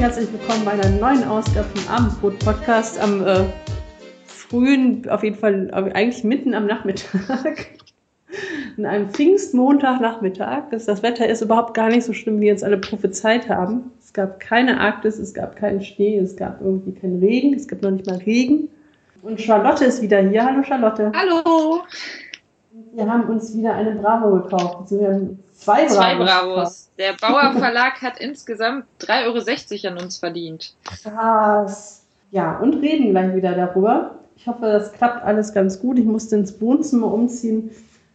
herzlich willkommen bei einer neuen Ausgabe vom Abendbrot-Podcast am äh, frühen, auf jeden Fall eigentlich mitten am Nachmittag. In einem Pfingstmontagnachmittag. Das, das Wetter ist überhaupt gar nicht so schlimm, wie jetzt alle prophezeit haben. Es gab keine Arktis, es gab keinen Schnee, es gab irgendwie keinen Regen, es gab noch nicht mal Regen. Und Charlotte ist wieder hier. Hallo Charlotte. Hallo. Wir haben uns wieder eine Bravo gekauft. Also wir haben zwei Bravos. Zwei Bravos. Der Bauer Verlag hat insgesamt 3,60 Euro an uns verdient. Krass. Ja, und reden gleich wieder darüber. Ich hoffe, das klappt alles ganz gut. Ich musste ins Wohnzimmer umziehen,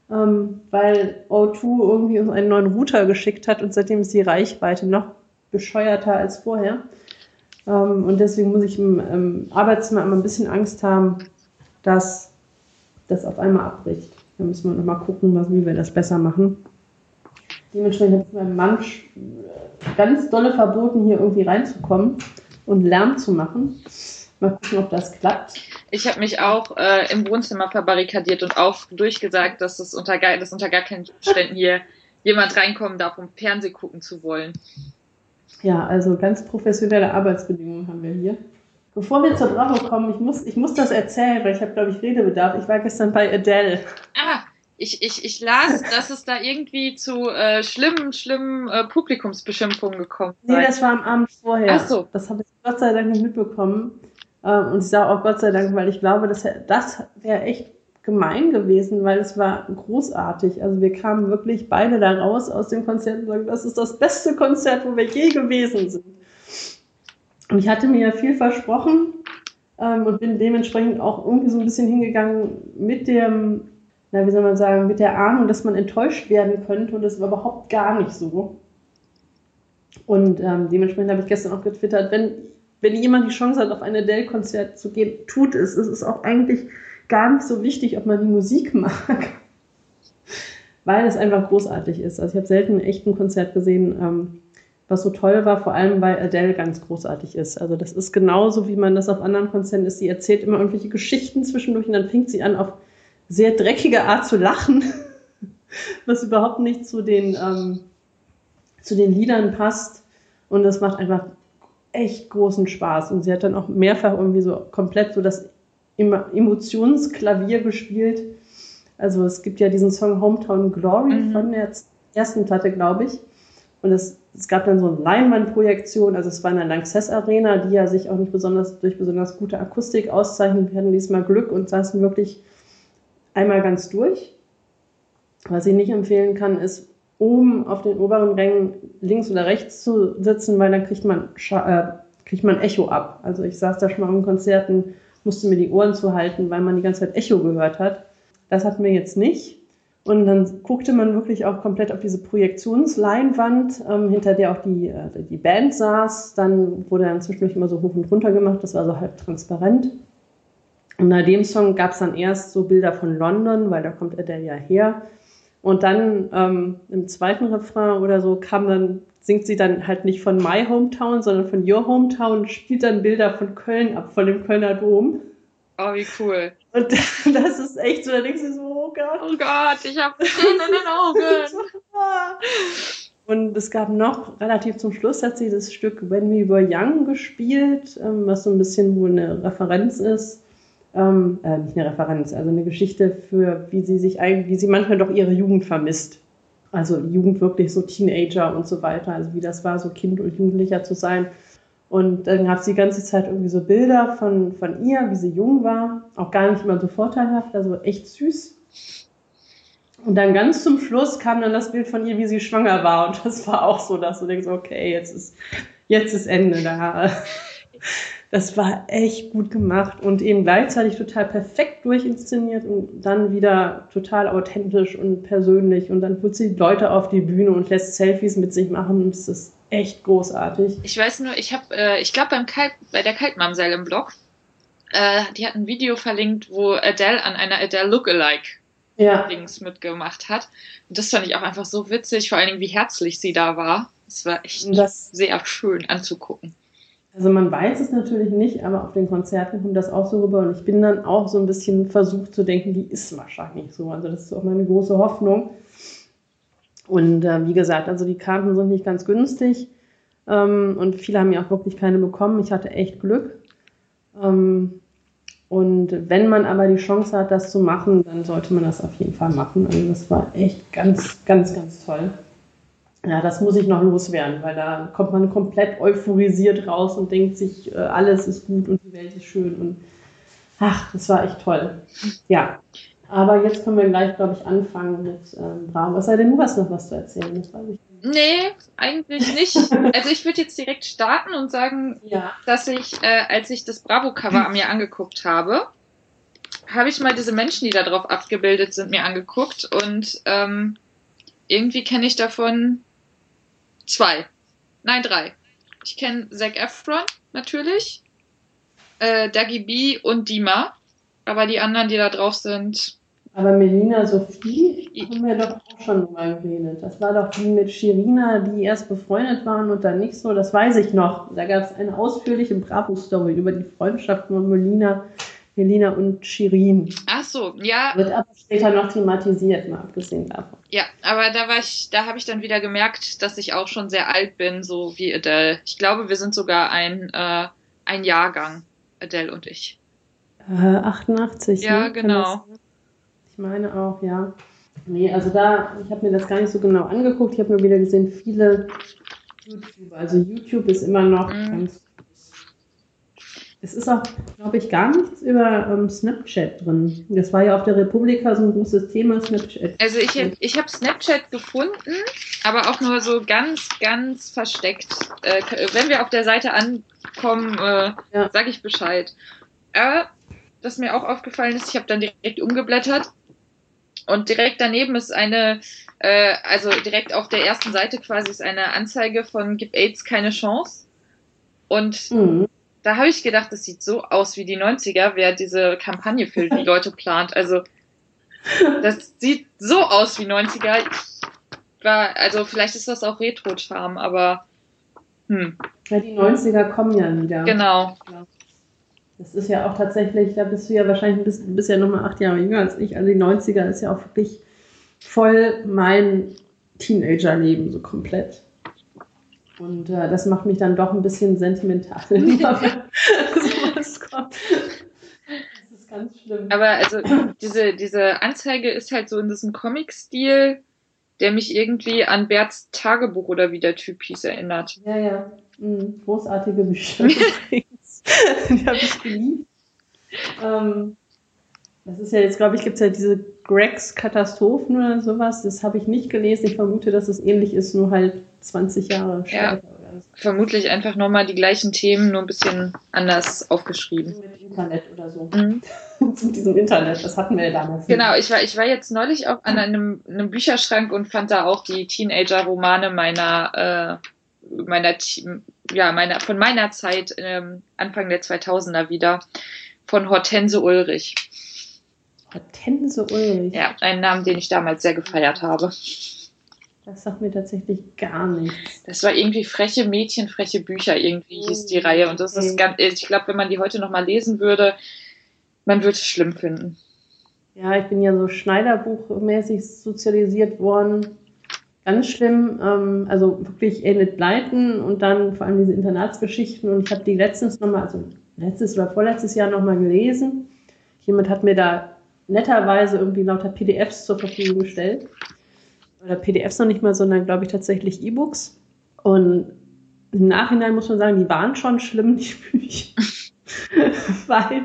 ähm, weil O2 irgendwie uns einen neuen Router geschickt hat und seitdem ist die Reichweite noch bescheuerter als vorher. Ähm, und deswegen muss ich im, im Arbeitszimmer immer ein bisschen Angst haben, dass das auf einmal abbricht. Da müssen wir nochmal gucken, was, wie wir das besser machen. Dementsprechend habe ich meinem Mann ganz dolle verboten, hier irgendwie reinzukommen und Lärm zu machen. Mal gucken, ob das klappt. Ich habe mich auch äh, im Wohnzimmer verbarrikadiert und auch durchgesagt, dass es unter, dass unter gar keinen Umständen hier jemand reinkommen darf, um Fernseh gucken zu wollen. Ja, also ganz professionelle Arbeitsbedingungen haben wir hier. Bevor wir zur Bravo kommen, ich muss, ich muss das erzählen, weil ich habe, glaube ich, Redebedarf. Ich war gestern bei Adele. Ah, ich, ich, ich las, dass es da irgendwie zu äh, schlimmen, schlimmen äh, Publikumsbeschimpfungen gekommen ist. Nee, das war am Abend vorher. Ach so. Das habe ich Gott sei Dank nicht mitbekommen. Ähm, und ich sage auch Gott sei Dank, weil ich glaube, das, das wäre echt gemein gewesen, weil es war großartig. Also wir kamen wirklich beide da raus aus dem Konzert und sagen, das ist das beste Konzert, wo wir je gewesen sind. Und ich hatte mir ja viel versprochen ähm, und bin dementsprechend auch irgendwie so ein bisschen hingegangen mit dem, na, wie soll man sagen, mit der Ahnung, dass man enttäuscht werden könnte und das war überhaupt gar nicht so. Und ähm, dementsprechend habe ich gestern auch getwittert, wenn, wenn jemand die Chance hat, auf ein Adele-Konzert zu gehen, tut es. Es ist auch eigentlich gar nicht so wichtig, ob man die Musik mag, weil es einfach großartig ist. Also ich habe selten echt ein Konzert gesehen, ähm, was so toll war, vor allem weil Adele ganz großartig ist. Also das ist genauso, wie man das auf anderen Konzerten ist. Sie erzählt immer irgendwelche Geschichten zwischendurch und dann fängt sie an, auf sehr dreckige Art zu lachen, was überhaupt nicht zu den, ähm, zu den Liedern passt. Und das macht einfach echt großen Spaß. Und sie hat dann auch mehrfach irgendwie so komplett so das Emotionsklavier gespielt. Also es gibt ja diesen Song Hometown Glory mhm. von der ersten Platte, glaube ich. Und es, es gab dann so eine Leinwandprojektion, also es war in der Lanxess Arena, die ja sich auch nicht besonders durch besonders gute Akustik auszeichnet. Wir hatten diesmal Glück und saßen wirklich einmal ganz durch. Was ich nicht empfehlen kann, ist oben auf den oberen Rängen links oder rechts zu sitzen, weil dann kriegt man, äh, kriegt man Echo ab. Also ich saß da schon mal in Konzerten, musste mir die Ohren zuhalten, weil man die ganze Zeit Echo gehört hat. Das hatten wir jetzt nicht. Und dann guckte man wirklich auch komplett auf diese Projektionsleinwand, ähm, hinter der auch die, äh, die Band saß. Dann wurde dann zwischendurch immer so hoch und runter gemacht, das war so halb transparent. Und nach dem Song gab es dann erst so Bilder von London, weil da kommt Adele ja her. Und dann ähm, im zweiten Refrain oder so kam dann, singt sie dann halt nicht von My Hometown, sondern von Your Hometown und spielt dann Bilder von Köln ab, von dem Kölner Dom. Oh, wie cool. Und das ist echt so, da denkst du so, oh Gott. Oh Gott, ich habe Tränen in den Augen. Und es gab noch, relativ zum Schluss hat sie das Stück When We Were Young gespielt, ähm, was so ein bisschen wohl eine Referenz ist. Ähm, äh, nicht eine Referenz, also eine Geschichte für, wie sie sich eigentlich, wie sie manchmal doch ihre Jugend vermisst. Also Jugend wirklich so Teenager und so weiter, also wie das war, so Kind und Jugendlicher zu sein. Und dann gab es die ganze Zeit irgendwie so Bilder von, von ihr, wie sie jung war. Auch gar nicht immer so vorteilhaft, also echt süß. Und dann ganz zum Schluss kam dann das Bild von ihr, wie sie schwanger war. Und das war auch so, dass du denkst, okay, jetzt ist, jetzt ist Ende da. Das war echt gut gemacht und eben gleichzeitig total perfekt durchinszeniert und dann wieder total authentisch und persönlich. Und dann holt sie Leute auf die Bühne und lässt Selfies mit sich machen. Und es ist echt großartig. Ich weiß nur, ich habe, äh, ich glaube bei der Kaltmamsel im Blog, äh, die hat ein Video verlinkt, wo Adele an einer Adele Lookalike ja. Dings mitgemacht hat. Und das fand ich auch einfach so witzig, vor allen Dingen, wie herzlich sie da war. Es war echt das, sehr schön anzugucken. Also man weiß es natürlich nicht, aber auf den Konzerten kommt das auch so rüber. Und ich bin dann auch so ein bisschen versucht zu denken, die ist wahrscheinlich so. Also das ist auch meine große Hoffnung. Und äh, wie gesagt, also die Karten sind nicht ganz günstig. Ähm, und viele haben ja auch wirklich keine bekommen. Ich hatte echt Glück. Ähm, und wenn man aber die Chance hat, das zu machen, dann sollte man das auf jeden Fall machen. Also das war echt ganz, ganz, ganz toll. Ja, das muss ich noch loswerden, weil da kommt man komplett euphorisiert raus und denkt sich, äh, alles ist gut und die Welt ist schön und ach, das war echt toll. Ja, aber jetzt können wir gleich, glaube ich, anfangen mit ähm, Bravo. Es sei denn, du hast noch was zu erzählen. Das weiß ich Nee, eigentlich nicht. Also ich würde jetzt direkt starten und sagen, ja. dass ich, äh, als ich das Bravo-Cover mir angeguckt habe, habe ich mal diese Menschen, die da drauf abgebildet sind, mir angeguckt und ähm, irgendwie kenne ich davon zwei. Nein, drei. Ich kenne Zac Efron natürlich, äh, Dagi B und Dima, aber die anderen, die da drauf sind, aber Melina Sophie haben wir doch auch schon mal geredet. Das war doch die mit Shirina, die erst befreundet waren und dann nicht so. Das weiß ich noch. Da gab es eine ausführliche Bravo-Story über die Freundschaft von Melina, Melina und Shirin. Ach so, ja. Wird aber später noch thematisiert, mal abgesehen davon. Ja, aber da war ich, da habe ich dann wieder gemerkt, dass ich auch schon sehr alt bin, so wie Adele. Ich glaube, wir sind sogar ein, äh, ein Jahrgang, Adele und ich. Äh, 88. Ja, ne? genau. Ich meine auch, ja. Nee, also da, ich habe mir das gar nicht so genau angeguckt. Ich habe nur wieder gesehen, viele YouTube. Also YouTube ist immer noch mhm. ganz es ist auch, glaube ich, gar nichts über ähm, Snapchat drin. Das war ja auf der Republika so ein großes Thema, Snapchat. Also ich, ich habe Snapchat gefunden, aber auch nur so ganz, ganz versteckt. Äh, wenn wir auf der Seite ankommen, äh, ja. sage ich Bescheid. Aber was mir auch aufgefallen ist, ich habe dann direkt umgeblättert und direkt daneben ist eine, äh, also direkt auf der ersten Seite quasi ist eine Anzeige von Gib AIDS keine Chance. Und mhm. Da habe ich gedacht, das sieht so aus wie die 90er, wer diese Kampagne für die Leute plant. Also das sieht so aus wie 90er. Ich war, also vielleicht ist das auch Retro-Charme, aber hm. Ja, die 90er kommen ja wieder. Genau. Das ist ja auch tatsächlich, da bist du ja wahrscheinlich, bist, bist ja nochmal acht Jahre jünger als ich. Also die 90er ist ja auch wirklich voll mein Teenagerleben, so komplett. Und äh, das macht mich dann doch ein bisschen sentimental, wenn sowas kommt. Das ist ganz schlimm. Aber also diese, diese Anzeige ist halt so in diesem Comic-Stil, der mich irgendwie an Berts Tagebuch oder wie der Typ hieß erinnert. Ja, ja. Mhm. Großartige Bücher. die habe ich geliebt. Ähm, das ist ja jetzt, glaube ich, gibt es ja diese Gregs Katastrophen oder sowas. Das habe ich nicht gelesen. Ich vermute, dass es ähnlich ist, nur halt 20 Jahre später. Ja, vermutlich einfach nochmal die gleichen Themen, nur ein bisschen anders aufgeschrieben. Mit Internet oder so. Mhm. Mit diesem Internet, das hatten wir ja damals. Genau, ich war, ich war jetzt neulich auch an einem, einem Bücherschrank und fand da auch die Teenager-Romane meiner äh, meiner, ja, meiner, von meiner Zeit, ähm, Anfang der 2000er wieder, von Hortense Ulrich. Hortense Ulrich? Ja, einen Namen, den ich damals sehr gefeiert habe. Das sagt mir tatsächlich gar nichts. Das war irgendwie freche Mädchen, freche Bücher, irgendwie hieß die Reihe. Und das ist ganz, ich glaube, wenn man die heute nochmal lesen würde, man würde es schlimm finden. Ja, ich bin ja so Schneiderbuchmäßig sozialisiert worden ganz schlimm. Ähm, also wirklich Enid Blyton und dann vor allem diese Internatsgeschichten. Und ich habe die letztens nochmal, also letztes oder vorletztes Jahr nochmal gelesen. Jemand hat mir da netterweise irgendwie lauter PDFs zur Verfügung gestellt. Oder PDFs noch nicht mal, sondern glaube ich tatsächlich E-Books. Und im Nachhinein muss man sagen, die waren schon schlimm, die Bücher. Weil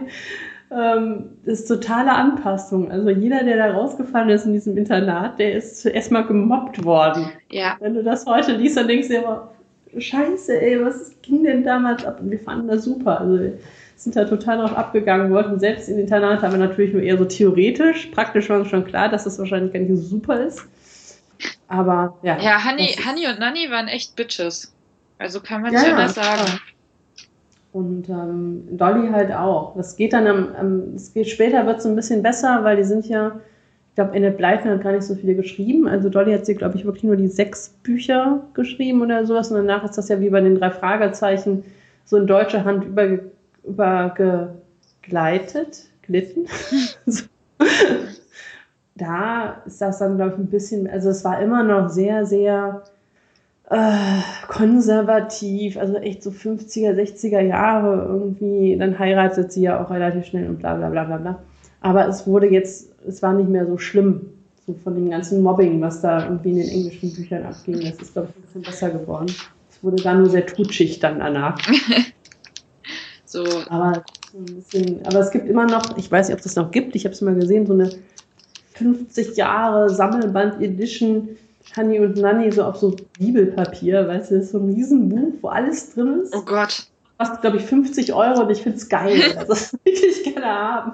ähm, ist totale Anpassung. Also jeder, der da rausgefallen ist in diesem Internat, der ist zuerst mal gemobbt worden. Ja. Wenn du das heute liest, dann denkst du dir immer, scheiße, ey, was ging denn damals ab? Und wir fanden das super. Also wir sind da total drauf abgegangen, wollten selbst in Internat, aber natürlich nur eher so theoretisch. Praktisch war uns schon klar, dass das wahrscheinlich gar nicht so super ist. Aber ja. Ja, Honey, Honey und Nanny waren echt Bitches. Also kann man ja, ja anders sagen. Klar. Und ähm, Dolly halt auch. Das geht dann am, am es geht später wird es ein bisschen besser, weil die sind ja, ich glaube, Annette Blyton hat gar nicht so viele geschrieben. Also Dolly hat sie, glaube ich, wirklich nur die sechs Bücher geschrieben oder sowas. Und danach ist das ja wie bei den drei Fragezeichen so in deutsche Hand über, übergegleitet, glitten. da ist das dann, glaube ich, ein bisschen, also es war immer noch sehr, sehr äh, konservativ, also echt so 50er, 60er Jahre irgendwie. Dann heiratet sie ja auch relativ schnell und bla bla bla bla bla. Aber es wurde jetzt, es war nicht mehr so schlimm, so von dem ganzen Mobbing, was da irgendwie in den englischen Büchern abging. Das ist, glaube ich, ein bisschen besser geworden. Es wurde da nur sehr tutschig dann danach. so. Aber, bisschen, aber es gibt immer noch, ich weiß nicht, ob es das noch gibt, ich habe es mal gesehen, so eine 50 Jahre Sammelband-Edition Honey und Nanny so auf so Bibelpapier, weißt du, das ist so ein Riesenbuch, wo alles drin ist. Oh Gott. Kostet, glaube ich, 50 Euro und ich finde es geil. Also, das würde ich gerne haben.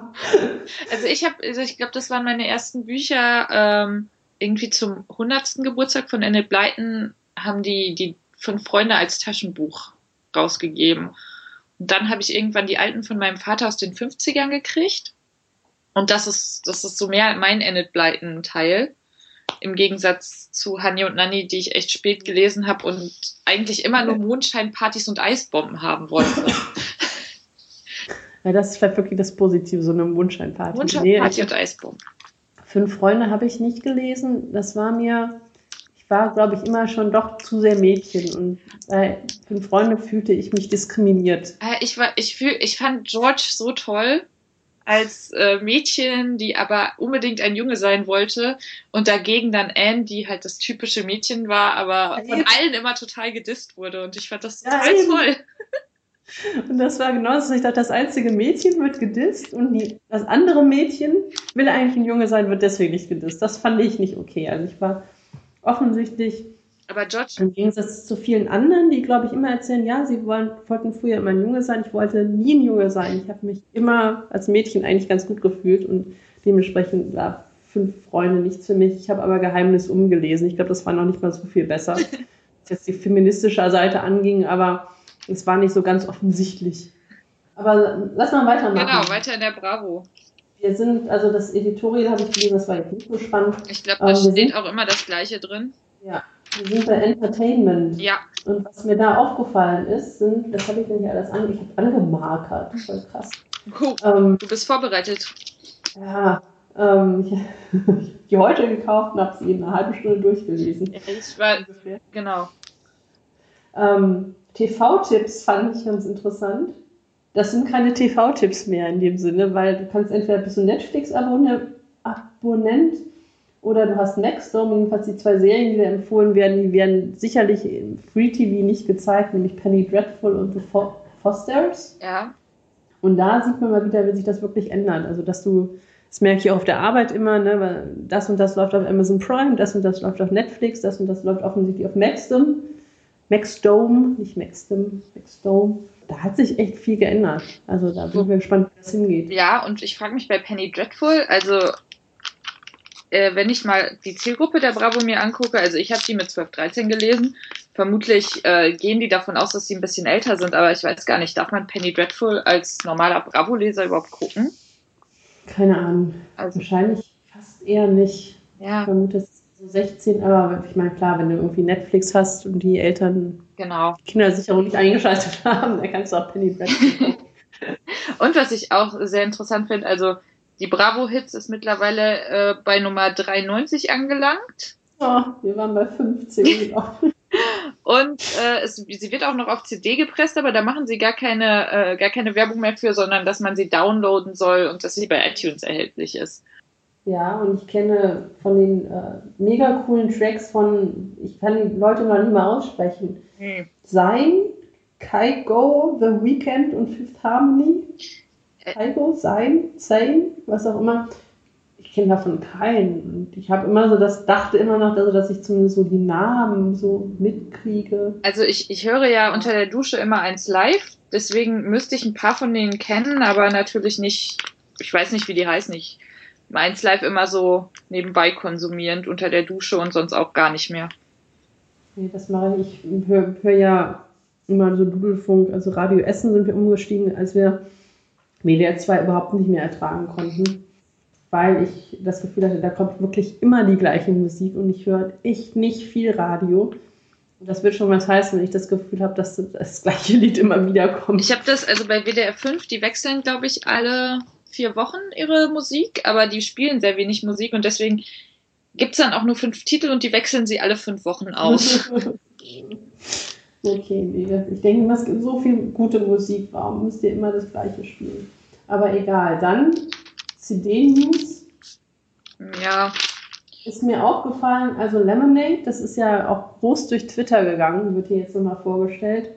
Also ich habe, also ich glaube, das waren meine ersten Bücher, ähm, irgendwie zum 100. Geburtstag von Annette Blyton haben die, die fünf Freunde als Taschenbuch rausgegeben. Und dann habe ich irgendwann die alten von meinem Vater aus den 50ern gekriegt. Und das ist, das ist so mehr mein Enid Blyton Teil im Gegensatz zu Hanni und Nanni, die ich echt spät gelesen habe und eigentlich immer nur Mondscheinpartys und Eisbomben haben wollte. Ja, das ist vielleicht wirklich das Positive, so eine Mondscheinparty. Mondscheinparty nee, und Eisbomben. Fünf Freunde habe ich nicht gelesen. Das war mir, ich war, glaube ich, immer schon doch zu sehr Mädchen und bei Fünf Freunde fühlte ich mich diskriminiert. Äh, ich, war, ich, fühl, ich fand George so toll als äh, Mädchen, die aber unbedingt ein Junge sein wollte und dagegen dann Anne, die halt das typische Mädchen war, aber von allen immer total gedisst wurde und ich fand das total ja, toll. Und das war genau so. Ich dachte, das einzige Mädchen wird gedisst und die, das andere Mädchen will eigentlich ein Junge sein, wird deswegen nicht gedisst. Das fand ich nicht okay. Also ich war offensichtlich aber George. Im Gegensatz zu vielen anderen, die, glaube ich, immer erzählen, ja, sie wollen, wollten früher immer ein Junge sein. Ich wollte nie ein Junge sein. Ich habe mich immer als Mädchen eigentlich ganz gut gefühlt und dementsprechend war fünf Freunde nichts für mich. Ich habe aber Geheimnis umgelesen. Ich glaube, das war noch nicht mal so viel besser, was jetzt die feministische Seite anging, aber es war nicht so ganz offensichtlich. Aber lass mal weitermachen. Genau, weiter in der Bravo. Wir sind, also das Editorial habe ich gelesen, das war jetzt nicht so spannend. Ich glaube, da ähm, steht sind, auch immer das Gleiche drin. Ja, wir sind bei Entertainment. Ja. Und was mir da aufgefallen ist, sind, das habe ich denn hier alles an, ich habe angemarkert. Voll krass. Oh, ähm, du bist vorbereitet. Ja, ähm, ich, die heute gekauft und habe sie in einer halben Stunde durchgelesen. Ich war, genau. Ähm, TV-Tipps fand ich ganz interessant. Das sind keine TV-Tipps mehr in dem Sinne, weil du kannst entweder bist du Netflix-Abonnent oder du hast Maxdome, jedenfalls die zwei Serien, die dir empfohlen werden, die werden sicherlich im Free TV nicht gezeigt, nämlich Penny Dreadful und The Fosters. Ja. Und da sieht man mal wieder, wie sich das wirklich ändert. Also, dass du, das merke ich auch auf der Arbeit immer, ne, weil das und das läuft auf Amazon Prime, das und das läuft auf Netflix, das und das läuft offensichtlich auf Maxdome. Maxdome, nicht Maxdome, Maxdome. Da hat sich echt viel geändert. Also da bin ich mir gespannt, wie das hingeht. Ja, und ich frage mich bei Penny Dreadful, also äh, wenn ich mal die Zielgruppe der Bravo mir angucke, also ich habe die mit 12, 13 gelesen, vermutlich äh, gehen die davon aus, dass sie ein bisschen älter sind, aber ich weiß gar nicht, darf man Penny Dreadful als normaler Bravo-Leser überhaupt gucken? Keine Ahnung. Also, Wahrscheinlich fast eher nicht. Ja. Ich vermute, es so 16, aber ich meine, klar, wenn du irgendwie Netflix hast und die Eltern genau. die Kindersicherung nicht eingeschaltet haben, dann kannst du auch Penny Dreadful gucken. und was ich auch sehr interessant finde, also die Bravo Hits ist mittlerweile äh, bei Nummer 93 angelangt. Oh, wir waren bei 15. Und äh, es, sie wird auch noch auf CD gepresst, aber da machen sie gar keine, äh, gar keine Werbung mehr für, sondern dass man sie downloaden soll und dass sie bei iTunes erhältlich ist. Ja, und ich kenne von den äh, mega coolen Tracks von, ich kann die Leute noch nicht mal aussprechen. Hm. Sein, Kai Go, The Weekend und Fifth Harmony. Kaigo, sein, sein, was auch immer. Ich kenne davon keinen. Und ich habe immer so das, dachte immer noch, also, dass ich zumindest so die Namen so mitkriege. Also ich, ich höre ja unter der Dusche immer eins live, deswegen müsste ich ein paar von denen kennen, aber natürlich nicht, ich weiß nicht, wie die heißen. Ich eins live immer so nebenbei konsumierend unter der Dusche und sonst auch gar nicht mehr. Nee, das mache ich. Ich höre hör ja immer so Dudelfunk, also Radio Essen sind wir umgestiegen, als wir WDR 2 überhaupt nicht mehr ertragen konnten, weil ich das Gefühl hatte, da kommt wirklich immer die gleiche Musik und ich höre echt nicht viel Radio. Und das wird schon was heißen, wenn ich das Gefühl habe, dass das gleiche Lied immer wieder kommt. Ich habe das, also bei WDR 5, die wechseln, glaube ich, alle vier Wochen ihre Musik, aber die spielen sehr wenig Musik und deswegen gibt es dann auch nur fünf Titel und die wechseln sie alle fünf Wochen aus. Okay, nee, ich denke, es gibt so viel gute Musik. Warum müsst ihr immer das Gleiche spielen? Aber egal. Dann CD-News. Ja. Ist mir aufgefallen, also Lemonade, das ist ja auch groß durch Twitter gegangen, wird hier jetzt nochmal vorgestellt.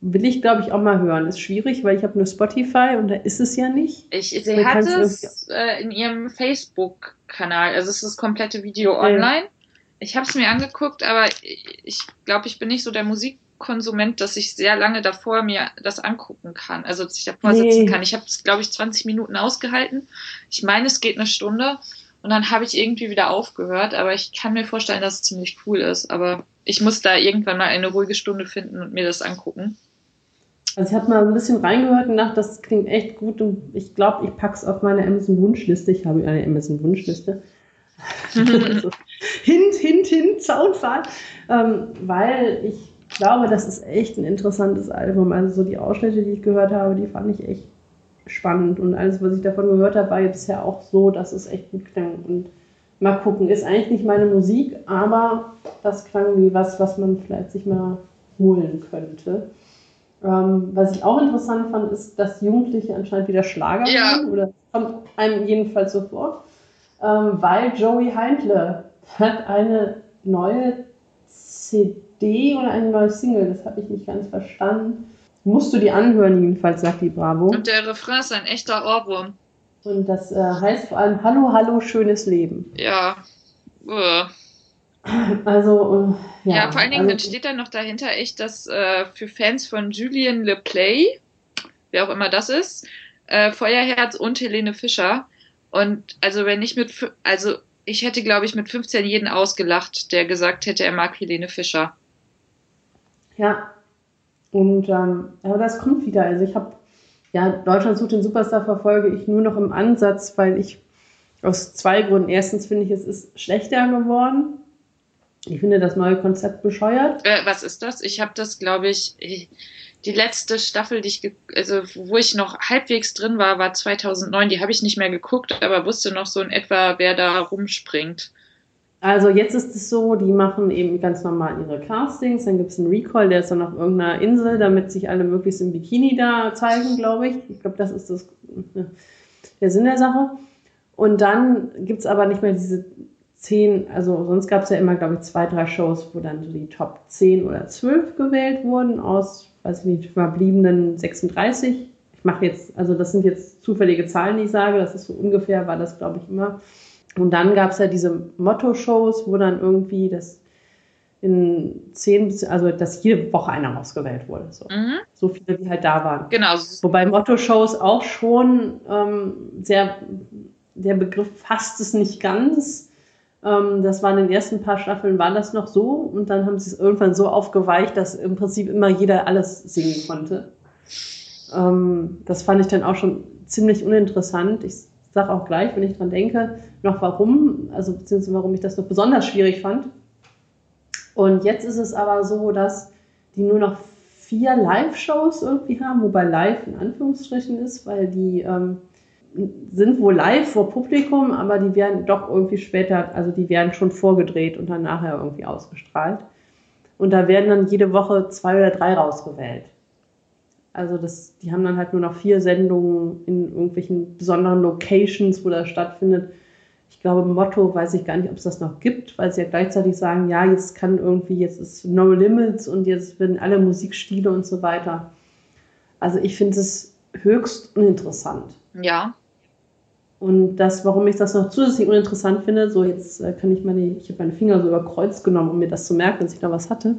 Will ich, glaube ich, auch mal hören. Ist schwierig, weil ich habe nur Spotify und da ist es ja nicht. Ich, sie hat es äh, in ihrem Facebook-Kanal, also es ist das komplette Video online. Ja. Ich habe es mir angeguckt, aber ich glaube, ich bin nicht so der Musikkonsument, dass ich sehr lange davor mir das angucken kann. Also, dass ich davor nee. sitzen kann. Ich habe es, glaube ich, 20 Minuten ausgehalten. Ich meine, es geht eine Stunde. Und dann habe ich irgendwie wieder aufgehört, aber ich kann mir vorstellen, dass es ziemlich cool ist. Aber ich muss da irgendwann mal eine ruhige Stunde finden und mir das angucken. Also ich habe mal ein bisschen reingehört und dachte, das klingt echt gut und ich glaube, ich packe es auf meine Amazon-Wunschliste. Ich habe eine Amazon-Wunschliste. so. Hint, hint, hint, Zaunfall. Ähm, weil ich glaube, das ist echt ein interessantes Album. Also so die Ausschnitte, die ich gehört habe, die fand ich echt spannend. Und alles, was ich davon gehört habe, war jetzt ja auch so, dass es echt gut klang. Und mal gucken, ist eigentlich nicht meine Musik, aber das klang wie was, was man vielleicht sich mal holen könnte. Ähm, was ich auch interessant fand, ist, dass Jugendliche anscheinend wieder Schlager ja. Hören, oder kommt einem jedenfalls so vor, ähm, weil Joey Heindle hat eine neue CD oder eine neue Single, das habe ich nicht ganz verstanden. Musst du die anhören, jedenfalls, sagt die Bravo. Und der Refrain ist ein echter Ohrwurm. Und das äh, heißt vor allem Hallo, Hallo, schönes Leben. Ja. Uh. Also, äh, ja. Ja, vor allen Dingen also, steht da noch dahinter echt, dass äh, für Fans von Julian LePlay, wer auch immer das ist, äh, Feuerherz und Helene Fischer. Und also wenn ich mit, also ich hätte glaube ich mit 15 jeden ausgelacht, der gesagt hätte, er mag Helene Fischer. Ja, und ähm, aber das kommt wieder. Also ich habe, ja, Deutschland sucht den Superstar verfolge ich nur noch im Ansatz, weil ich aus zwei Gründen. Erstens finde ich, es ist schlechter geworden. Ich finde das neue Konzept bescheuert. Äh, was ist das? Ich habe das, glaube ich, die letzte Staffel, die ich, also wo ich noch halbwegs drin war, war 2009. Die habe ich nicht mehr geguckt, aber wusste noch so in etwa, wer da rumspringt. Also jetzt ist es so, die machen eben ganz normal ihre Castings, dann gibt es einen Recall, der ist dann auf irgendeiner Insel, damit sich alle möglichst im Bikini da zeigen, glaube ich. Ich glaube, das ist das, der Sinn der Sache. Und dann gibt es aber nicht mehr diese zehn, also sonst gab es ja immer, glaube ich, zwei, drei Shows, wo dann so die Top 10 oder 12 gewählt wurden aus, weiß ich nicht, verbliebenen 36. Ich mache jetzt, also das sind jetzt zufällige Zahlen, die ich sage, das ist so ungefähr, war das, glaube ich, immer. Und dann gab es ja diese Motto-Shows, wo dann irgendwie das in zehn, also dass jede Woche einer ausgewählt wurde. So, mhm. so viele, wie halt da waren. Genau. Wobei Motto-Shows auch schon ähm, sehr, der Begriff fasst es nicht ganz. Ähm, das waren in den ersten paar Staffeln war das noch so und dann haben sie es irgendwann so aufgeweicht, dass im Prinzip immer jeder alles singen konnte. Ähm, das fand ich dann auch schon ziemlich uninteressant. Ich sage auch gleich, wenn ich dran denke, noch warum, also beziehungsweise warum ich das noch besonders schwierig fand. Und jetzt ist es aber so, dass die nur noch vier Live-Shows irgendwie haben, wobei live in Anführungsstrichen ist, weil die ähm, sind wohl live vor Publikum, aber die werden doch irgendwie später, also die werden schon vorgedreht und dann nachher irgendwie ausgestrahlt. Und da werden dann jede Woche zwei oder drei rausgewählt. Also das, die haben dann halt nur noch vier Sendungen in irgendwelchen besonderen Locations, wo das stattfindet. Ich glaube, Motto weiß ich gar nicht, ob es das noch gibt, weil sie ja gleichzeitig sagen, ja, jetzt kann irgendwie, jetzt ist No Limits und jetzt werden alle Musikstile und so weiter. Also ich finde es höchst uninteressant. Ja. Und das, warum ich das noch zusätzlich uninteressant finde, so jetzt äh, kann ich meine, ich habe meine Finger so über Kreuz genommen, um mir das zu merken, dass ich da was hatte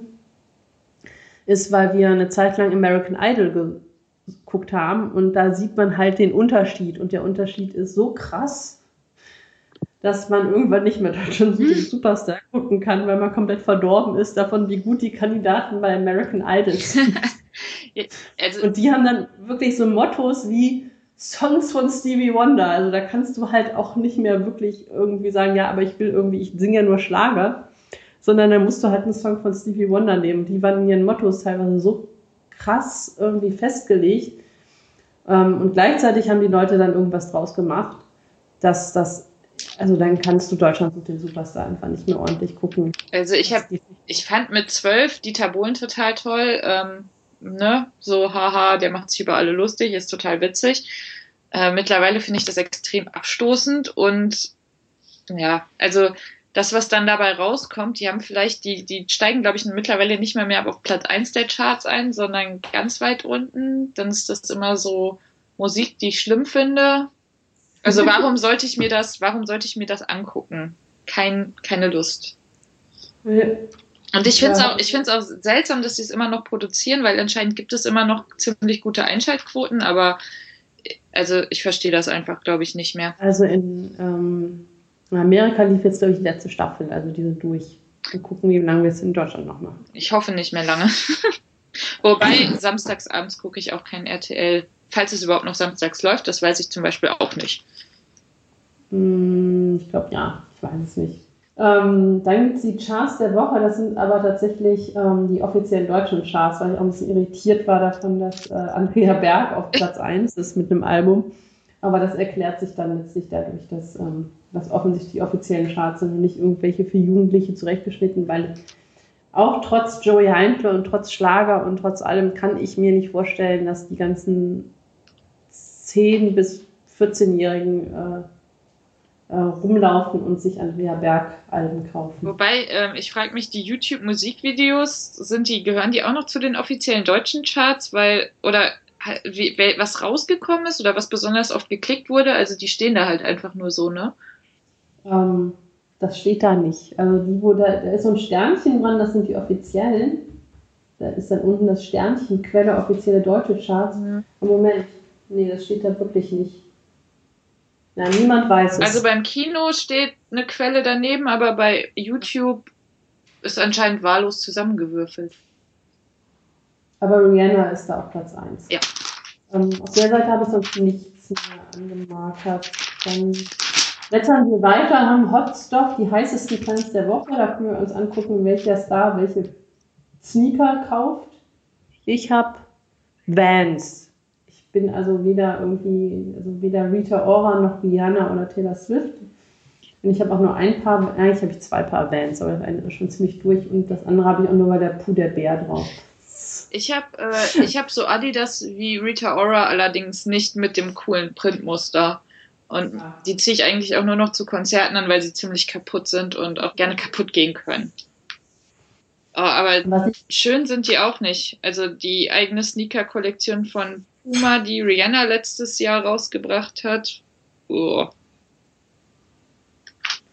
ist, weil wir eine Zeit lang American Idol geguckt haben und da sieht man halt den Unterschied und der Unterschied ist so krass, dass man irgendwann nicht mehr Deutschland hm. Superstar gucken kann, weil man komplett verdorben ist davon, wie gut die Kandidaten bei American Idol sind. also, und die haben dann wirklich so Mottos wie Songs von Stevie Wonder. Also da kannst du halt auch nicht mehr wirklich irgendwie sagen, ja, aber ich will irgendwie, ich singe ja nur Schlager sondern dann musst du halt einen Song von Stevie Wonder nehmen. Die waren in ihren Mottos teilweise so krass irgendwie festgelegt. Ähm, und gleichzeitig haben die Leute dann irgendwas draus gemacht, dass das Also dann kannst du Deutschland sucht den Superstar einfach nicht mehr ordentlich gucken. Also ich habe, ich fand mit zwölf Dieter Bohlen total toll. Ähm, ne, so haha, der macht sich über alle lustig, ist total witzig. Äh, mittlerweile finde ich das extrem abstoßend und ja, also das, was dann dabei rauskommt, die haben vielleicht, die, die steigen, glaube ich, mittlerweile nicht mehr mehr auf Platz 1 der Charts ein, sondern ganz weit unten. Dann ist das immer so Musik, die ich schlimm finde. Also warum sollte ich mir das, warum sollte ich mir das angucken? Kein, keine Lust. Ja. Und ich finde es auch, ich finde es auch seltsam, dass sie es immer noch produzieren, weil anscheinend gibt es immer noch ziemlich gute Einschaltquoten, aber also ich verstehe das einfach, glaube ich, nicht mehr. Also in ähm, Amerika lief jetzt, glaube ich, die letzte Staffel, also die sind durch. Wir gucken, wie lange wir es in Deutschland noch machen. Ich hoffe nicht mehr lange. Wobei, samstags abends gucke ich auch kein RTL. Falls es überhaupt noch samstags läuft, das weiß ich zum Beispiel auch nicht. Hm, ich glaube, ja, ich weiß es nicht. Ähm, dann gibt es die Charts der Woche, das sind aber tatsächlich ähm, die offiziellen deutschen Charts, weil ich auch ein bisschen irritiert war davon, dass äh, Andrea Berg auf Platz 1 ist mit einem Album. Aber das erklärt sich dann letztlich dadurch, dass ähm, das offensichtlich die offiziellen Charts sind und nicht irgendwelche für Jugendliche zurechtgeschnitten, weil auch trotz Joey Heimler und trotz Schlager und trotz allem kann ich mir nicht vorstellen, dass die ganzen 10- bis 14-Jährigen äh, äh, rumlaufen und sich Andrea Berg Alben kaufen. Wobei, äh, ich frage mich, die YouTube-Musikvideos, sind die, gehören die auch noch zu den offiziellen deutschen Charts? Weil, oder wie, was rausgekommen ist oder was besonders oft geklickt wurde? Also die stehen da halt einfach nur so, ne? Ähm, das steht da nicht. Also die, wo da, da ist so ein Sternchen dran, das sind die offiziellen. Da ist dann unten das Sternchen, Quelle offizielle deutsche Charts. Mhm. Moment, nee, das steht da wirklich nicht. Na, niemand weiß es. Also beim Kino steht eine Quelle daneben, aber bei YouTube ist anscheinend wahllos zusammengewürfelt. Aber Rihanna ist da auf Platz 1. Ja. Ähm, auf der Seite habe ich sonst nichts mehr angemarkert. Dann blättern wir weiter, haben Hot Stuff, die heißesten Trends der Woche. Da können wir uns angucken, welcher Star welche Sneaker kauft. Ich habe Vans bin also weder irgendwie, also weder Rita Ora noch Rihanna oder Taylor Swift. Und ich habe auch nur ein paar, eigentlich habe ich zwei Paar Bands, aber das eine ist schon ziemlich durch und das andere habe ich auch nur bei der Puder Bär drauf. Ich habe äh, hab so Adidas wie Rita Ora, allerdings nicht mit dem coolen Printmuster. Und ja. die ziehe ich eigentlich auch nur noch zu Konzerten an, weil sie ziemlich kaputt sind und auch gerne kaputt gehen können. Oh, aber schön sind die auch nicht. Also die eigene Sneaker-Kollektion von Puma, die Rihanna letztes Jahr rausgebracht hat. Oh.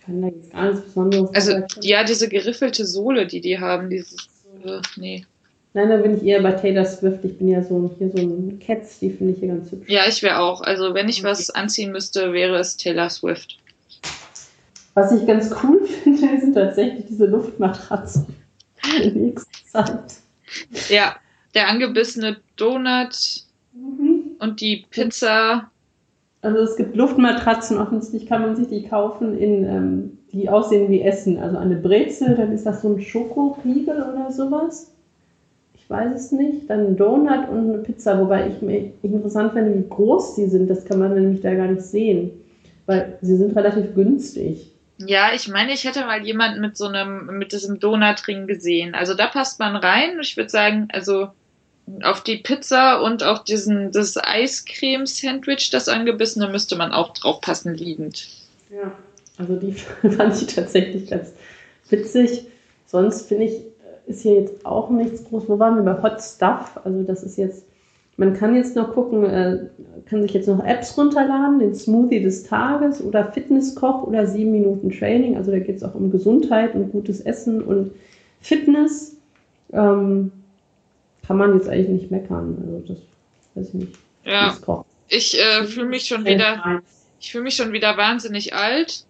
Kann da jetzt gar nichts Besonderes Also, ja, diese geriffelte Sohle, die die haben, dieses, äh, nee. Nein, da bin ich eher bei Taylor Swift. Ich bin ja so hier so ein Cats, die finde ich hier ganz hübsch. Ja, ich wäre auch. Also, wenn ich was anziehen müsste, wäre es Taylor Swift. Was ich ganz cool finde, sind tatsächlich diese Luftmatratzen in nächster Zeit. Ja, der angebissene Donut Mhm. Und die Pizza. Also es gibt Luftmatratzen, offensichtlich kann man sich die kaufen, in, ähm, die aussehen wie Essen. Also eine Brezel, dann ist das so ein Schokoriegel oder sowas. Ich weiß es nicht. Dann ein Donut und eine Pizza, wobei ich mir interessant finde, wie groß die sind. Das kann man nämlich da gar nicht sehen, weil sie sind relativ günstig. Ja, ich meine, ich hätte mal jemanden mit so einem, mit diesem Donutring gesehen. Also da passt man rein. Ich würde sagen, also auf die Pizza und auf diesen, das Eiscreme-Sandwich, das angebissene, müsste man auch draufpassen, liegend. Ja, also die fand ich tatsächlich ganz witzig. Sonst finde ich, ist hier jetzt auch nichts groß. Wo waren wir bei Hot Stuff? Also das ist jetzt, man kann jetzt noch gucken, äh, kann sich jetzt noch Apps runterladen, den Smoothie des Tages oder Fitnesskoch oder sieben Minuten Training. Also da geht es auch um Gesundheit und gutes Essen und Fitness. Ähm, kann man jetzt eigentlich nicht meckern. Also das weiß ich nicht. Ja. Ich äh, fühle mich schon wieder, ich fühle mich schon wieder wahnsinnig alt,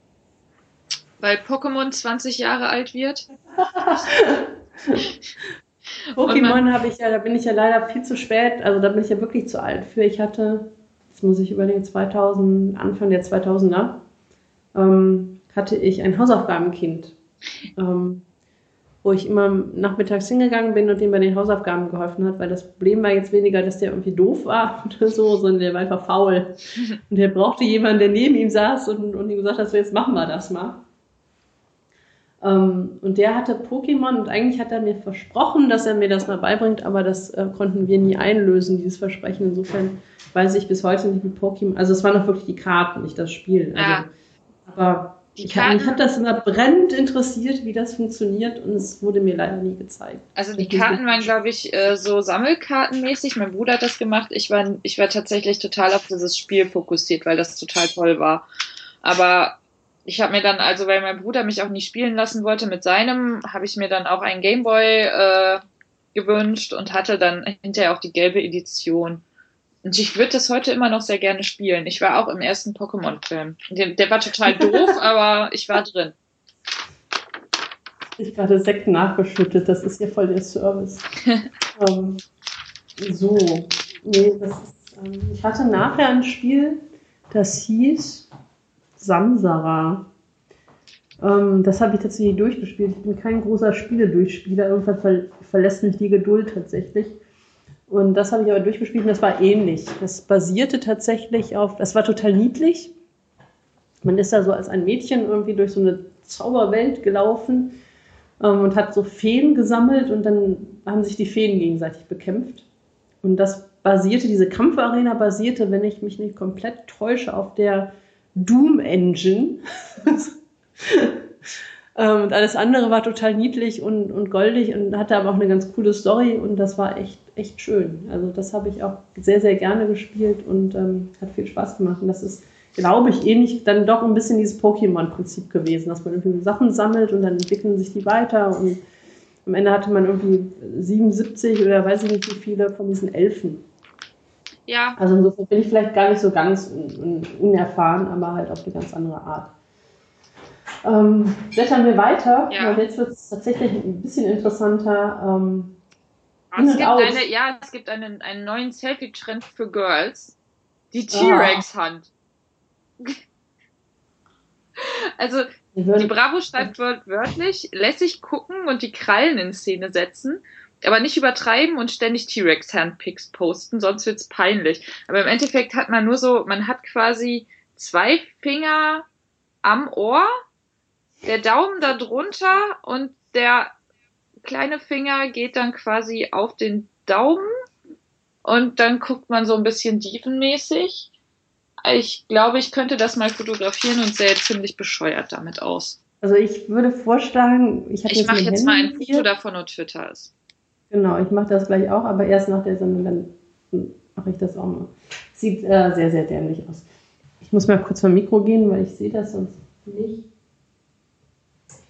weil Pokémon 20 Jahre alt wird. Pokémon habe ich ja, da bin ich ja leider viel zu spät, also da bin ich ja wirklich zu alt für. Ich hatte, das muss ich überlegen, 2000, Anfang der 2000er, ähm, hatte ich ein Hausaufgabenkind. Ähm, wo ich immer nachmittags hingegangen bin und dem bei den Hausaufgaben geholfen hat, weil das Problem war jetzt weniger, dass der irgendwie doof war oder so, sondern der war einfach faul. Und der brauchte jemanden, der neben ihm saß und, und ihm gesagt hat, so jetzt machen wir das mal. Ähm, und der hatte Pokémon und eigentlich hat er mir versprochen, dass er mir das mal beibringt, aber das äh, konnten wir nie einlösen, dieses Versprechen. Insofern weiß ich bis heute nicht, wie Pokémon, also es waren doch wirklich die Karten, nicht das Spiel. Also, ja. Aber die ich Karten, mich hat das immer brennend interessiert, wie das funktioniert und es wurde mir leider nie gezeigt. Also die Karten waren, glaube ich, äh, so Sammelkartenmäßig. Mein Bruder hat das gemacht. Ich war, ich war tatsächlich total auf dieses Spiel fokussiert, weil das total toll war. Aber ich habe mir dann, also weil mein Bruder mich auch nicht spielen lassen wollte mit seinem, habe ich mir dann auch einen Gameboy äh, gewünscht und hatte dann hinterher auch die gelbe Edition. Und ich würde das heute immer noch sehr gerne spielen. Ich war auch im ersten Pokémon-Film. Der, der, war total doof, aber ich war drin. Ich gerade Sekt nachgeschüttet, das ist ja voll der Service. ähm, so, nee, das ist, ähm, ich hatte nachher ein Spiel, das hieß Samsara. Ähm, das habe ich tatsächlich durchgespielt. Ich bin kein großer Spiele-Durchspieler. Irgendwann ver verlässt mich die Geduld tatsächlich. Und das habe ich aber durchgespielt und das war ähnlich. Das basierte tatsächlich auf, das war total niedlich. Man ist da so als ein Mädchen irgendwie durch so eine Zauberwelt gelaufen ähm, und hat so Feen gesammelt und dann haben sich die Feen gegenseitig bekämpft. Und das basierte, diese Kampfarena basierte, wenn ich mich nicht komplett täusche, auf der Doom Engine. Ähm, und alles andere war total niedlich und, und goldig und hatte aber auch eine ganz coole Story und das war echt, echt schön. Also das habe ich auch sehr, sehr gerne gespielt und ähm, hat viel Spaß gemacht. Und das ist, glaube ich, ähnlich dann doch ein bisschen dieses Pokémon-Prinzip gewesen, dass man irgendwie Sachen sammelt und dann entwickeln sich die weiter und am Ende hatte man irgendwie 77 oder weiß ich nicht wie viele von diesen Elfen. Ja. Also insofern bin ich vielleicht gar nicht so ganz un unerfahren, aber halt auf eine ganz andere Art. Ähm, blättern wir weiter, ja. weil jetzt wird es tatsächlich ein bisschen interessanter. Ähm, es gibt eine, ja, es gibt einen, einen neuen Selfie-Trend für Girls. Die T-Rex-Hand. also, die Bravo schreibt wörtlich, lässig gucken und die Krallen in Szene setzen, aber nicht übertreiben und ständig T-Rex-Handpicks posten, sonst wird's peinlich. Aber im Endeffekt hat man nur so, man hat quasi zwei Finger am Ohr der Daumen da drunter und der kleine Finger geht dann quasi auf den Daumen und dann guckt man so ein bisschen diefenmäßig. Ich glaube, ich könnte das mal fotografieren und sähe ziemlich bescheuert damit aus. Also ich würde vorschlagen, ich, ich mache jetzt mal ein Foto davon und twitter es. Genau, ich mache das gleich auch, aber erst nach der Sendung, dann mache ich das auch mal. Sieht äh, sehr, sehr dämlich aus. Ich muss mal kurz vom Mikro gehen, weil ich sehe das sonst nicht.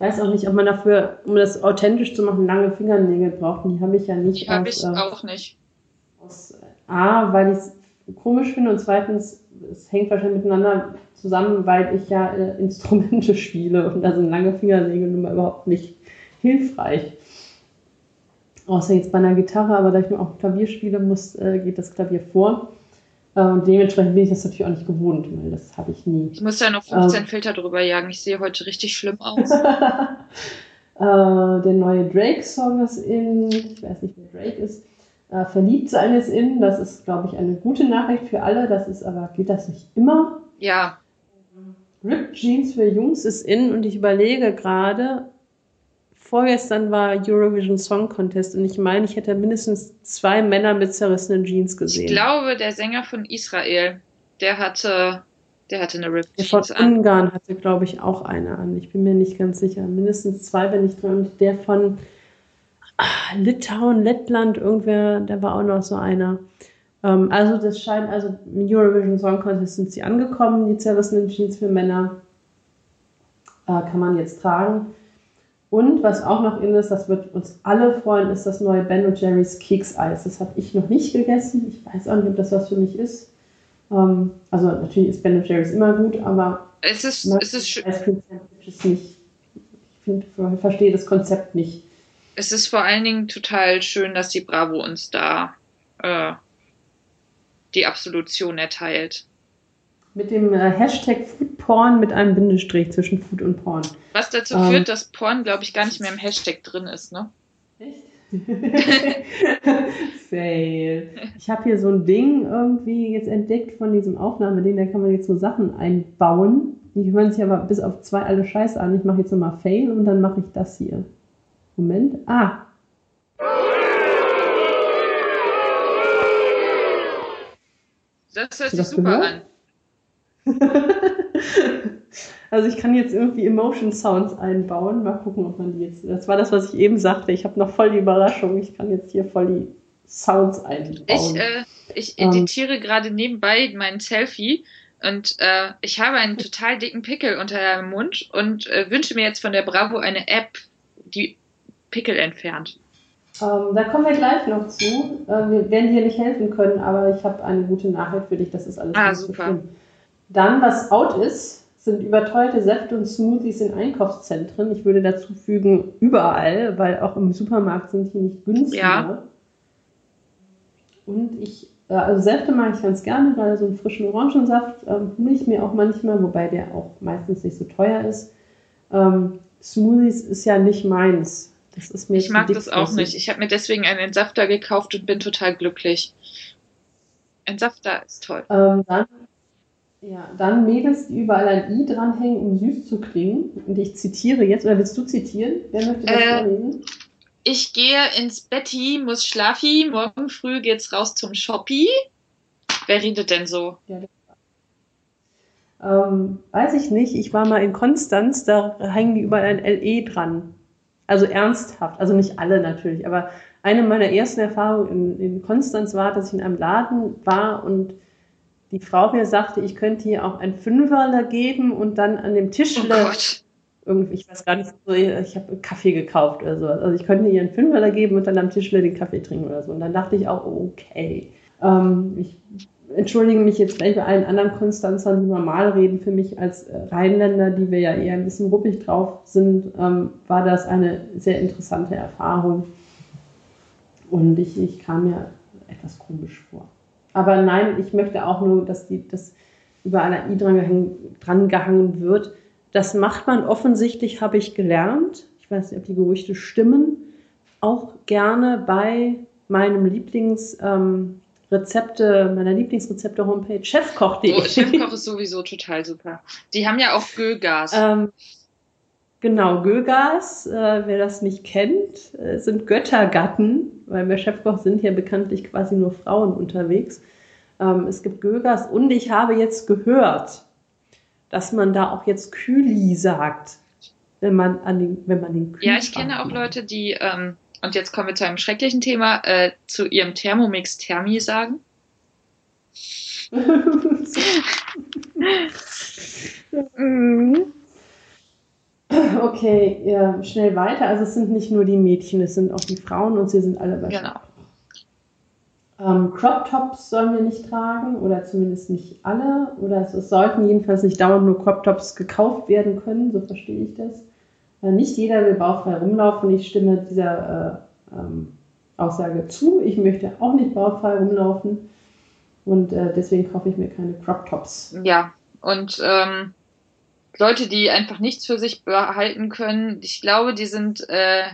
Ich weiß auch nicht, ob man dafür, um das authentisch zu machen, lange Fingernägel braucht. Die habe ich ja nicht. Die habe ich äh, auch nicht. Aus, A, weil ich es komisch finde und zweitens, es hängt wahrscheinlich miteinander zusammen, weil ich ja äh, Instrumente spiele und da sind lange Fingernägel nun mal überhaupt nicht hilfreich. Außer jetzt bei einer Gitarre, aber da ich nur auch Klavier spiele muss, äh, geht das Klavier vor. Äh, und dementsprechend bin ich das natürlich auch nicht gewohnt, weil das habe ich nie. Ich muss ja noch 15 ähm, Filter drüber jagen. Ich sehe heute richtig schlimm aus. äh, der neue Drake-Song ist in, ich weiß nicht, wer Drake ist. Äh, Verliebt sein ist in. Das ist, glaube ich, eine gute Nachricht für alle. Das ist aber, geht das nicht immer? Ja. Ripped Jeans für Jungs ist in und ich überlege gerade, vorgestern war Eurovision Song Contest und ich meine, ich hätte mindestens zwei Männer mit zerrissenen Jeans gesehen. Ich glaube, der Sänger von Israel, der hatte, der hatte eine Ripped Der von Ungarn hatte, glaube ich, auch eine an. Ich bin mir nicht ganz sicher. Mindestens zwei, wenn nicht drei. Und der von ah, Litauen, Lettland, irgendwer, der war auch noch so einer. Ähm, also das scheint, also im Eurovision Song Contest sind sie angekommen, die zerrissenen Jeans für Männer. Äh, kann man jetzt tragen. Und was auch noch in ist, das wird uns alle freuen, ist das neue Ben Jerry's Kekseis. Das habe ich noch nicht gegessen. Ich weiß auch nicht, ob das was für mich ist. Ähm, also natürlich ist Ben Jerry's immer gut, aber es ist, es ist ist nicht. Ich find, verstehe das Konzept nicht. Es ist vor allen Dingen total schön, dass die Bravo uns da äh, die Absolution erteilt. Mit dem äh, Hashtag Food Porn mit einem Bindestrich zwischen Food und Porn. Was dazu ähm, führt, dass Porn, glaube ich, gar nicht mehr im Hashtag drin ist, ne? Echt? Fail. Ich habe hier so ein Ding irgendwie jetzt entdeckt von diesem Aufnahmeding, da kann man jetzt so Sachen einbauen. Die hören sich aber bis auf zwei alle Scheiße an. Ich mache jetzt nochmal Fail und dann mache ich das hier. Moment. Ah. Das hört sich super gehört? an. also ich kann jetzt irgendwie Emotion Sounds einbauen. Mal gucken, ob man die jetzt. Das war das, was ich eben sagte. Ich habe noch voll die Überraschung. Ich kann jetzt hier voll die Sounds einbauen. Ich, äh, ich ähm. editiere ähm, gerade nebenbei mein Selfie und äh, ich habe einen total dicken Pickel unter dem Mund und äh, wünsche mir jetzt von der Bravo eine App, die Pickel entfernt. Ähm, da kommen wir gleich noch zu. Äh, wir werden dir nicht helfen können, aber ich habe eine gute Nachricht für dich. Das ist alles ah, super. So Dann, was out ist, sind überteuerte Säfte und Smoothies in Einkaufszentren. Ich würde dazu fügen, überall, weil auch im Supermarkt sind die nicht günstiger. Ja. Und ich, äh, also Säfte mag ich ganz gerne, gerade so einen frischen Orangensaft ähm, ich mir auch manchmal, wobei der auch meistens nicht so teuer ist. Ähm, Smoothies ist ja nicht meins. Das ist mir ich mag das auch nicht. Ich habe mir deswegen einen Entsafter gekauft und bin total glücklich. Entsafter ist toll. Ähm, dann, ja, dann Mädels, die überall ein I dranhängen, um süß zu klingen. Und ich zitiere jetzt, oder willst du zitieren? Wer möchte das äh, vorlesen? Ich gehe ins Betty, muss schlafi, morgen früh geht's raus zum Shoppi. Wer redet denn so? Ja, ähm, weiß ich nicht. Ich war mal in Konstanz, da hängen die überall ein LE dran. Also ernsthaft, also nicht alle natürlich, aber eine meiner ersten Erfahrungen in, in Konstanz war, dass ich in einem Laden war und die Frau mir sagte, ich könnte hier auch ein Fünferler geben und dann an dem Tischler oh irgendwie, ich weiß gar nicht, ich habe Kaffee gekauft oder so. Also ich könnte ihr einen Fünferler geben und dann am Tischler den Kaffee trinken oder so. Und dann dachte ich auch, okay. Ähm, ich entschuldige mich jetzt gleich bei allen anderen Konstanzern, die normal reden. Für mich als äh, Rheinländer, die wir ja eher ein bisschen ruppig drauf sind, ähm, war das eine sehr interessante Erfahrung. Und ich, ich kam mir etwas komisch vor. Aber nein, ich möchte auch nur, dass die, dass überall ein I dran gehangen, dran gehangen wird. Das macht man offensichtlich, habe ich gelernt. Ich weiß nicht, ob die Gerüchte stimmen. Auch gerne bei meinem Lieblings, ähm, Rezepte, meiner Lieblingsrezepte-Homepage, chefkoch.de. Oh, Chefkoch ist sowieso total super. Die haben ja auch Gögas. Ähm, genau, Gögas, äh, wer das nicht kennt, äh, sind Göttergatten, weil bei Chefkoch sind ja bekanntlich quasi nur Frauen unterwegs. Ähm, es gibt Gögas und ich habe jetzt gehört, dass man da auch jetzt Kühli sagt, wenn man, an den, wenn man den Kühlschrank Ja, ich kenne auch Leute, die ähm, und jetzt kommen wir zu einem schrecklichen Thema, äh, zu ihrem Thermomix Thermi sagen. okay, ja, schnell weiter. Also es sind nicht nur die Mädchen, es sind auch die Frauen und sie sind alle bei Genau. Ähm, Crop Tops sollen wir nicht tragen oder zumindest nicht alle oder es, es sollten jedenfalls nicht dauernd nur Crop Tops gekauft werden können, so verstehe ich das. Äh, nicht jeder will bauchfrei rumlaufen. Ich stimme dieser äh, ähm, Aussage zu. Ich möchte auch nicht bauchfrei rumlaufen. Und äh, deswegen kaufe ich mir keine Crop Tops. Ja, und ähm, Leute, die einfach nichts für sich behalten können, ich glaube, die sind äh,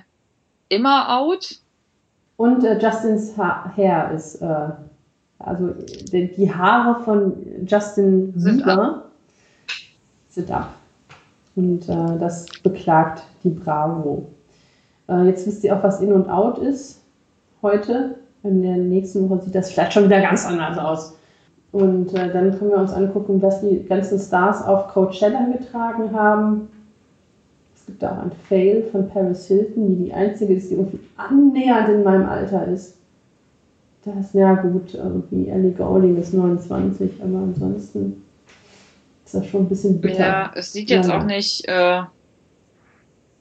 immer out. Und äh, Justins ha Hair ist, äh, also die, Haare von Justin sind Bieber ab. sind ab. Und äh, das beklagt die Bravo. Äh, jetzt wisst ihr auch, was In und Out ist heute. In der nächsten Woche sieht das vielleicht schon wieder ganz anders aus. Und äh, dann können wir uns angucken, was die ganzen Stars auf Coachella getragen haben. Es gibt auch ein Fail von Paris Hilton, die die einzige ist, die irgendwie annähernd in meinem Alter ist. Das ist ja gut, irgendwie Ellie Goulding ist 29, aber ansonsten ist das schon ein bisschen bitter. Ja, es sieht jetzt ja. auch nicht, äh,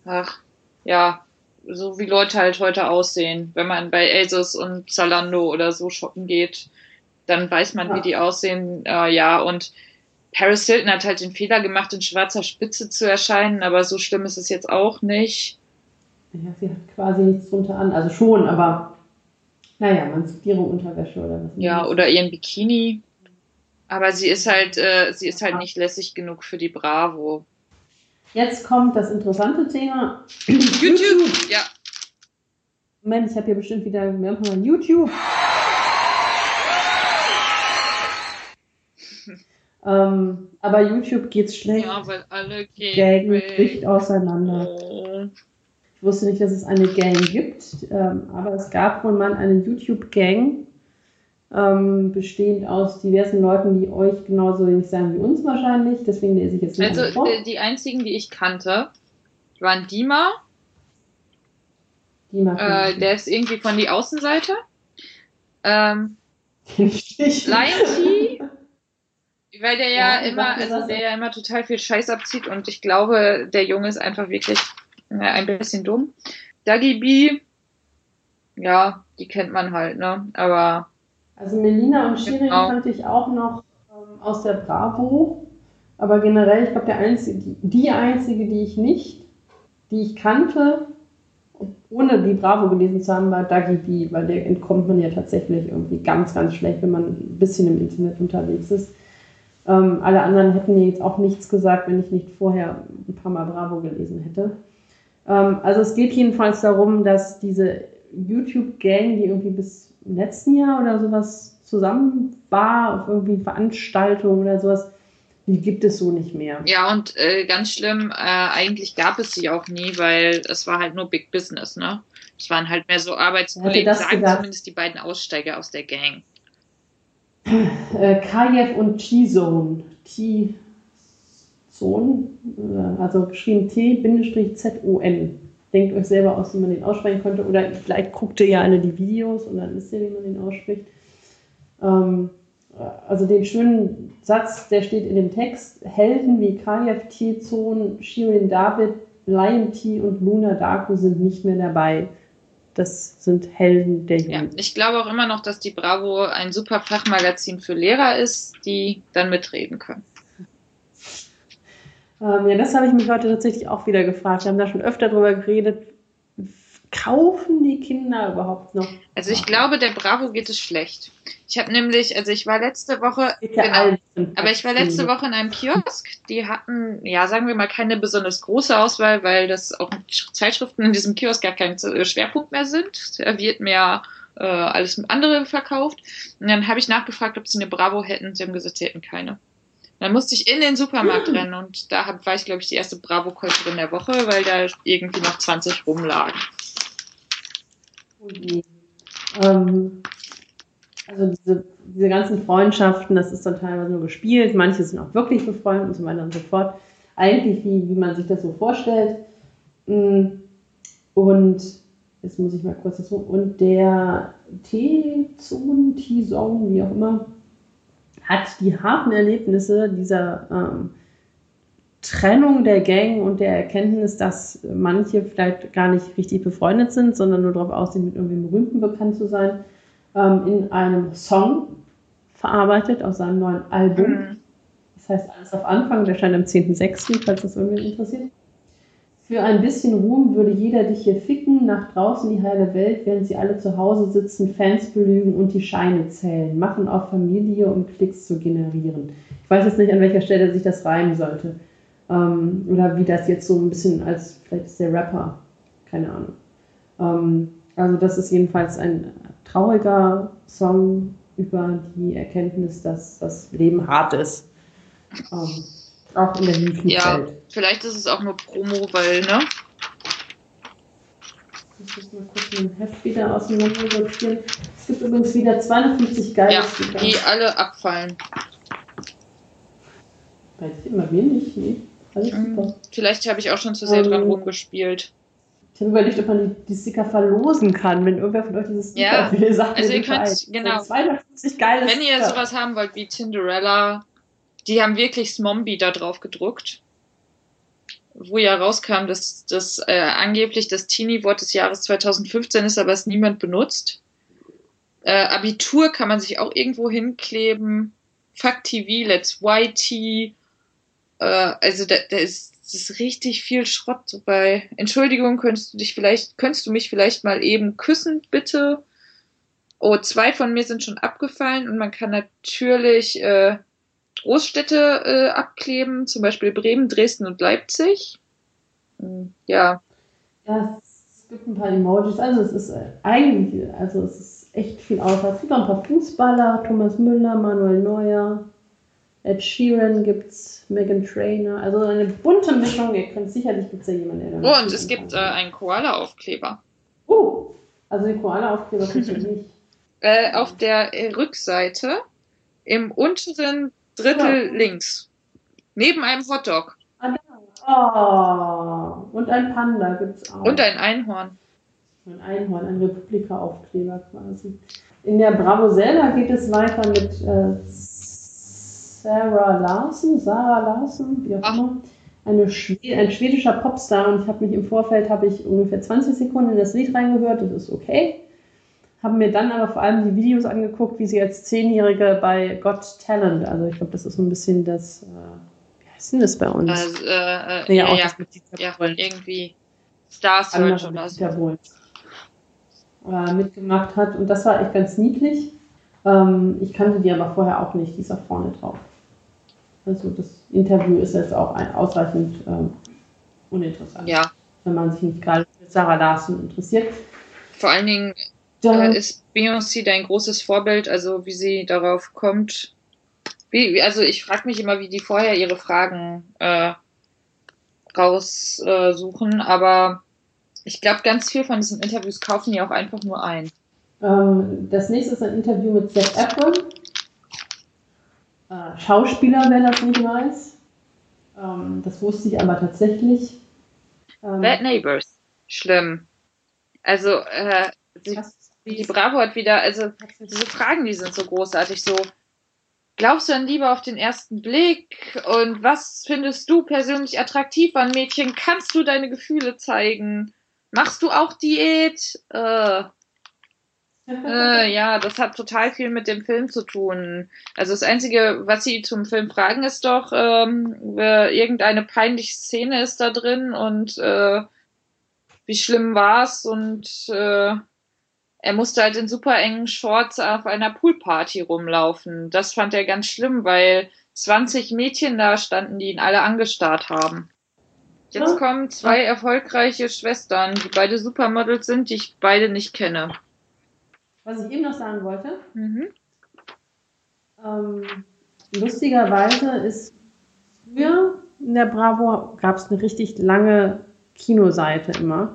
ach, ja, so wie Leute halt heute aussehen. Wenn man bei Asus und Zalando oder so shoppen geht, dann weiß man, ja. wie die aussehen. Äh, ja, und Paris Hilton hat halt den Fehler gemacht, in schwarzer Spitze zu erscheinen, aber so schlimm ist es jetzt auch nicht. Ja, sie hat quasi nichts drunter an. Also schon, aber naja, man sieht ihre Unterwäsche oder was. Ja, oder ihren Bikini. Aber sie ist halt, äh, sie ist halt nicht lässig genug für die Bravo. Jetzt kommt das interessante Thema. YouTube, YouTube. ja. Moment, ich habe hier bestimmt wieder wir haben YouTube. Ähm, aber YouTube geht's schlecht. Ja, weil alle Gang bricht auseinander. Oh. Ich wusste nicht, dass es eine Gang gibt, ähm, aber es gab wohl mal eine YouTube-Gang, ähm, bestehend aus diversen Leuten, die euch genauso wenig sagen wie uns wahrscheinlich. Deswegen lese ich jetzt nicht Also vor. die einzigen, die ich kannte, waren Dima. Dima äh, der ist irgendwie von die Außenseite. Ähm, Lion weil der ja, ja immer, also der ja immer total viel Scheiß abzieht und ich glaube, der Junge ist einfach wirklich ein bisschen dumm. Dagi B, ja, die kennt man halt, ne? Aber. Also Melina und Shirin genau. kannte ich auch noch ähm, aus der Bravo. Aber generell, ich glaube, der einzige, die einzige, die ich nicht, die ich kannte, ohne die Bravo gelesen zu haben, war Dagi B, weil der entkommt man ja tatsächlich irgendwie ganz, ganz schlecht, wenn man ein bisschen im Internet unterwegs ist. Ähm, alle anderen hätten mir jetzt auch nichts gesagt, wenn ich nicht vorher ein paar Mal Bravo gelesen hätte. Ähm, also es geht jedenfalls darum, dass diese YouTube-Gang, die irgendwie bis letzten Jahr oder sowas zusammen war, auf irgendwie Veranstaltungen oder sowas, die gibt es so nicht mehr. Ja, und äh, ganz schlimm, äh, eigentlich gab es sie auch nie, weil es war halt nur Big Business, ne? Es waren halt mehr so Arbeitskollegen, sagen gedacht? zumindest die beiden Aussteiger aus der Gang. Äh, Kajev und T-Zone. T Zon, äh, also geschrieben T-Z-O-N. Denkt euch selber aus, wie man den aussprechen könnte. Oder vielleicht guckt ihr ja alle die Videos und dann wisst ihr, wie man den ausspricht. Ähm, also den schönen Satz, der steht in dem Text: Helden wie Kajev T-Zon, Shirin David, Lion T und Luna Daku sind nicht mehr dabei. Das sind Helden der Jugend. Ja, ich glaube auch immer noch, dass die Bravo ein super Fachmagazin für Lehrer ist, die dann mitreden können. Ähm, ja, das habe ich mich heute tatsächlich auch wieder gefragt. Wir haben da schon öfter drüber geredet. Kaufen die Kinder überhaupt noch? Also ich glaube, der Bravo geht es schlecht. Ich habe nämlich, also ich war letzte Woche, genau, aber ich war letzte Woche in einem Kiosk. Die hatten, ja, sagen wir mal, keine besonders große Auswahl, weil das auch Zeitschriften in diesem Kiosk gar kein Schwerpunkt mehr sind. Da wird mehr äh, alles andere verkauft. Und dann habe ich nachgefragt, ob sie eine Bravo hätten. Sie haben gesagt, sie hätten keine. Dann musste ich in den Supermarkt mhm. rennen und da war ich, glaube ich, die erste Bravo-Käuferin der Woche, weil da irgendwie noch 20 rumlagen. Okay. Ähm, also diese, diese ganzen Freundschaften, das ist dann teilweise nur gespielt, manche sind auch wirklich befreundet und so weiter und so fort. Eigentlich, wie, wie man sich das so vorstellt. Mm, und jetzt muss ich mal kurz das und der T-Zone, T-Zone, wie auch immer, hat die harten Erlebnisse dieser ähm, Trennung der Gang und der Erkenntnis, dass manche vielleicht gar nicht richtig befreundet sind, sondern nur darauf aussehen, mit irgendwem Berühmten bekannt zu sein, ähm, in einem Song verarbeitet aus seinem neuen Album. Mhm. Das heißt, alles auf Anfang, der scheint am 10.06., falls das irgendwie interessiert. Für ein bisschen Ruhm würde jeder dich hier ficken, nach draußen die heile Welt, während sie alle zu Hause sitzen, Fans belügen und die Scheine zählen, machen auf Familie, um Klicks zu generieren. Ich weiß jetzt nicht, an welcher Stelle sich das reimen sollte. Ähm, oder wie das jetzt so ein bisschen als, vielleicht ist der Rapper, keine Ahnung. Ähm, also das ist jedenfalls ein trauriger Song über die Erkenntnis, dass das Leben hart ist. Ähm, auch in der YouTube-Welt. Ja, vielleicht ist es auch nur Promo, weil, ne? Ich muss mal kurz mein Heft wieder auseinander sortieren. Es gibt übrigens wieder 52 geile ja, Die alle abfallen. Weiß ich immer wenig, nee. Alles mhm. super. Vielleicht habe ich auch schon zu sehr ähm, dran rumgespielt. Ich habe überlegt, ob man die, die, Sticker verlosen kann, wenn irgendwer von euch dieses Sticker ja, will, sagt also ihr könnt, genau. 52 geile Wenn ihr sowas haben wollt wie Cinderella, die haben wirklich Smombi da drauf gedruckt, wo ja rauskam, dass das äh, angeblich das Teenie-Wort des Jahres 2015 ist, aber es niemand benutzt. Äh, Abitur kann man sich auch irgendwo hinkleben. Fuck TV, Let's YT. Äh, also da, da ist, ist richtig viel Schrott dabei. Entschuldigung, könntest du dich vielleicht, könntest du mich vielleicht mal eben küssen, bitte? Oh, zwei von mir sind schon abgefallen und man kann natürlich äh, Großstädte äh, abkleben, zum Beispiel Bremen, Dresden und Leipzig. Hm, ja. Ja, es gibt ein paar Emojis. Also es ist äh, eigentlich, also es ist echt viel Auswahl. Es gibt ein paar Fußballer, Thomas Müller, Manuel Neuer, Ed Sheeran gibt's, Megan Trainer. Also eine bunte Mischung. Ihr könnt sicherlich gibt es ja jemanden, der Oh, und es gibt äh, einen Koala-Aufkleber. Oh, also den Koala-Aufkleber gibt es nicht. Äh, auf der Rückseite im unteren Drittel ja. links. Neben einem Hotdog. Oh, und ein Panda gibt es auch. Und ein Einhorn. Ein Einhorn, ein Republika-Aufkleber quasi. In der Bravo selber geht es weiter mit äh, Sarah Larsen, Sarah Larsen, wie auch immer. Eine Schwed ein schwedischer Popstar und ich habe mich im Vorfeld, habe ich ungefähr 20 Sekunden in das Lied reingehört, das ist okay. Haben mir dann aber vor allem die Videos angeguckt, wie sie als Zehnjährige bei Got Talent, also ich glaube, das ist so ein bisschen das, äh, wie heißt denn das bei uns? Also, äh, äh, ja, ja, ja, ja irgendwie Star Search oder so. Äh, mitgemacht hat und das war echt ganz niedlich. Ähm, ich kannte die aber vorher auch nicht, die ist auch vorne drauf. Also das Interview ist jetzt auch ein, ausreichend ähm, uninteressant. Ja. Wenn man sich nicht gerade für Sarah Larsen interessiert. Vor allen Dingen äh, ist Beyoncé dein großes Vorbild, also wie sie darauf kommt. Wie, also ich frage mich immer, wie die vorher ihre Fragen äh, raussuchen, äh, aber ich glaube, ganz viel von diesen Interviews kaufen die auch einfach nur ein. Ähm, das nächste ist ein Interview mit Seth Efron. Äh, Schauspieler, wer das nicht weiß. Ähm, das wusste ich aber tatsächlich. Ähm, Bad Neighbors. Schlimm. Also, äh, die, die Bravo hat wieder, also diese Fragen, die sind so großartig. So, glaubst du an Liebe auf den ersten Blick? Und was findest du persönlich attraktiv an Mädchen? Kannst du deine Gefühle zeigen? Machst du auch Diät? Äh, äh, ja, das hat total viel mit dem Film zu tun. Also das Einzige, was sie zum Film fragen, ist doch, ähm, irgendeine peinliche Szene ist da drin und äh, wie schlimm war's und äh, er musste halt in super engen Shorts auf einer Poolparty rumlaufen. Das fand er ganz schlimm, weil 20 Mädchen da standen, die ihn alle angestarrt haben. Jetzt kommen zwei erfolgreiche Schwestern, die beide Supermodels sind, die ich beide nicht kenne. Was ich eben noch sagen wollte, mhm. ähm, lustigerweise ist früher in der Bravo gab es eine richtig lange Kinoseite immer.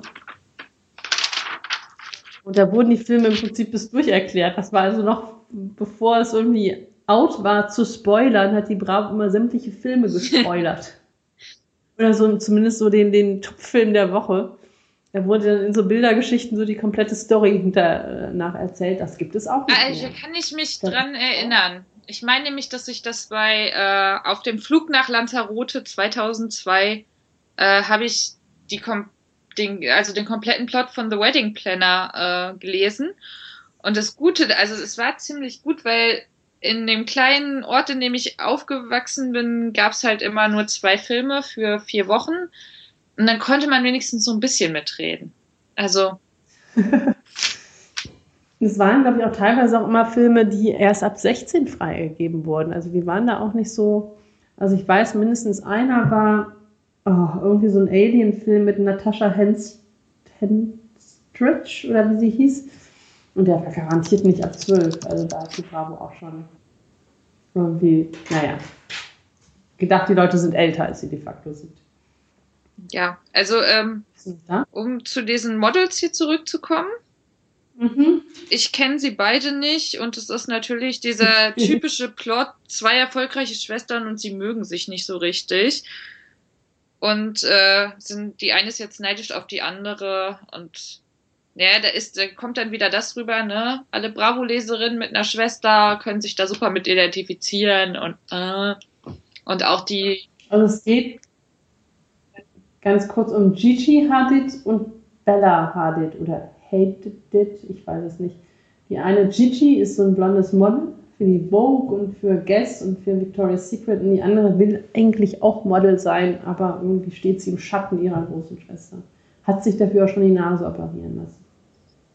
Und da wurden die Filme im Prinzip bis durch erklärt. Das war also noch, bevor es irgendwie out war zu spoilern, hat die Bravo immer sämtliche Filme gespoilert. Oder so zumindest so den, den Top-Film der Woche. Da wurde dann in so Bildergeschichten so die komplette Story hinter äh, nacherzählt. Das gibt es auch nicht. Also mehr. kann ich mich das dran erinnern. Ich meine nämlich, dass ich das bei äh, auf dem Flug nach Lanzarote 2002 äh, habe ich die den, also den kompletten Plot von The Wedding Planner äh, gelesen. Und das Gute, also es war ziemlich gut, weil in dem kleinen Ort, in dem ich aufgewachsen bin, gab es halt immer nur zwei Filme für vier Wochen. Und dann konnte man wenigstens so ein bisschen mitreden. Also. Es waren, glaube ich, auch teilweise auch immer Filme, die erst ab 16 freigegeben wurden. Also die waren da auch nicht so. Also ich weiß, mindestens einer war oh, irgendwie so ein Alien-Film mit Natascha Henstridge oder wie sie hieß. Und der war garantiert nicht ab 12. Also da ist die Bravo auch schon irgendwie, naja, gedacht, die Leute sind älter, als sie de facto sind. Ja, also ähm, um zu diesen Models hier zurückzukommen. Mhm. Ich kenne sie beide nicht und es ist natürlich dieser typische Plot, zwei erfolgreiche Schwestern und sie mögen sich nicht so richtig. Und äh, sind die eine ist jetzt neidisch auf die andere und ja, da ist, da kommt dann wieder das rüber, ne? Alle Bravo-Leserinnen mit einer Schwester können sich da super mit identifizieren und äh, und auch die. Also es geht ganz kurz um Gigi Hadid und Bella Hadid oder Hated It, ich weiß es nicht. Die eine Gigi ist so ein blondes Model für die Vogue und für Guess und für Victoria's Secret und die andere will eigentlich auch Model sein, aber irgendwie steht sie im Schatten ihrer großen Schwester. Hat sich dafür auch schon die Nase operieren lassen.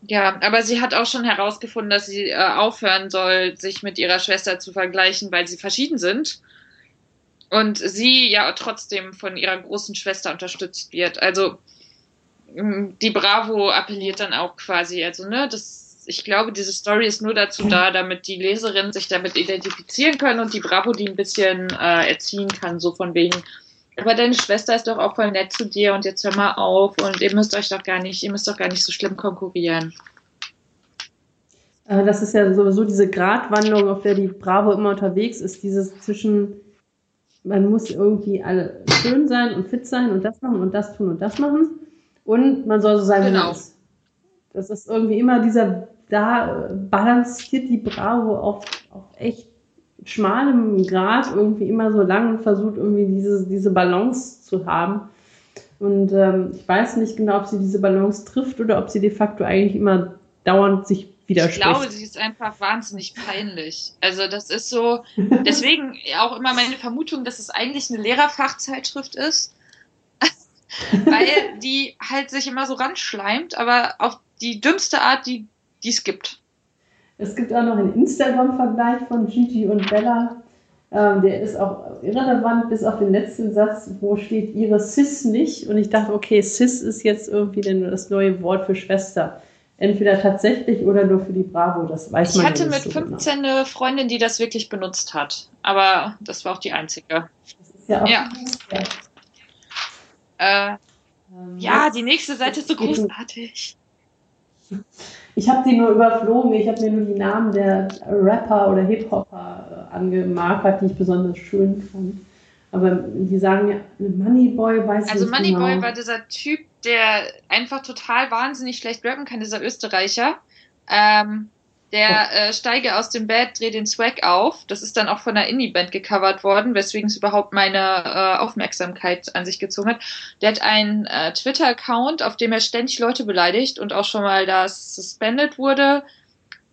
Ja, aber sie hat auch schon herausgefunden, dass sie äh, aufhören soll, sich mit ihrer Schwester zu vergleichen, weil sie verschieden sind. Und sie ja trotzdem von ihrer großen Schwester unterstützt wird. Also mm, die Bravo appelliert dann auch quasi, also ne, das, ich glaube, diese Story ist nur dazu da, damit die Leserinnen sich damit identifizieren können und die Bravo die ein bisschen äh, erziehen kann, so von wegen, aber deine Schwester ist doch auch voll nett zu dir und jetzt hör mal auf und ihr müsst euch doch gar nicht, ihr müsst doch gar nicht so schlimm konkurrieren. Äh, das ist ja sowieso diese Gratwanderung, auf der die Bravo immer unterwegs ist, dieses zwischen, man muss irgendwie alle schön sein und fit sein und das machen und das tun und das machen und man soll so sein, wie man genau. ist. Das ist irgendwie immer dieser, da balanciert die Bravo auf, auf echt schmalem Grad irgendwie immer so lang und versucht irgendwie diese, diese Balance zu haben. Und ähm, ich weiß nicht genau, ob sie diese Balance trifft oder ob sie de facto eigentlich immer dauernd sich widerspricht. Ich glaube, sie ist einfach wahnsinnig peinlich. Also das ist so, deswegen auch immer meine Vermutung, dass es eigentlich eine Lehrerfachzeitschrift ist, weil die halt sich immer so ranschleimt, aber auf die dümmste Art, die es gibt. Es gibt auch noch einen Instagram-Vergleich von Gigi und Bella. Ähm, der ist auch irrelevant bis auf den letzten Satz, wo steht ihre Sis nicht. Und ich dachte, okay, Sis ist jetzt irgendwie das neue Wort für Schwester. Entweder tatsächlich oder nur für die Bravo, das weiß man nicht. Ich hatte mit so 15 genau. eine Freundin, die das wirklich benutzt hat. Aber das war auch die einzige. Das ist ja auch ja. Äh, ähm, ja, die nächste Seite ist so großartig. Ich habe die nur überflogen, ich habe mir nur die Namen der Rapper oder Hip-Hopper äh, angemarkert, die ich besonders schön fand. Aber die sagen ja, Moneyboy weiß also nicht Also Moneyboy genau. war dieser Typ, der einfach total wahnsinnig schlecht rappen kann, dieser Österreicher. Ähm, der äh, steige aus dem Bett, drehe den Swag auf. Das ist dann auch von einer Indie-Band gecovert worden, weswegen es überhaupt meine äh, Aufmerksamkeit an sich gezogen hat. Der hat einen äh, Twitter-Account, auf dem er ständig Leute beleidigt und auch schon mal das suspended wurde.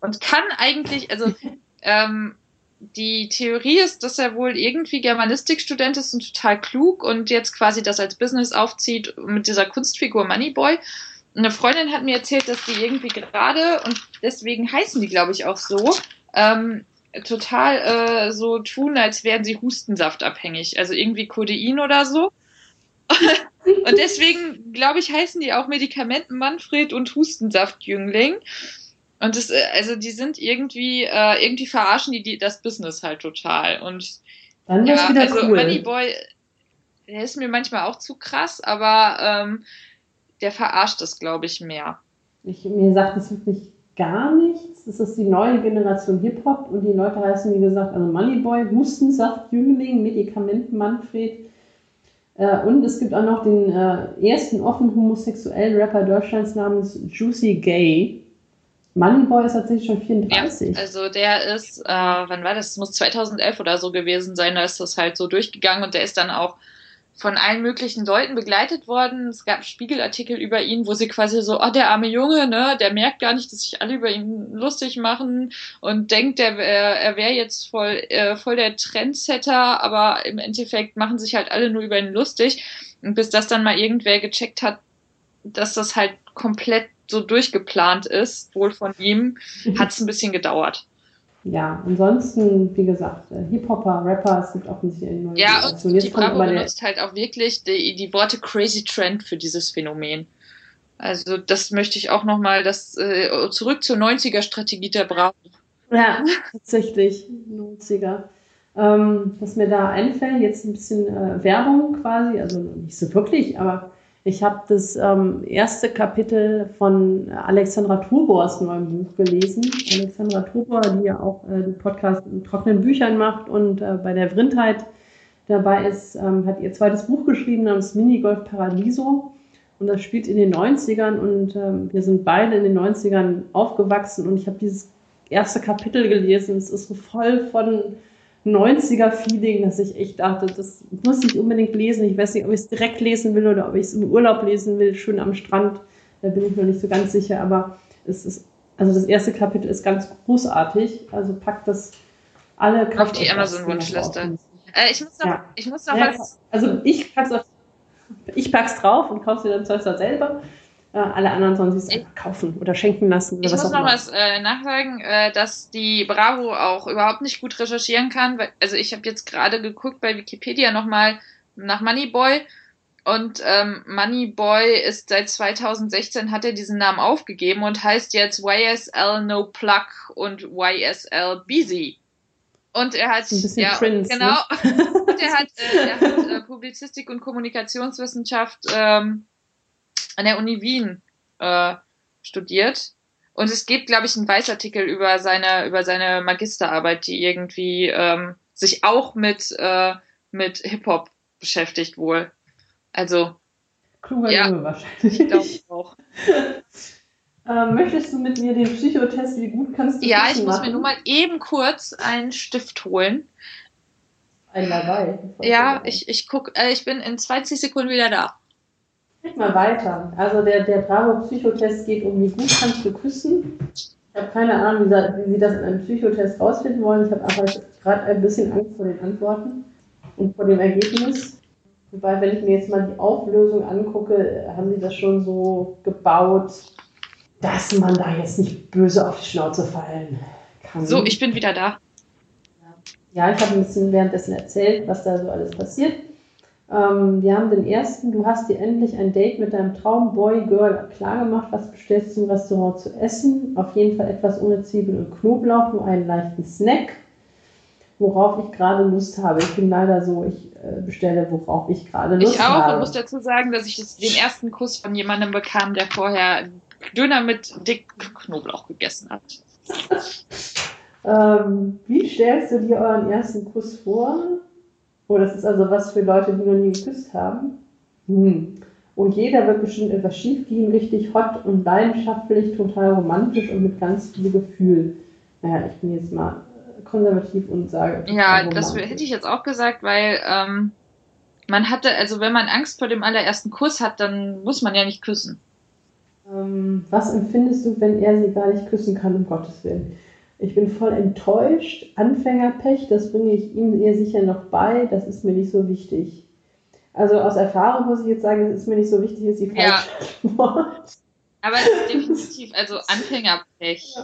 Und kann eigentlich, also ähm, die Theorie ist, dass er wohl irgendwie Germanistikstudent ist und total klug und jetzt quasi das als Business aufzieht mit dieser Kunstfigur Moneyboy eine Freundin hat mir erzählt, dass die irgendwie gerade, und deswegen heißen die, glaube ich, auch so, ähm, total äh, so tun, als wären sie Hustensaftabhängig. Also irgendwie Codein oder so. und deswegen, glaube ich, heißen die auch Medikamenten Manfred und Hustensaftjüngling. Und das, äh, also die sind irgendwie, äh, irgendwie verarschen die, die das Business halt total. Und Dann ja, wieder also cool. Moneyboy, der ist mir manchmal auch zu krass, aber ähm, der verarscht es, glaube ich, mehr. Ich, mir sagt es wirklich gar nichts. Das ist die neue Generation Hip-Hop und die Leute heißen, wie gesagt, also Moneyboy, Hustensaft, Jüngling, Medikament Manfred. Äh, und es gibt auch noch den äh, ersten offen homosexuellen Rapper Deutschlands namens Juicy Gay. Moneyboy ist tatsächlich schon 34. Ja, also der ist, äh, wann war das? Das muss 2011 oder so gewesen sein, da ist das halt so durchgegangen und der ist dann auch von allen möglichen Leuten begleitet worden. Es gab Spiegelartikel über ihn, wo sie quasi so, oh, der arme Junge, ne, der merkt gar nicht, dass sich alle über ihn lustig machen und denkt, der, er, er wäre jetzt voll, äh, voll der Trendsetter, aber im Endeffekt machen sich halt alle nur über ihn lustig. Und bis das dann mal irgendwer gecheckt hat, dass das halt komplett so durchgeplant ist, wohl von ihm, hat es ein bisschen gedauert ja, ansonsten, wie gesagt, äh, Hip-Hopper, Rapper, es gibt offensichtlich eine neue Ja, und die Bravo benutzt halt auch wirklich die, die Worte Crazy Trend für dieses Phänomen. Also das möchte ich auch nochmal, das äh, zurück zur 90er-Strategie der Bravo. Ja, tatsächlich, 90er. Ähm, was mir da einfällt, jetzt ein bisschen äh, Werbung quasi, also nicht so wirklich, aber ich habe das ähm, erste Kapitel von Alexandra Turbors neuem Buch gelesen. Alexandra Turbor, die ja auch äh, den Podcast in trockenen Büchern macht und äh, bei der Vrindheit dabei ist, ähm, hat ihr zweites Buch geschrieben namens Minigolf Paradiso. Und das spielt in den 90ern und ähm, wir sind beide in den 90ern aufgewachsen und ich habe dieses erste Kapitel gelesen. Es ist so voll von 90er-Feeling, dass ich echt dachte, das muss ich unbedingt lesen. Ich weiß nicht, ob ich es direkt lesen will oder ob ich es im Urlaub lesen will, schön am Strand. Da bin ich noch nicht so ganz sicher, aber es ist, also das erste Kapitel ist ganz großartig. Also packt das alle Kraft auf die Amazon-Wunschliste. Äh, ich muss noch, ja. ich muss noch ja, was. Also ich pack's auf, ich pack's drauf und kauf's dir dann zuerst selber. Alle anderen sollen sich einfach kaufen oder schenken lassen. Oder ich muss noch was äh, nachsagen, äh, dass die Bravo auch überhaupt nicht gut recherchieren kann. Weil, also ich habe jetzt gerade geguckt bei Wikipedia nochmal nach Moneyboy und ähm, Moneyboy ist seit 2016 hat er diesen Namen aufgegeben und heißt jetzt YSL No Plug und YSL Busy. Und er hat, ja, Prince, genau, ne? und er hat, äh, er hat äh, Publizistik und Kommunikationswissenschaft ähm, an der Uni Wien äh, studiert. Und es gibt, glaube ich, einen Weißartikel über seine, über seine Magisterarbeit, die irgendwie ähm, sich auch mit, äh, mit Hip-Hop beschäftigt wohl. Also. Kluger ja, Junge wahrscheinlich. Ich glaube auch. ähm, möchtest du mit mir den Psychotest, wie gut kannst du Ja, ich muss machen? mir nur mal eben kurz einen Stift holen. Einen dabei. Ja, ich, ich guck, äh, ich bin in 20 Sekunden wieder da. Red mal weiter. Also der, der Bravo-Psychotest geht um, wie gut kannst du küssen. Ich habe keine Ahnung, wie, wie Sie das in einem Psychotest rausfinden wollen. Ich habe aber gerade ein bisschen Angst vor den Antworten und vor dem Ergebnis. Wobei, wenn ich mir jetzt mal die Auflösung angucke, haben sie das schon so gebaut, dass man da jetzt nicht böse auf die Schnauze fallen kann. So, ich bin wieder da. Ja, ich habe ein bisschen währenddessen erzählt, was da so alles passiert. Ähm, wir haben den ersten, du hast dir endlich ein Date mit deinem Traumboy, Girl klargemacht. Was bestellst du im Restaurant zu essen? Auf jeden Fall etwas ohne Zwiebeln und Knoblauch, nur einen leichten Snack worauf ich gerade Lust habe. Ich bin leider so, ich äh, bestelle, worauf ich gerade Lust habe. Ich auch habe. und muss dazu sagen, dass ich das, den ersten Kuss von jemandem bekam, der vorher Döner mit dick Knoblauch gegessen hat. ähm, wie stellst du dir euren ersten Kuss vor? Oh, das ist also was für Leute, die noch nie geküsst haben. Hm. Und jeder wird bestimmt etwas schief gehen, richtig hot und leidenschaftlich, total romantisch und mit ganz viel Gefühl. Naja, ich bin jetzt mal konservativ und sage. Ja, das hätte ich jetzt auch gesagt, weil ähm, man hatte, also wenn man Angst vor dem allerersten Kuss hat, dann muss man ja nicht küssen. Ähm, was empfindest du, wenn er sie gar nicht küssen kann, um Gottes Willen? Ich bin voll enttäuscht. Anfängerpech, das bringe ich ihm eher sicher noch bei. Das ist mir nicht so wichtig. Also aus Erfahrung muss ich jetzt sagen, es ist mir nicht so wichtig, ist die falsche ja. Wort. Aber es ist definitiv, also Anfängerpech.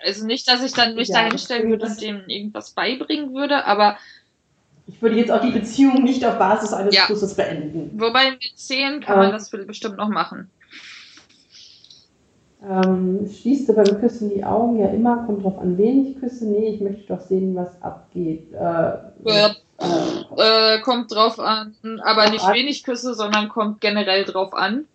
Also nicht, dass ich dann mich ja, da hinstellen würde und dem irgendwas beibringen würde, aber. Ich würde jetzt auch die Beziehung nicht auf Basis eines ja. Kusses beenden. Wobei mit 10 kann ähm, man das bestimmt noch machen. Ähm, schließt beim Küssen die Augen ja immer, kommt drauf an, wen ich küsse. Nee, ich möchte doch sehen, was abgeht. Äh, äh, äh, kommt drauf an, aber nicht wen ich küsse, sondern kommt generell drauf an.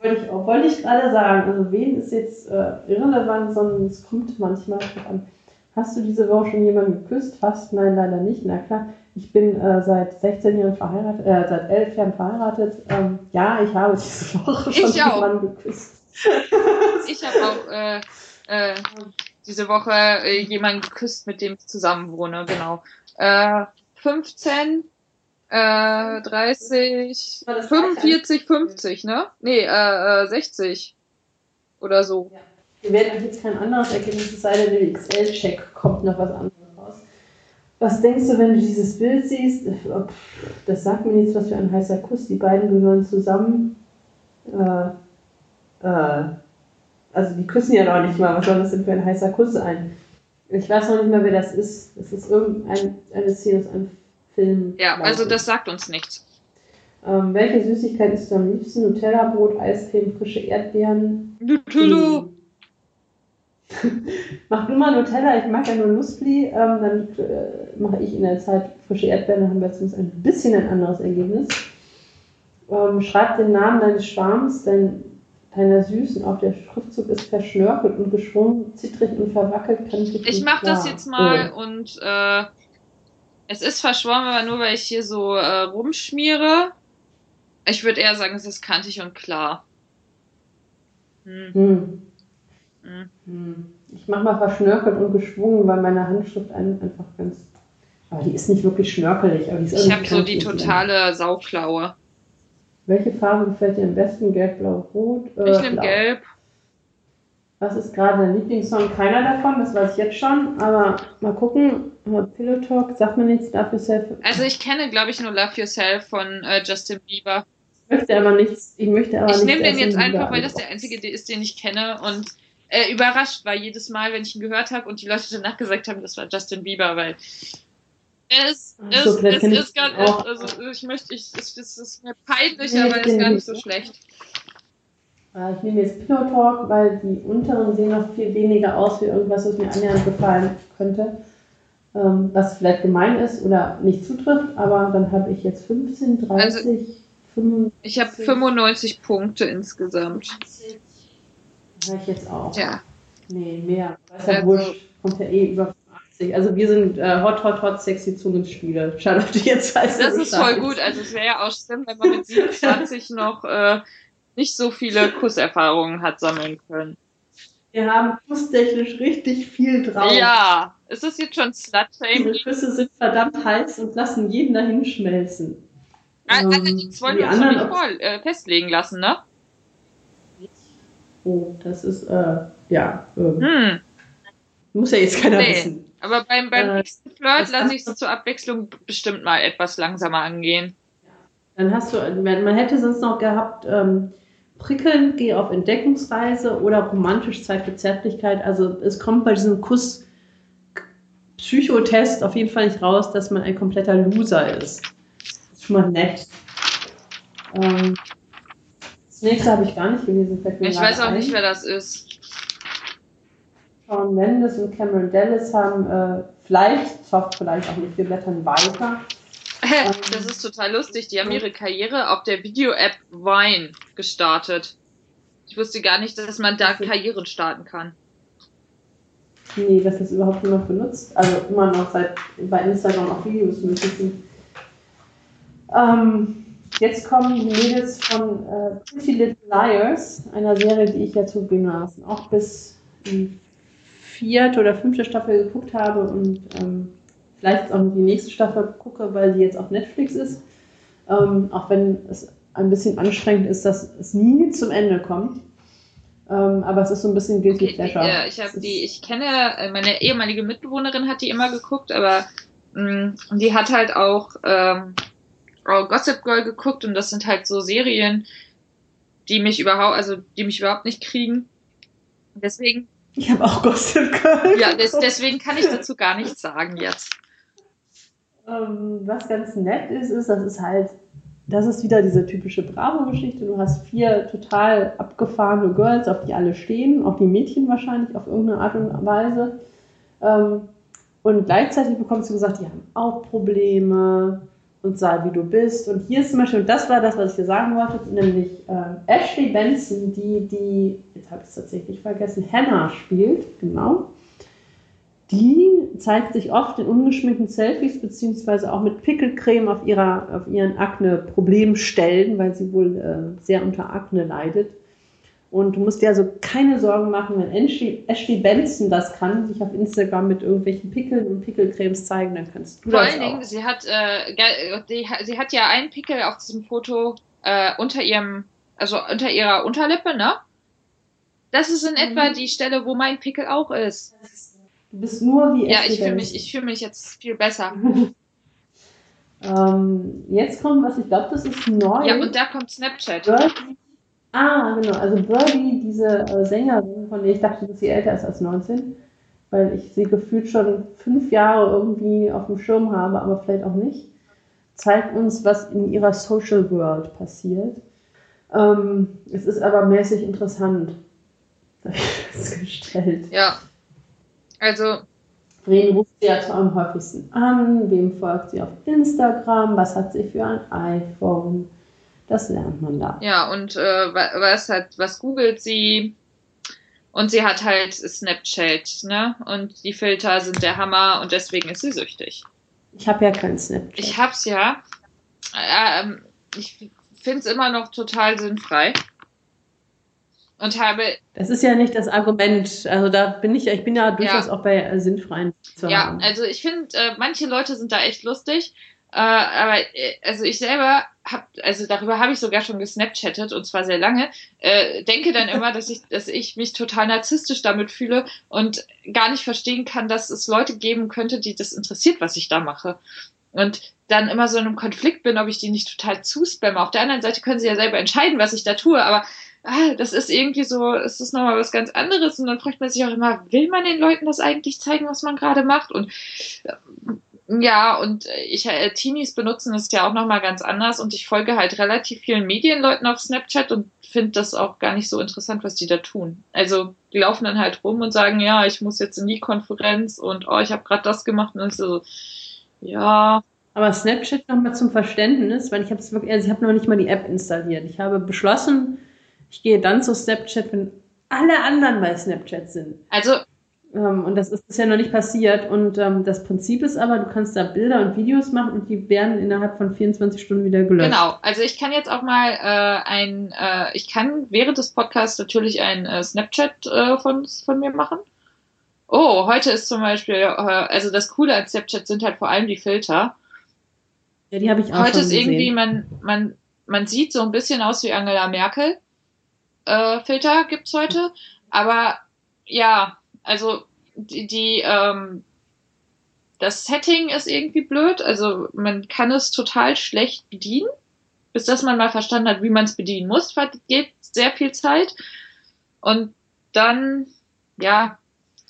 Wollte ich auch, wollte ich gerade sagen. Also wen ist jetzt äh, irrelevant, sondern es kommt manchmal drauf an. Hast du diese Woche schon jemanden geküsst? Fast, nein, leider nicht. Na klar, ich bin äh, seit 16 Jahren verheiratet, äh, seit 11 Jahren verheiratet. Ähm, ja, ich habe diese Woche schon ich jemanden geküsst. Ich habe auch äh, äh, diese Woche äh, jemanden geküsst, mit dem ich zusammen wohne, genau. Äh, 15 äh, 30, 45, 50, ne? Nee, äh, 60 äh, oder so. Ja. Wir werden euch jetzt kein anderes Ergebnis, es sei denn, der XL-Check kommt noch was anderes raus. Was denkst du, wenn du dieses Bild siehst? Das sagt mir nichts, was für ein heißer Kuss. Die beiden gehören zusammen. Äh, äh, also die küssen ja noch nicht mal. Was soll das denn für ein heißer Kuss sein? Ich weiß noch nicht mal, wer das ist. Es ist irgendeine Szene aus einem Film. Ja, also das sagt uns nichts. Ähm, welche Süßigkeit isst du am liebsten? Nutella-Brot, Eiscreme, frische Erdbeeren? Nutella! Mach du mal Nutella, ich mag ja nur Nussli. Ähm, dann äh, mache ich in der Zeit frische Erdbeeren, dann haben wir zumindest ein bisschen ein anderes Ergebnis. Ähm, schreib den Namen deines Schwarms, dein, deiner Süßen auf der Schriftzug ist verschnörkelt und geschwungen, zittrig und verwackelt. Kann ich ich mache das jetzt mal oh. und äh, es ist verschwommen, aber nur weil ich hier so äh, rumschmiere. Ich würde eher sagen, es ist kantig und klar. Hm. Hm. Hm. hm. Ich mache mal verschnörkelt und geschwungen, weil meine Handschrift einfach ganz. Aber die ist nicht wirklich schnörkelig. Aber die ist ich habe so die totale Sauklaue. Welche Farbe gefällt dir am besten? Gelb, blau, rot? Äh, ich nehme gelb. Was ist gerade dein Lieblingssong? Keiner davon, das weiß ich jetzt schon. Aber mal gucken. Pillow Talk, sagt man jetzt Love Yourself? Also ich kenne, glaube ich, nur Love Yourself von äh, Justin Bieber. möchte aber nichts, ich möchte aber Ich nehme den jetzt einfach, weil das der einzige ist, den ich kenne und äh, überrascht war jedes Mal, wenn ich ihn gehört habe und die Leute danach gesagt haben, das war Justin Bieber, weil es, es, so, es ist ganz, also ich möchte, ich, es, es ist mir peinlich, aber es ist gar nicht so schlecht. Äh, ich nehme jetzt Pillow Talk, weil die unteren sehen noch viel weniger aus wie irgendwas, was mir annähernd gefallen könnte. Ähm, was vielleicht gemein ist oder nicht zutrifft, aber dann habe ich jetzt 15, 30, also, 95. Ich habe 95 Punkte insgesamt. Habe ich jetzt auch. Ja. Nee, mehr. Weiß ja also, wurscht. Kommt ja eh über 80. Also wir sind äh, hot, hot, hot, sexy Zungenspiele. Schade, ob du jetzt weißt. Das ist voll gut. Also es wäre ja auch schlimm, wenn man mit 27 noch äh, nicht so viele Kusserfahrungen hat sammeln können. Wir haben kusstechnisch richtig viel drauf. Ja, ist das jetzt schon Slut-Shaming? Diese Küsse sind verdammt heiß und lassen jeden dahin schmelzen. Allerdings wollen wir uns nicht vor, äh, festlegen lassen, ne? Oh, das ist, äh, ja. Ähm, hm. Muss ja jetzt keiner nee. wissen. Aber beim, beim äh, nächsten Flirt lasse ich es zur Abwechslung bestimmt mal etwas langsamer angehen. Dann hast du, man hätte sonst noch gehabt, ähm, prickelnd, geh auf Entdeckungsreise oder romantisch zeigt Zärtlichkeit. Also es kommt bei diesem Kuss Psychotest auf jeden Fall nicht raus, dass man ein kompletter Loser ist. Das ist schon mal nett. Ähm, das nächste habe ich gar nicht gelesen. Ich weiß auch ein. nicht, wer das ist. Sean Mendes und Cameron Dallas haben äh, vielleicht, ich hoffe vielleicht auch nicht, wir blättern weiter. Das ist total lustig. Die haben ihre Karriere auf der Video-App Vine gestartet. Ich wusste gar nicht, dass man da Karrieren starten kann. Nee, dass das überhaupt niemand benutzt. Also immer noch seit bei Instagram auch Videos möglich sind. Ähm, jetzt kommen die Mädels von äh, Pretty Little Liars, einer Serie, die ich ja zugegebenermaßen auch bis die vierte oder fünfte Staffel geguckt habe und ähm, vielleicht auch die nächste Staffel gucke, weil sie jetzt auf Netflix ist. Ähm, auch wenn es ein bisschen anstrengend ist, dass es nie zum Ende kommt. Ähm, aber es ist so ein bisschen guilty okay, pleasure. Ja, ich habe die, ich kenne, äh, meine ehemalige Mitbewohnerin hat die immer geguckt, aber mh, mm, die hat halt auch ähm, Gossip Girl geguckt und das sind halt so Serien, die mich überhaupt, also die mich überhaupt nicht kriegen. Deswegen. Ich habe auch Gossip Girl. Ja, des, deswegen kann ich dazu gar nichts sagen jetzt. Ähm, was ganz nett ist, ist, das ist halt, das ist wieder diese typische Bravo-Geschichte. Du hast vier total abgefahrene Girls, auf die alle stehen, auch die Mädchen wahrscheinlich auf irgendeine Art und Weise. Ähm, und gleichzeitig bekommst du gesagt, die haben auch Probleme und sei wie du bist. Und hier ist zum Beispiel, das war das, was ich dir sagen wollte, nämlich äh, Ashley Benson, die, die, jetzt habe ich es tatsächlich vergessen, Hannah spielt, genau die zeigt sich oft in ungeschminkten Selfies, beziehungsweise auch mit Pickelcreme auf, ihrer, auf ihren Akne-Problemstellen, weil sie wohl äh, sehr unter Akne leidet. Und du musst dir also keine Sorgen machen, wenn Ashley, Ashley Benson das kann, sich auf Instagram mit irgendwelchen Pickeln und Pickelcremes zeigen, dann kannst du Vor das Vor allen Dingen, sie hat, äh, die, sie hat ja einen Pickel auf diesem Foto äh, unter ihrem, also unter ihrer Unterlippe, ne? Das ist in mhm. etwa die Stelle, wo mein Pickel auch ist. Du bist nur wie Ja, ich fühle mich, ich fühle mich jetzt viel besser. ähm, jetzt kommt was, ich glaube, das ist neu. Ja, und da kommt Snapchat. Birdie. Ah, genau. Also Birdie, diese äh, Sängerin, von der ich dachte, dass sie älter ist als 19, weil ich sie gefühlt schon fünf Jahre irgendwie auf dem Schirm habe, aber vielleicht auch nicht, zeigt uns, was in ihrer Social World passiert. Ähm, es ist aber mäßig interessant. habe ich festgestellt. Ja, also. Wen ruft sie jetzt am häufigsten an? Wem folgt sie auf Instagram? Was hat sie für ein iPhone? Das lernt man da. Ja, und äh, was hat, was googelt sie? Und sie hat halt Snapchat, ne? Und die Filter sind der Hammer und deswegen ist sie süchtig. Ich habe ja kein Snapchat. Ich hab's ja. Ähm, ich finde es immer noch total sinnfrei und habe. Das ist ja nicht das Argument. Also da bin ich, ich bin ja durchaus ja. auch bei äh, sinnfreien zu Ja, haben. also ich finde, äh, manche Leute sind da echt lustig. Äh, aber äh, also ich selber habe, also darüber habe ich sogar schon gesnapchattet und zwar sehr lange. Äh, denke dann immer, dass ich, dass ich mich total narzisstisch damit fühle und gar nicht verstehen kann, dass es Leute geben könnte, die das interessiert, was ich da mache. und dann immer so in einem Konflikt bin, ob ich die nicht total zuspamme. Auf der anderen Seite können sie ja selber entscheiden, was ich da tue, aber ah, das ist irgendwie so, es ist nochmal was ganz anderes und dann fragt man sich auch immer, will man den Leuten das eigentlich zeigen, was man gerade macht? Und ja, und ich, äh, Teenies benutzen das ja auch nochmal ganz anders und ich folge halt relativ vielen Medienleuten auf Snapchat und finde das auch gar nicht so interessant, was die da tun. Also die laufen dann halt rum und sagen, ja, ich muss jetzt in die Konferenz und oh, ich habe gerade das gemacht und so, ja. Aber Snapchat nochmal zum Verständnis, weil ich habe es wirklich, also ich habe noch nicht mal die App installiert. Ich habe beschlossen, ich gehe dann zu Snapchat, wenn alle anderen bei Snapchat sind. Also und das ist bisher noch nicht passiert. Und ähm, das Prinzip ist aber, du kannst da Bilder und Videos machen und die werden innerhalb von 24 Stunden wieder gelöscht. Genau. Also ich kann jetzt auch mal äh, ein, äh, ich kann während des Podcasts natürlich ein äh, Snapchat äh, von, von mir machen. Oh, heute ist zum Beispiel, äh, also das Coole an Snapchat sind halt vor allem die Filter. Ja, die habe ich auch Heute ist gesehen. irgendwie, man, man, man sieht so ein bisschen aus wie Angela Merkel. Äh, Filter gibt's heute. Aber ja, also die, die ähm, das Setting ist irgendwie blöd, also man kann es total schlecht bedienen, bis dass man mal verstanden hat, wie man es bedienen muss, geht sehr viel Zeit. Und dann, ja,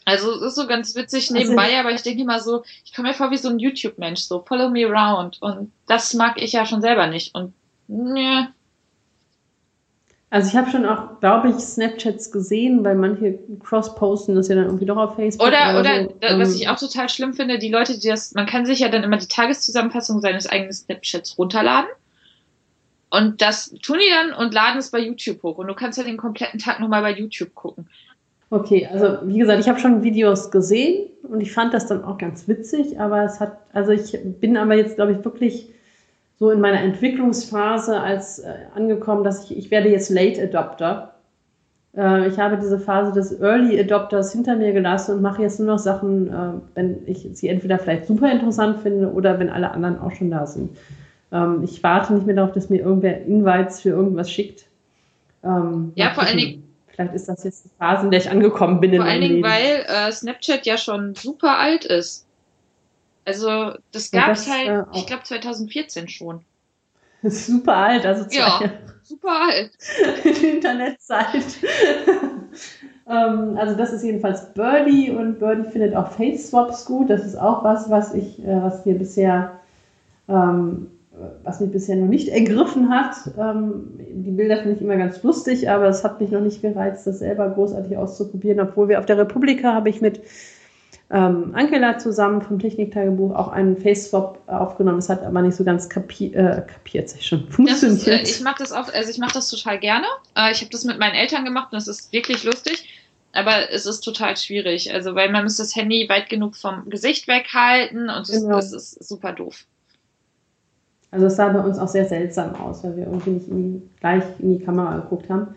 also es ist so ganz witzig also nebenbei, also, aber ich denke immer so, ich komme mir vor wie so ein YouTube-Mensch, so follow me around. Und das mag ich ja schon selber nicht. Und ne, also ich habe schon auch, glaube ich, Snapchats gesehen, weil manche cross-posten das ja dann irgendwie doch auf Facebook. Oder, oder, oder so. was ähm, ich auch total schlimm finde, die Leute, die das, man kann sich ja dann immer die Tageszusammenfassung seines eigenen Snapchats runterladen. Und das tun die dann und laden es bei YouTube hoch. Und du kannst ja den kompletten Tag nochmal bei YouTube gucken. Okay, also wie gesagt, ich habe schon Videos gesehen und ich fand das dann auch ganz witzig, aber es hat, also ich bin aber jetzt, glaube ich, wirklich so in meiner Entwicklungsphase als äh, angekommen, dass ich, ich werde jetzt Late Adopter. Äh, ich habe diese Phase des Early Adopters hinter mir gelassen und mache jetzt nur noch Sachen, äh, wenn ich sie entweder vielleicht super interessant finde oder wenn alle anderen auch schon da sind. Ähm, ich warte nicht mehr darauf, dass mir irgendwer Invites für irgendwas schickt. Ähm, ja, vor allen Dingen. Vielleicht ist das jetzt die Phase, in der ich angekommen bin. Vor allen Dingen, weil äh, Snapchat ja schon super alt ist. Also das gab es halt, äh, ich glaube 2014 schon. Das ist super alt, also zwei Ja, super alt. Internetzeit. ähm, also das ist jedenfalls Birdie und Birdie findet auch Face Swaps gut. Das ist auch was, was ich, äh, was mir bisher, ähm, was mich bisher noch nicht ergriffen hat. Ähm, die Bilder finde ich immer ganz lustig, aber es hat mich noch nicht gereizt, das selber großartig auszuprobieren. Obwohl wir auf der Republika habe ich mit ähm, Angela zusammen vom Techniktagebuch auch einen Face-Swap aufgenommen. Es hat aber nicht so ganz kapi äh, kapiert, sich schon funktioniert. Ist, äh, ich mache das also ich mache das total gerne. Äh, ich habe das mit meinen Eltern gemacht und das ist wirklich lustig. Aber es ist total schwierig, also weil man muss das Handy weit genug vom Gesicht weghalten und es, genau. es ist super doof. Also es sah bei uns auch sehr seltsam aus, weil wir irgendwie nicht in die, gleich in die Kamera geguckt haben.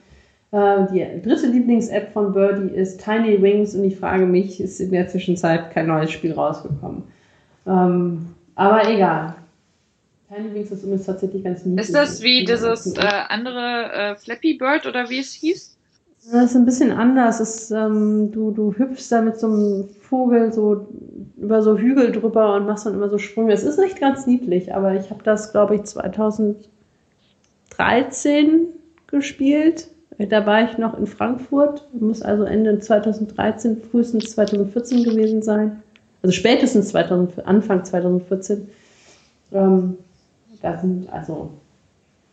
Äh, die dritte Lieblings-App von Birdie ist Tiny Wings und ich frage mich, ist in der Zwischenzeit kein neues Spiel rausgekommen. Ähm, aber egal. Tiny Wings ist übrigens tatsächlich ganz niedlich. Ist das wie dieses äh, andere äh, Flappy Bird oder wie es hieß? Das ist ein bisschen anders. Ist, ähm, du, du hüpfst da mit so einem Vogel so über so Hügel drüber und machst dann immer so Sprünge. Es ist echt ganz niedlich, aber ich habe das, glaube ich, 2013 gespielt. Da war ich noch in Frankfurt, muss also Ende 2013, frühestens 2014 gewesen sein. Also spätestens 2000, Anfang 2014. Ähm, da sind also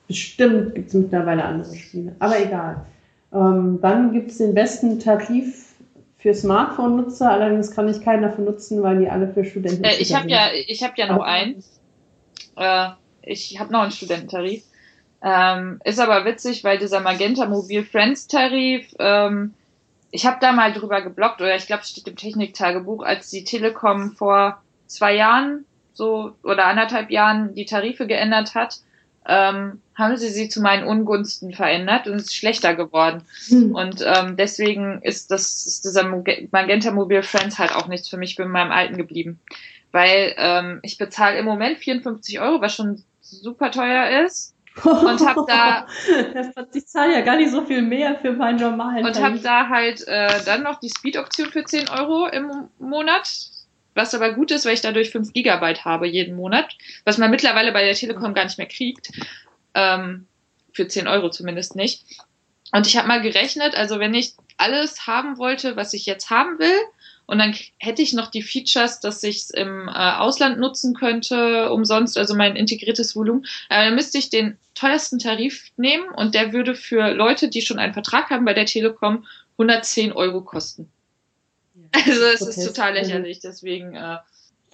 bestimmt gibt es mittlerweile andere Spiele, aber egal. Ähm, dann gibt es den besten Tarif für Smartphone-Nutzer, allerdings kann ich keinen davon nutzen, weil die alle für Studenten äh, Ich habe ja, ich habe ja noch einen. Äh, ich habe noch einen Studententarif. Ähm, ist aber witzig, weil dieser Magenta Mobil Friends Tarif, ähm, ich habe da mal drüber geblockt, oder ich glaube, es steht im Techniktagebuch, als die Telekom vor zwei Jahren so oder anderthalb Jahren die Tarife geändert hat, ähm, haben sie sie zu meinen Ungunsten verändert und es ist schlechter geworden. Hm. Und ähm, deswegen ist das ist dieser Magenta Mobil Friends halt auch nichts für mich, bin in meinem alten geblieben. Weil ähm, ich bezahle im Moment 54 Euro, was schon super teuer ist und hab da ich zahle ja gar nicht so viel mehr für meinen normalen und habe da halt äh, dann noch die Speed Option für 10 Euro im Monat was aber gut ist, weil ich dadurch 5 Gigabyte habe jeden Monat, was man mittlerweile bei der Telekom gar nicht mehr kriegt. Ähm, für 10 Euro zumindest nicht. Und ich habe mal gerechnet, also wenn ich alles haben wollte, was ich jetzt haben will, und dann hätte ich noch die Features, dass ich es im äh, Ausland nutzen könnte, umsonst, also mein integriertes Volumen. Äh, dann müsste ich den teuersten Tarif nehmen und der würde für Leute, die schon einen Vertrag haben bei der Telekom, 110 Euro kosten. Ja, also es ist total lächerlich, deswegen äh,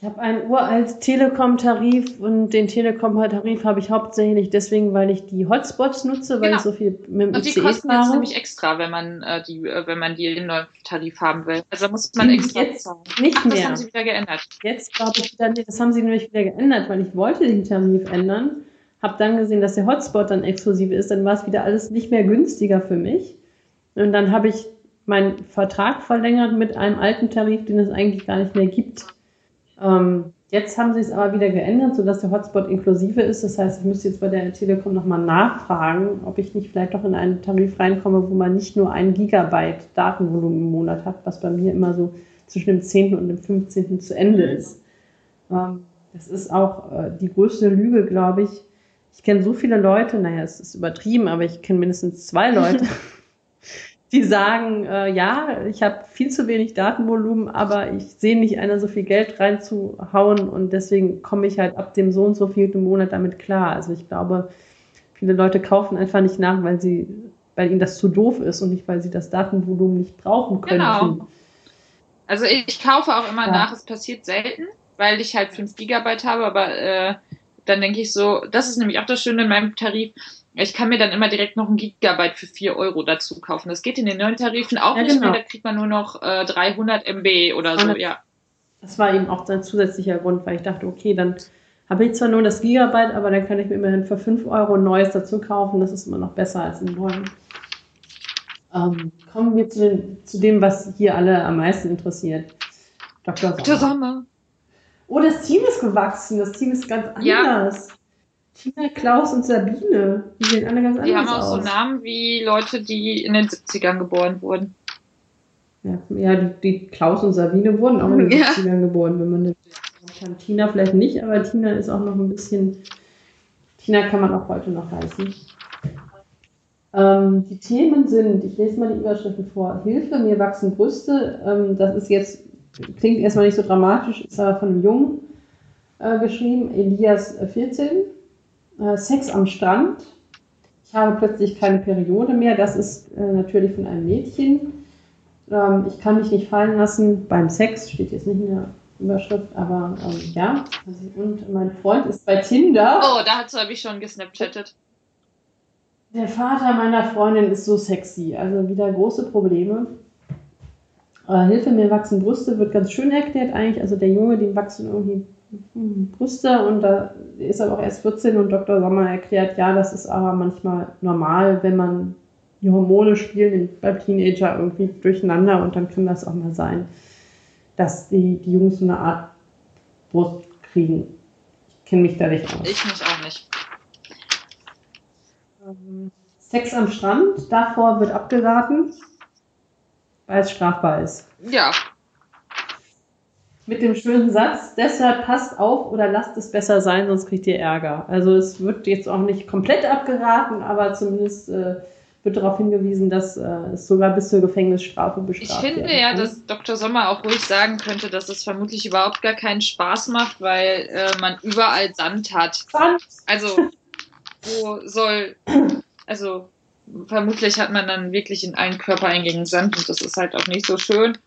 ich habe einen uralt Telekom-Tarif und den Telekom-Tarif habe ich hauptsächlich deswegen, weil ich die Hotspots nutze, weil genau. ich so viel mit dem und ICE die kosten fahre. jetzt nämlich extra, wenn man äh, die, äh, wenn man die in neuen Tarif haben will. Also da muss man extra jetzt zahlen. Nicht Ach, mehr. Das haben sie wieder geändert. Jetzt glaube ich wieder. Das haben sie nämlich wieder geändert, weil ich wollte den Tarif ändern, habe dann gesehen, dass der Hotspot dann exklusiv ist, dann war es wieder alles nicht mehr günstiger für mich. Und dann habe ich meinen Vertrag verlängert mit einem alten Tarif, den es eigentlich gar nicht mehr gibt. Ähm, jetzt haben sie es aber wieder geändert, sodass der Hotspot inklusive ist. Das heißt, ich müsste jetzt bei der Telekom nochmal nachfragen, ob ich nicht vielleicht doch in einen Tarif reinkomme, wo man nicht nur ein Gigabyte Datenvolumen im Monat hat, was bei mir immer so zwischen dem 10. und dem 15. zu Ende ist. Ähm, das ist auch äh, die größte Lüge, glaube ich. Ich kenne so viele Leute, naja, es ist übertrieben, aber ich kenne mindestens zwei Leute, die sagen, äh, ja, ich habe viel zu wenig Datenvolumen, aber ich sehe nicht einer, so viel Geld reinzuhauen und deswegen komme ich halt ab dem so und so vierten Monat damit klar. Also ich glaube, viele Leute kaufen einfach nicht nach, weil sie, weil ihnen das zu doof ist und nicht, weil sie das Datenvolumen nicht brauchen können. Genau. Also ich, ich kaufe auch immer ja. nach, es passiert selten, weil ich halt 5 Gigabyte habe, aber äh, dann denke ich so, das ist nämlich auch das Schöne in meinem Tarif, ich kann mir dann immer direkt noch ein Gigabyte für 4 Euro dazu kaufen. Das geht in den neuen Tarifen auch ja, nicht genau. mehr. Da kriegt man nur noch äh, 300 MB oder so, ja. Das war eben auch ein zusätzlicher Grund, weil ich dachte, okay, dann habe ich zwar nur das Gigabyte, aber dann kann ich mir immerhin für 5 Euro ein neues dazu kaufen. Das ist immer noch besser als ein neuen. Ähm, kommen wir zu, den, zu, dem, was hier alle am meisten interessiert. Dr. Sommer. Dr. Sommer. Oh, das Team ist gewachsen. Das Team ist ganz anders. Ja. Tina, Klaus und Sabine. Die sehen alle ganz anders aus. Die haben auch aus. so Namen wie Leute, die in den 70ern geboren wurden. Ja, ja die, die Klaus und Sabine wurden auch in den ja. 70ern geboren, wenn man das kann. Tina vielleicht nicht, aber Tina ist auch noch ein bisschen. Tina kann man auch heute noch heißen. Ähm, die Themen sind, ich lese mal die Überschriften vor. Hilfe, mir wachsen Brüste. Ähm, das ist jetzt, klingt erstmal nicht so dramatisch, ist aber von einem Jungen äh, geschrieben, Elias 14. Äh, Sex am Strand. Ich habe plötzlich keine Periode mehr. Das ist äh, natürlich von einem Mädchen. Ähm, ich kann mich nicht fallen lassen beim Sex, steht jetzt nicht in der Überschrift, aber ähm, ja. Und mein Freund ist bei Tinder. Oh, dazu habe ich schon gesnapchattet. Der Vater meiner Freundin ist so sexy. Also wieder große Probleme. Äh, Hilfe, mir wachsen Brüste wird ganz schön erklärt eigentlich. Also der Junge, dem wachsen irgendwie Brüste und da ist er auch erst 14 und Dr. Sommer erklärt, ja, das ist aber manchmal normal, wenn man die Hormone spielen beim Teenager irgendwie durcheinander und dann kann das auch mal sein, dass die, die Jungs so eine Art Brust kriegen. Ich kenne mich da nicht aus. Ich mich auch nicht. Ähm, Sex am Strand, davor wird abgeraten, weil es strafbar ist. Ja, mit dem schönen Satz, deshalb passt auf oder lasst es besser sein, sonst kriegt ihr Ärger. Also es wird jetzt auch nicht komplett abgeraten, aber zumindest äh, wird darauf hingewiesen, dass äh, es sogar bis zur Gefängnisstrafe bestraft wird. Ich finde ja, dass Dr. Sommer auch ruhig sagen könnte, dass es vermutlich überhaupt gar keinen Spaß macht, weil äh, man überall Sand hat. Sand. Also wo soll, also vermutlich hat man dann wirklich in allen Körpereingängen Sand und das ist halt auch nicht so schön.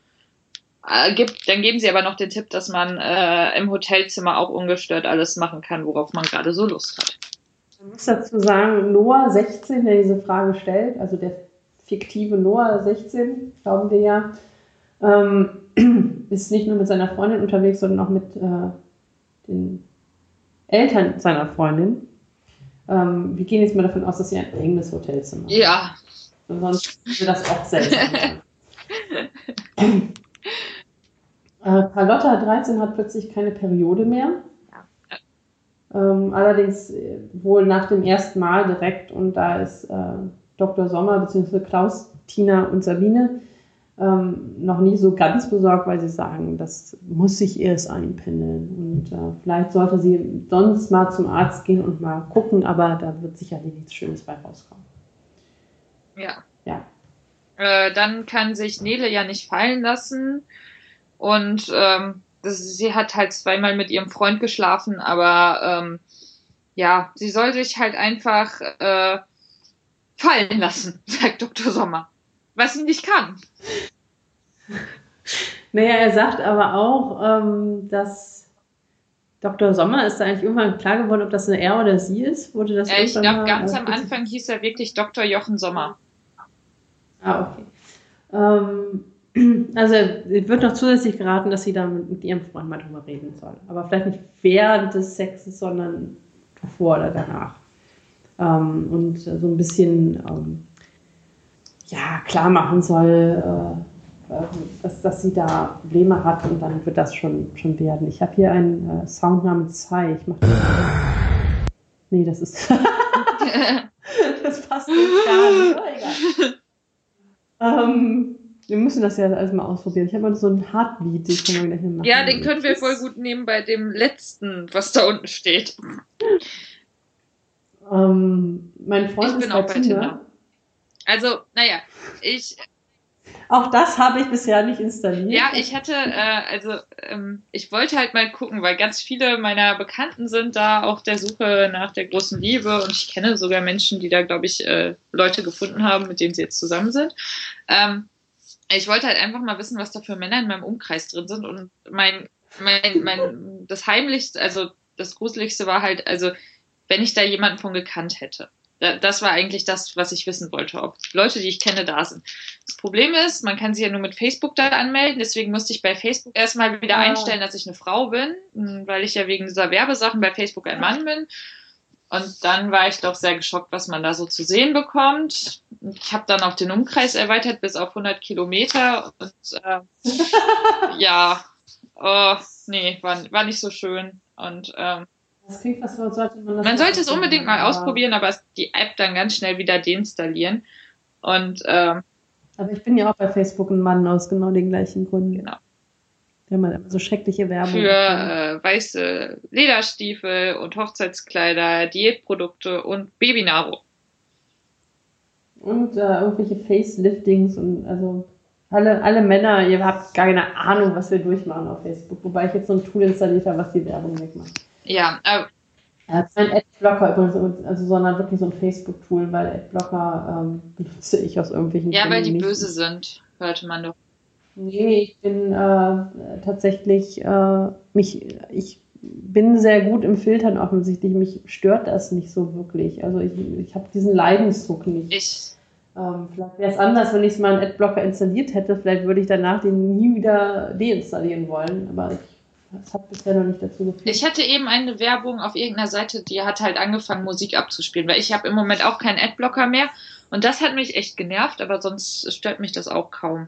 Äh, gibt, dann geben sie aber noch den Tipp, dass man äh, im Hotelzimmer auch ungestört alles machen kann, worauf man gerade so Lust hat. Man muss dazu sagen, Noah 16, der diese Frage stellt, also der fiktive Noah 16, glauben wir ja, ähm, ist nicht nur mit seiner Freundin unterwegs, sondern auch mit äh, den Eltern seiner Freundin. Ähm, wir gehen jetzt mal davon aus, dass sie ein enges Hotelzimmer haben. Ja. Sonst würde das auch seltsam sein. Äh, Carlotta 13 hat plötzlich keine Periode mehr. Ähm, allerdings äh, wohl nach dem ersten Mal direkt und da ist äh, Dr. Sommer bzw. Klaus, Tina und Sabine ähm, noch nie so ganz besorgt, weil sie sagen, das muss sich erst einpendeln. Und äh, vielleicht sollte sie sonst mal zum Arzt gehen und mal gucken, aber da wird sicherlich nichts Schönes bei rauskommen. Ja. Ja. Äh, dann kann sich Nele ja nicht fallen lassen. Und ähm, das, sie hat halt zweimal mit ihrem Freund geschlafen, aber ähm, ja, sie soll sich halt einfach äh, fallen lassen, sagt Dr. Sommer. Was sie nicht kann. Naja, er sagt aber auch, ähm, dass Dr. Sommer ist da eigentlich irgendwann klar geworden, ob das eine er oder sie ist? Wurde das ja, ich glaube, ganz am Anfang hieß er wirklich Dr. Jochen Sommer. Ah, okay. Ähm, also es wird noch zusätzlich geraten, dass sie dann mit ihrem Freund mal drüber reden soll. Aber vielleicht nicht während des Sexes, sondern davor oder danach. Ähm, und so ein bisschen ähm, ja, klar machen soll, äh, äh, dass, dass sie da Probleme hat und dann wird das schon, schon werden. Ich habe hier einen äh, Sound namens Sai. Ich mache das. Nee, das ist. das passt nicht gar nicht. Oh, egal. Ähm, wir müssen das ja alles mal ausprobieren. Ich habe mal so einen Heartbeat, den können wir gleich machen. Ja, den können wir voll gut nehmen bei dem letzten, was da unten steht. Ähm, mein Freund ich bin ist auch bei Tinder. Tinder. Also, naja, ich. Auch das habe ich bisher nicht installiert. Ja, ich hatte, äh, also ähm, ich wollte halt mal gucken, weil ganz viele meiner Bekannten sind da auf der Suche nach der großen Liebe und ich kenne sogar Menschen, die da, glaube ich, äh, Leute gefunden haben, mit denen sie jetzt zusammen sind. Ähm, ich wollte halt einfach mal wissen, was da für Männer in meinem Umkreis drin sind und mein, mein, mein, das Heimlichste, also das Gruseligste war halt, also wenn ich da jemanden von gekannt hätte das war eigentlich das, was ich wissen wollte, ob Leute, die ich kenne, da sind. Das Problem ist, man kann sich ja nur mit Facebook da anmelden, deswegen musste ich bei Facebook erstmal wieder ah. einstellen, dass ich eine Frau bin, weil ich ja wegen dieser Werbesachen bei Facebook ein Mann bin. Und dann war ich doch sehr geschockt, was man da so zu sehen bekommt. Ich habe dann auch den Umkreis erweitert bis auf 100 Kilometer und äh, ja, oh, nee, war, war nicht so schön. Und ähm, das klingt, was sollte man das Man sollte es unbedingt mal ausprobieren, aber die App dann ganz schnell wieder deinstallieren. Und ähm, aber ich bin ja auch bei Facebook ein Mann aus genau den gleichen Gründen. Genau. Wenn man immer so schreckliche Werbung. Für äh, weiße Lederstiefel und Hochzeitskleider, Diätprodukte und Babynahrung. Und äh, irgendwelche Faceliftings und also alle, alle Männer, ihr habt gar keine Ahnung, was wir durchmachen auf Facebook. Wobei ich jetzt so ein Tool installiert habe, was die Werbung wegmacht. Ja, äh, ja, kein Adblocker übrigens, also, sondern wirklich so ein Facebook-Tool, weil Adblocker ähm, benutze ich aus irgendwelchen Ja, weil die nicht. böse sind, hörte man doch. Nee, ich bin äh, tatsächlich, äh, mich, ich bin sehr gut im Filtern offensichtlich. Mich stört das nicht so wirklich. Also ich, ich habe diesen Leidensdruck nicht. Ich. Ähm, vielleicht wäre es anders, wenn ich mal einen Adblocker installiert hätte. Vielleicht würde ich danach den nie wieder deinstallieren wollen. Aber ich das hat bisher noch nicht dazu geführt. Ich hatte eben eine Werbung auf irgendeiner Seite, die hat halt angefangen, Musik abzuspielen, weil ich habe im Moment auch keinen Adblocker mehr. Und das hat mich echt genervt, aber sonst stört mich das auch kaum.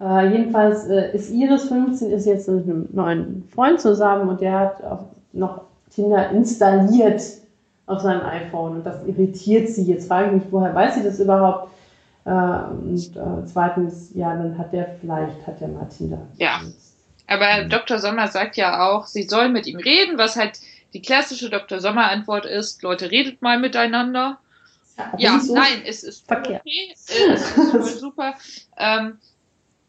Äh, jedenfalls äh, ist Iris 15 ist jetzt mit einem neuen Freund zusammen und der hat auch noch Tinder installiert auf seinem iPhone und das irritiert sie. Jetzt frage ich mich, woher weiß sie das überhaupt? Äh, und äh, zweitens, ja, dann hat der vielleicht, hat der mal Tinder. Ja. Aber mhm. Dr. Sommer sagt ja auch, sie soll mit ihm reden, was halt die klassische Dr. Sommer-Antwort ist, Leute, redet mal miteinander. Ja, ja so nein, es ist verkehrt. okay, es ist voll super. Ähm,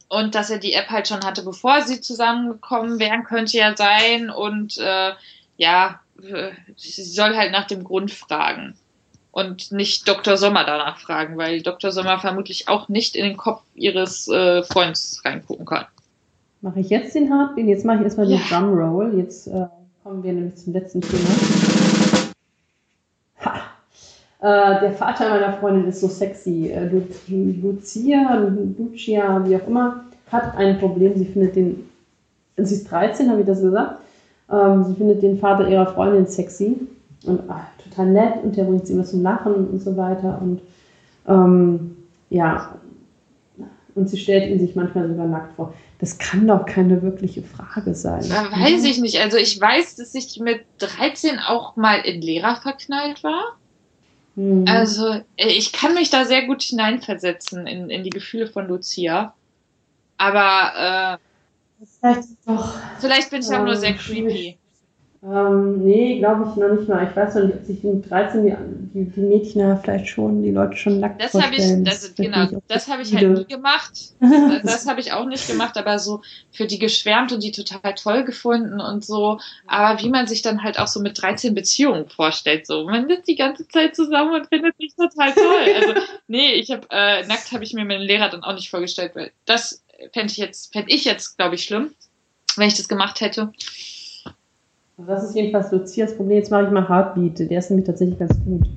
und dass er die App halt schon hatte, bevor sie zusammengekommen wären, könnte ja sein. Und äh, ja, sie soll halt nach dem Grund fragen und nicht Dr. Sommer danach fragen, weil Dr. Sommer vermutlich auch nicht in den Kopf ihres äh, Freundes reingucken kann. Mache ich jetzt den Heartbeat? Jetzt mache ich erstmal ja. den Drumroll. Jetzt äh, kommen wir nämlich zum letzten Thema. Ha! Äh, der Vater meiner Freundin ist so sexy. Äh, Lucia, Lucia, wie auch immer, hat ein Problem. Sie findet den, sie ist 13, habe ich das gesagt. Ähm, sie findet den Vater ihrer Freundin sexy und ach, total nett und der bringt sie immer zum Lachen und so weiter. Und ähm, ja, und sie stellt ihn sich manchmal sogar nackt vor. Das kann doch keine wirkliche Frage sein. Da weiß ich nicht. Also ich weiß, dass ich mit 13 auch mal in Lehrer verknallt war. Mhm. Also äh, ich kann mich da sehr gut hineinversetzen in, in die Gefühle von Lucia. Aber äh, vielleicht, doch, vielleicht bin ich auch nur sehr creepy. Ähm, nee, glaube ich noch nicht mal. Ich weiß noch nicht, ob sich mit 13 die, die, die Mädchen ja vielleicht schon, die Leute schon nackt das vorstellen. Hab ich, das, das genau, das habe ich halt nie gemacht. das, das habe ich auch nicht gemacht, aber so für die geschwärmt und die total toll gefunden und so. Aber wie man sich dann halt auch so mit 13 Beziehungen vorstellt, so. Man sitzt die ganze Zeit zusammen und findet sich total toll. Also, nee, ich habe, äh, nackt habe ich mir meinen Lehrer dann auch nicht vorgestellt, weil das fände ich jetzt, fände ich jetzt, glaube ich, schlimm, wenn ich das gemacht hätte. Also das ist jedenfalls Lucias Problem. Jetzt mache ich mal Heartbeat. Der ist nämlich tatsächlich ganz gut.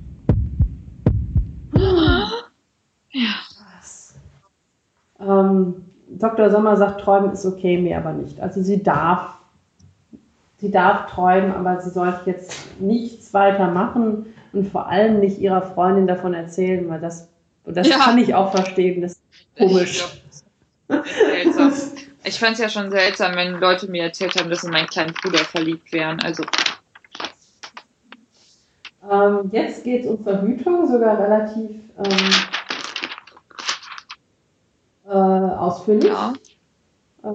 Ja. Was? Ähm, Dr. Sommer sagt, träumen ist okay, mir aber nicht. Also sie darf, sie darf träumen, aber sie sollte jetzt nichts weiter machen und vor allem nicht ihrer Freundin davon erzählen, weil das, das ja. kann ich auch verstehen. Das ist komisch. Ich glaub, das ist ich fand es ja schon seltsam, wenn Leute mir erzählt haben, dass sie in meinen kleinen Bruder verliebt wären. Also. Ähm, jetzt geht es um Verhütung, sogar relativ ähm, äh, ausführlich. Ja. Äh,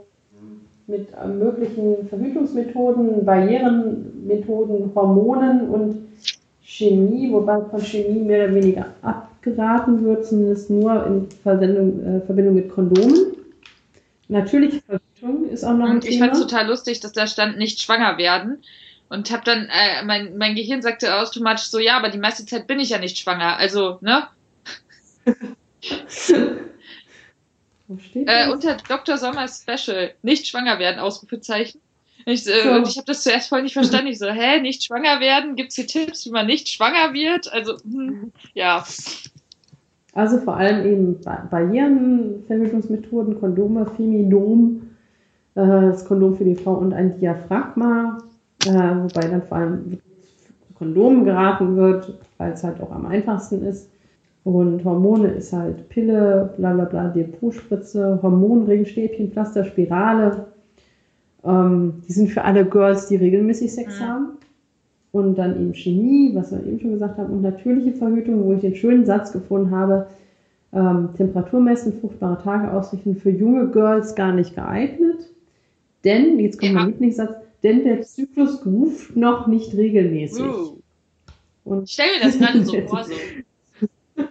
mit äh, möglichen Verhütungsmethoden, Barrierenmethoden, Hormonen und Chemie, wobei von Chemie mehr oder weniger abgeraten wird, zumindest nur in Versendung, äh, Verbindung mit Kondomen. Natürliche Verhütung ist auch noch ein Und ich fand es total lustig, dass da stand, nicht schwanger werden. Und hab dann, äh, mein, mein Gehirn sagte automatisch so, ja, aber die meiste Zeit bin ich ja nicht schwanger. Also, ne? Wo steht äh, unter Dr. Sommer Special, nicht schwanger werden, Ausrufezeichen. Ich, äh, so. Und ich habe das zuerst voll nicht verstanden. Ich so, hä, nicht schwanger werden? Gibt es hier Tipps, wie man nicht schwanger wird? Also, hm, ja. Also vor allem eben Barrieren, Verhütungsmethoden, Kondome, Feminom, äh, das Kondom für die Frau und ein Diaphragma, äh, wobei dann vor allem Kondomen geraten wird, weil es halt auch am einfachsten ist. Und Hormone ist halt Pille, bla bla bla, Depotspritze, Hormonringstäbchen, Pflaster, Spirale. Ähm, die sind für alle Girls, die regelmäßig Sex mhm. haben und dann eben Chemie, was wir eben schon gesagt haben, und natürliche Verhütung, wo ich den schönen Satz gefunden habe, ähm, Temperatur messen, fruchtbare Tage ausrichten, für junge Girls gar nicht geeignet. Denn, jetzt kommt ja. mein Lieblingssatz, denn der Zyklus ruft noch nicht regelmäßig. Uh. Und Stell mir das gerade so vor. So.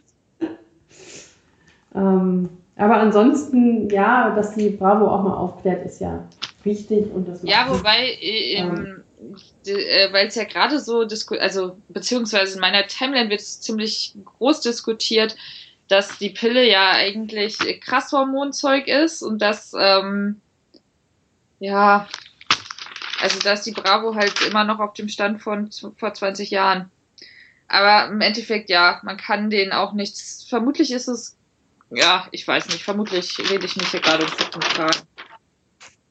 ähm, aber ansonsten, ja, dass die Bravo auch mal aufklärt, ist ja wichtig. Und das ja, wobei, äh, ähm, äh, weil es ja gerade so, also beziehungsweise in meiner Timeline wird es ziemlich groß diskutiert, dass die Pille ja eigentlich krass Hormonzeug ist und dass, ähm, ja, also dass die Bravo halt immer noch auf dem Stand von vor 20 Jahren. Aber im Endeffekt, ja, man kann denen auch nichts. Vermutlich ist es, ja, ich weiß nicht, vermutlich rede ich mich hier gerade um Kragen.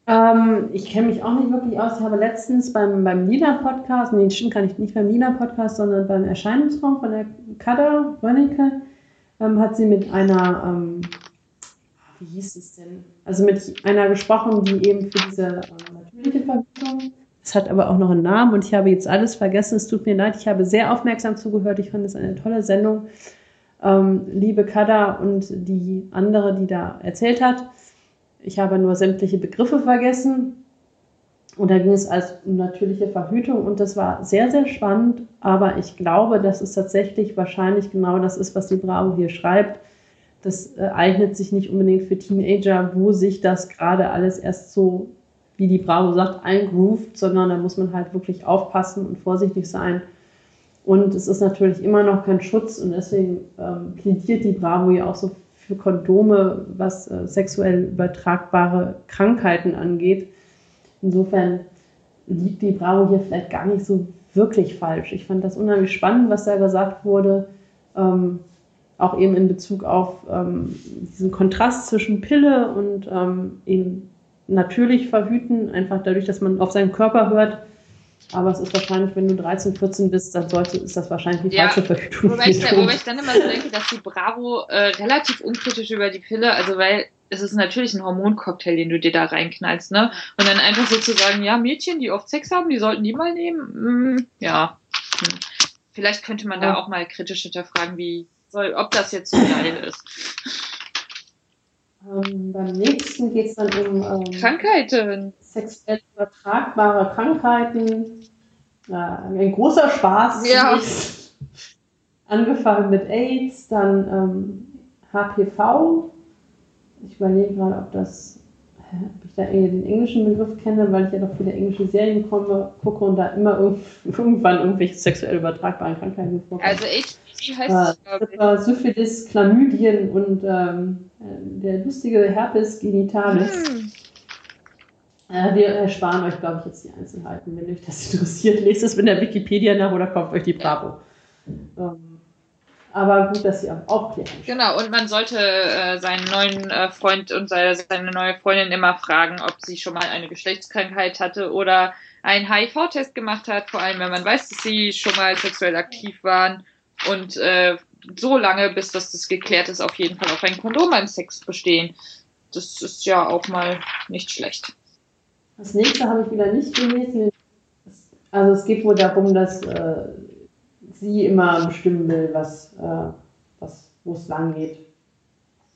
Ähm, ich kenne mich auch nicht wirklich aus. Ich habe letztens beim, beim Lina-Podcast, nee, stimmt kann ich nicht beim Lina-Podcast, sondern beim Erscheinungsraum von der Kada Rönnecke, ähm, hat sie mit einer, ähm, wie hieß es denn? Also mit einer gesprochen, die eben für diese äh, natürliche Verhütung, es hat aber auch noch einen Namen und ich habe jetzt alles vergessen. Es tut mir leid, ich habe sehr aufmerksam zugehört. Ich fand es eine tolle Sendung. Ähm, liebe Kada und die andere, die da erzählt hat. Ich habe nur sämtliche Begriffe vergessen. Und da ging es als natürliche Verhütung und das war sehr, sehr spannend. Aber ich glaube, dass es tatsächlich wahrscheinlich genau das ist, was die Bravo hier schreibt. Das äh, eignet sich nicht unbedingt für Teenager, wo sich das gerade alles erst so, wie die Bravo sagt, eingroovt, sondern da muss man halt wirklich aufpassen und vorsichtig sein. Und es ist natürlich immer noch kein Schutz und deswegen ähm, plädiert die Bravo ja auch so für Kondome, was äh, sexuell übertragbare Krankheiten angeht. Insofern liegt die Bravo hier vielleicht gar nicht so wirklich falsch. Ich fand das unheimlich spannend, was da gesagt wurde. Ähm, auch eben in Bezug auf ähm, diesen Kontrast zwischen Pille und ähm, eben natürlich verhüten, einfach dadurch, dass man auf seinen Körper hört, aber es ist wahrscheinlich, wenn du 13, 14 bist, dann sollte, ist das wahrscheinlich die ja, falsche Verhütung. Wobei ich, wobei ich dann immer so denke, dass die Bravo äh, relativ unkritisch über die Pille, also weil es ist natürlich ein Hormoncocktail, den du dir da reinknallst, ne? Und dann einfach so zu sagen, ja, Mädchen, die oft Sex haben, die sollten die mal nehmen. Hm, ja. Hm. Vielleicht könnte man ja. da auch mal kritisch hinterfragen, wie soll, ob das jetzt so geil ist. Ähm, beim nächsten geht es dann um ähm, Krankheiten. Sexuell übertragbare Krankheiten. Ja, ein großer Spaß. Ja. Angefangen mit AIDS, dann ähm, HPV. Ich überlege gerade, ob das ob ich da den englischen Begriff kenne, weil ich ja noch viele englische Serien komme, gucke und da immer irgendwann irgendwelche sexuell übertragbaren Krankheiten vorkommen. Also Heißt äh, es, Syphilis, Chlamydien und ähm, der lustige Herpes genitalis. Hm. Äh, wir ersparen euch, glaube ich, jetzt die Einzelheiten. Wenn euch das interessiert, lest es in der Wikipedia nach oder kauft euch die Bravo. Ähm, aber gut, dass sie auch aufklären. Genau, und man sollte äh, seinen neuen äh, Freund und seine, seine neue Freundin immer fragen, ob sie schon mal eine Geschlechtskrankheit hatte oder einen HIV-Test gemacht hat, vor allem wenn man weiß, dass sie schon mal sexuell aktiv waren und äh, so lange, bis das, das geklärt ist, auf jeden Fall auch ein Kondom beim Sex bestehen. Das ist ja auch mal nicht schlecht. Das nächste habe ich wieder nicht gelesen. Also es geht wohl darum, dass äh, sie immer bestimmen will, was, äh, was, wo es lang geht.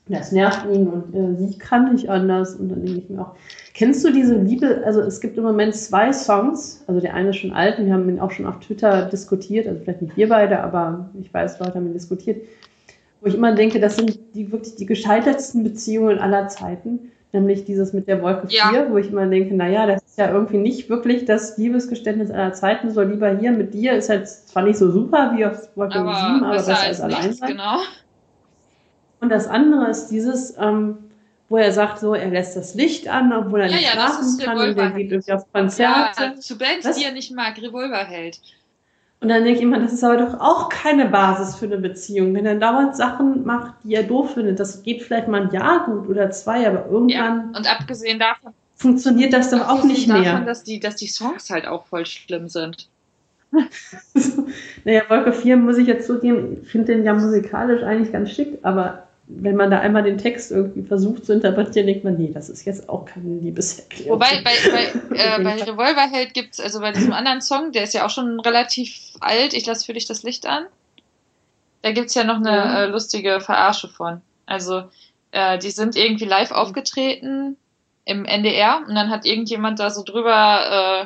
Das nervt ihn und äh, sie kann nicht anders. Und dann denke ich mir auch, kennst du diese Liebe? Also es gibt im Moment zwei Songs, also der eine ist schon alt, wir haben ihn auch schon auf Twitter diskutiert, also vielleicht nicht wir beide, aber ich weiß, Leute haben ihn diskutiert, wo ich immer denke, das sind die wirklich die gescheitertsten Beziehungen aller Zeiten nämlich dieses mit der Wolke 4, ja. wo ich immer denke, naja, das ist ja irgendwie nicht wirklich das Liebesgeständnis aller Zeiten, so lieber hier mit dir ist halt zwar nicht so super wie auf Wolke aber 7, aber besser als allein sein. Genau. Und das andere ist dieses, ähm, wo er sagt, so, er lässt das Licht an, obwohl er ja, nicht ja, schlafen kann und er geht irgendwie auf Konzerte. Ja, zu Bands, Was? die er nicht mag, Revolver hält. Und dann denke ich immer, das ist aber doch auch keine Basis für eine Beziehung. Wenn er dauernd Sachen macht, die er doof findet, das geht vielleicht mal ein Jahr gut oder zwei, aber irgendwann. Ja, und abgesehen davon. Funktioniert das doch auch nicht davon, mehr. Dass die, dass die Songs halt auch voll schlimm sind. naja, Wolke 4 muss ich jetzt zugeben, ich finde den ja musikalisch eigentlich ganz schick, aber wenn man da einmal den Text irgendwie versucht zu interpretieren, denkt man, nee, das ist jetzt auch keine Liebeserklärung. Wobei bei, bei, äh, bei Revolverheld gibt es, also bei diesem anderen Song, der ist ja auch schon relativ alt, ich lasse für dich das Licht an. Da gibt es ja noch eine ja. äh, lustige Verarsche von. Also, äh, die sind irgendwie live aufgetreten im NDR und dann hat irgendjemand da so drüber äh,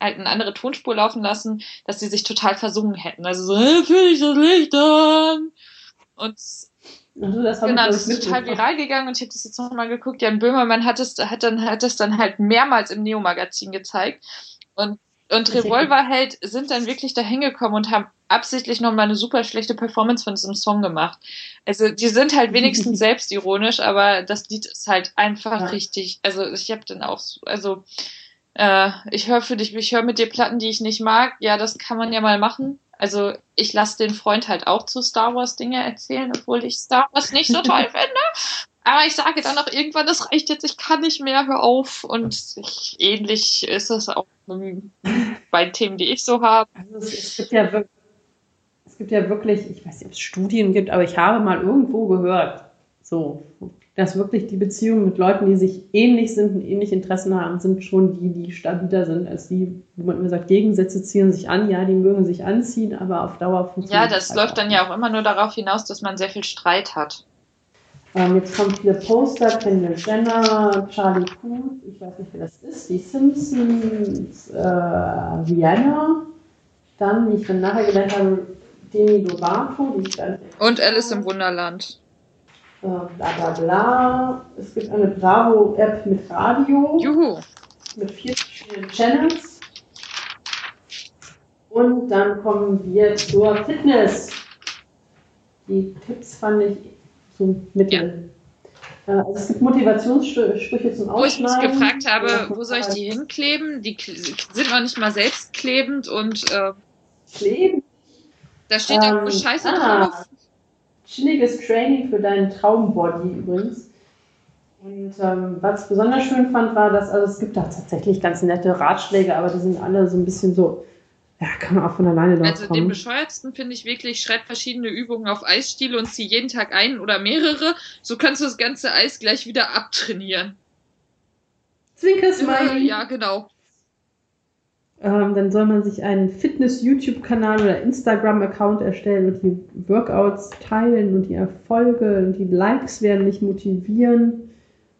halt eine andere Tonspur laufen lassen, dass die sich total versungen hätten. Also so, hey, für dich das Licht an. Und also das genau, das ist total viral gegangen und ich habe das jetzt nochmal geguckt. Jan Böhmermann hat es, hat dann, hat es dann halt mehrmals im Neo-Magazin gezeigt. Und, und Revolverheld sind dann wirklich da hingekommen und haben absichtlich nochmal eine super schlechte Performance von diesem Song gemacht. Also die sind halt wenigstens selbstironisch, aber das Lied ist halt einfach ja. richtig. Also ich habe dann auch, also äh, ich höre für dich, ich höre mit dir Platten, die ich nicht mag. Ja, das kann man ja mal machen. Also ich lasse den Freund halt auch zu Star Wars Dinge erzählen, obwohl ich Star Wars nicht so toll finde. Aber ich sage dann auch irgendwann, das reicht jetzt, ich kann nicht mehr, hör auf. Und ich, ähnlich ist es auch bei Themen, die ich so habe. Also es, es, gibt ja wirklich, es gibt ja wirklich, ich weiß nicht, ob es Studien gibt, aber ich habe mal irgendwo gehört, so dass wirklich die Beziehungen mit Leuten, die sich ähnlich sind und ähnliche Interessen haben, sind schon die, die stabiler sind als die, wo man immer sagt, Gegensätze ziehen sich an. Ja, die mögen sich anziehen, aber auf Dauer funktioniert Ja, das läuft dann ja auch immer nur darauf hinaus, dass man sehr viel Streit hat. Ähm, jetzt kommt hier Poster, Kendall Jenner, Charlie Puth, ich weiß nicht, wer das ist, die Simpsons, äh, Rihanna, dann, wie ich dann nachher gelernt habe, Demi Lovato, die ich Und Alice im Wunderland bla bla bla. Es gibt eine Bravo-App mit Radio. Juhu. Mit vier verschiedenen Channels. Und dann kommen wir zur Fitness. Die Tipps fand ich so mittel. Ja. Äh, also es gibt Motivationssprüche zum Ausschneiden. Wo ich mich gefragt habe, wo soll ich die hinkleben? Die sind noch nicht mal selbstklebend und äh, kleben. Da steht ähm, irgendwo Scheiße ah, drauf chilliges Training für deinen Traumbody übrigens. Und ähm, was ich besonders schön fand, war, dass also es gibt da tatsächlich ganz nette Ratschläge, aber die sind alle so ein bisschen so, ja, kann man auch von alleine drauf Also kommen. den bescheuertsten finde ich wirklich, schreib verschiedene Übungen auf Eisstiele und zieh jeden Tag einen oder mehrere. So kannst du das ganze Eis gleich wieder abtrainieren. Zwinkersmiley. Ja, genau. Ähm, dann soll man sich einen Fitness-YouTube-Kanal oder Instagram-Account erstellen und die Workouts teilen und die Erfolge und die Likes werden mich motivieren.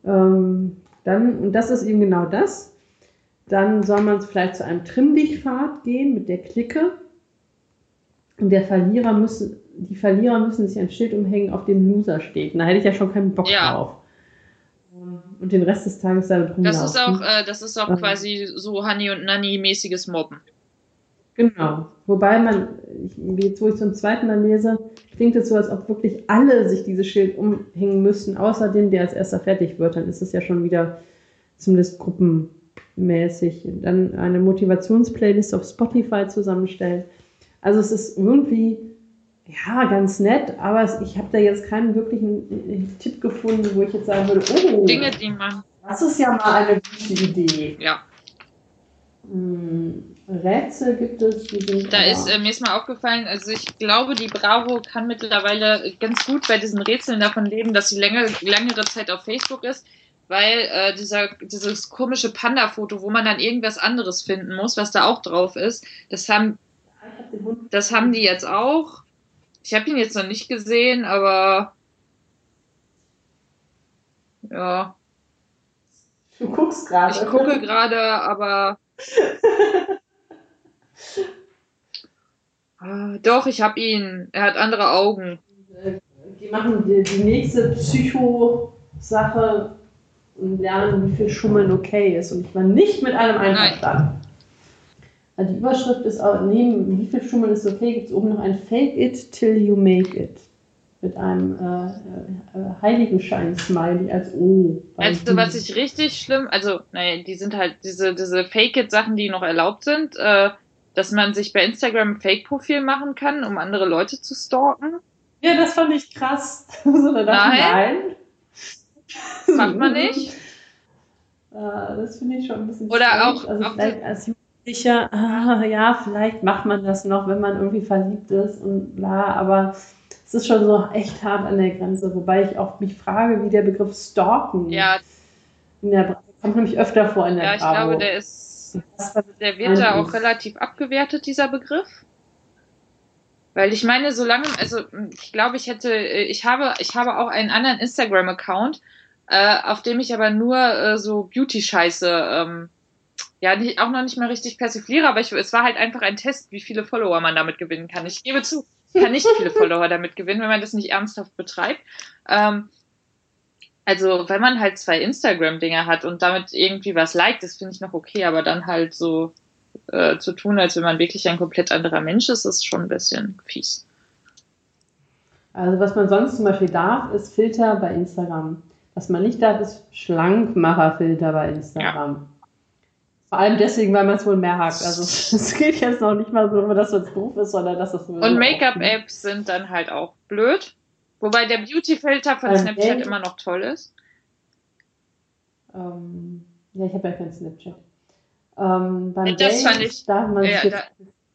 Ähm, dann, und das ist eben genau das. Dann soll man vielleicht zu einem Trimmdichtpfad gehen mit der Clique. Und der Verlierer müssen, die Verlierer müssen sich ein Schild umhängen, auf dem Loser steht. Und da hätte ich ja schon keinen Bock ja. drauf. Und den Rest des Tages damit rumlaufen. Das ist auch, äh, das ist auch ähm. quasi so Honey und Nanny mäßiges Mobben. Genau. Wobei man, jetzt wo ich zum zweiten Mal lese, klingt es so, als ob wirklich alle sich dieses Schild umhängen müssten, außer dem, der als erster fertig wird. Dann ist es ja schon wieder zumindest gruppenmäßig. Dann eine Motivationsplaylist auf Spotify zusammenstellen. Also es ist irgendwie ja, ganz nett, aber ich habe da jetzt keinen wirklichen äh, Tipp gefunden, wo ich jetzt sagen würde, oh, Dinge, die man. Das ist ja mal eine gute Idee. Ja. Hm, Rätsel gibt es. da ist äh, mir ist mal aufgefallen, also ich glaube, die Bravo kann mittlerweile ganz gut bei diesen Rätseln davon leben, dass sie länger, längere Zeit auf Facebook ist, weil äh, dieser, dieses komische Panda-Foto, wo man dann irgendwas anderes finden muss, was da auch drauf ist, das haben, das haben die jetzt auch. Ich habe ihn jetzt noch nicht gesehen, aber ja. Du guckst gerade. Ich gucke gerade, aber. ah, doch, ich habe ihn. Er hat andere Augen. Die machen die, die nächste Psycho-Sache und lernen, wie viel Schummeln okay ist. Und ich war nicht mit allem einverstanden. Also die Überschrift ist auch, neben wie viel Schummeln ist okay, gibt es oben noch ein Fake it till you make it. Mit einem äh, äh, Heiligenschein-Smiley als O. Also was ich richtig schlimm, also, naja, die sind halt diese, diese Fake-It-Sachen, die noch erlaubt sind, äh, dass man sich bei Instagram ein Fake-Profil machen kann, um andere Leute zu stalken. Ja, das fand ich krass. so, da nein. nein. Macht man nicht. Äh, das finde ich schon ein bisschen Oder strange. auch, also auch vielleicht als sicher, ah, ja, vielleicht macht man das noch, wenn man irgendwie verliebt ist und bla, aber es ist schon so echt hart an der Grenze, wobei ich auch mich frage, wie der Begriff Stalken ja. in der kommt nämlich öfter vor in der Ja, ich Bravo. glaube, der ist, der wird da auch relativ abgewertet, dieser Begriff. Weil ich meine, solange, also ich glaube, ich hätte, ich habe, ich habe auch einen anderen Instagram-Account, äh, auf dem ich aber nur äh, so Beauty-Scheiße ähm, ja, nicht, auch noch nicht mal richtig persifliere, aber ich, es war halt einfach ein Test, wie viele Follower man damit gewinnen kann. Ich gebe zu, ich kann nicht viele Follower damit gewinnen, wenn man das nicht ernsthaft betreibt. Ähm, also, wenn man halt zwei Instagram-Dinger hat und damit irgendwie was liked, das finde ich noch okay, aber dann halt so äh, zu tun, als wenn man wirklich ein komplett anderer Mensch ist, ist schon ein bisschen fies. Also, was man sonst zum Beispiel darf, ist Filter bei Instagram. Was man nicht darf, ist Schlankmacherfilter bei Instagram. Ja. Vor allem deswegen, weil man es wohl mehr hakt. Also es geht jetzt noch nicht mal so, dass es doof ist, sondern dass es Und Make-up-Apps sind dann halt auch blöd. Wobei der Beauty-Filter von ähm, Snapchat immer noch toll ist. Ähm, ja, ich habe ja kein Snapchat. Ähm, beim das fand ich, darf man ja, sich da,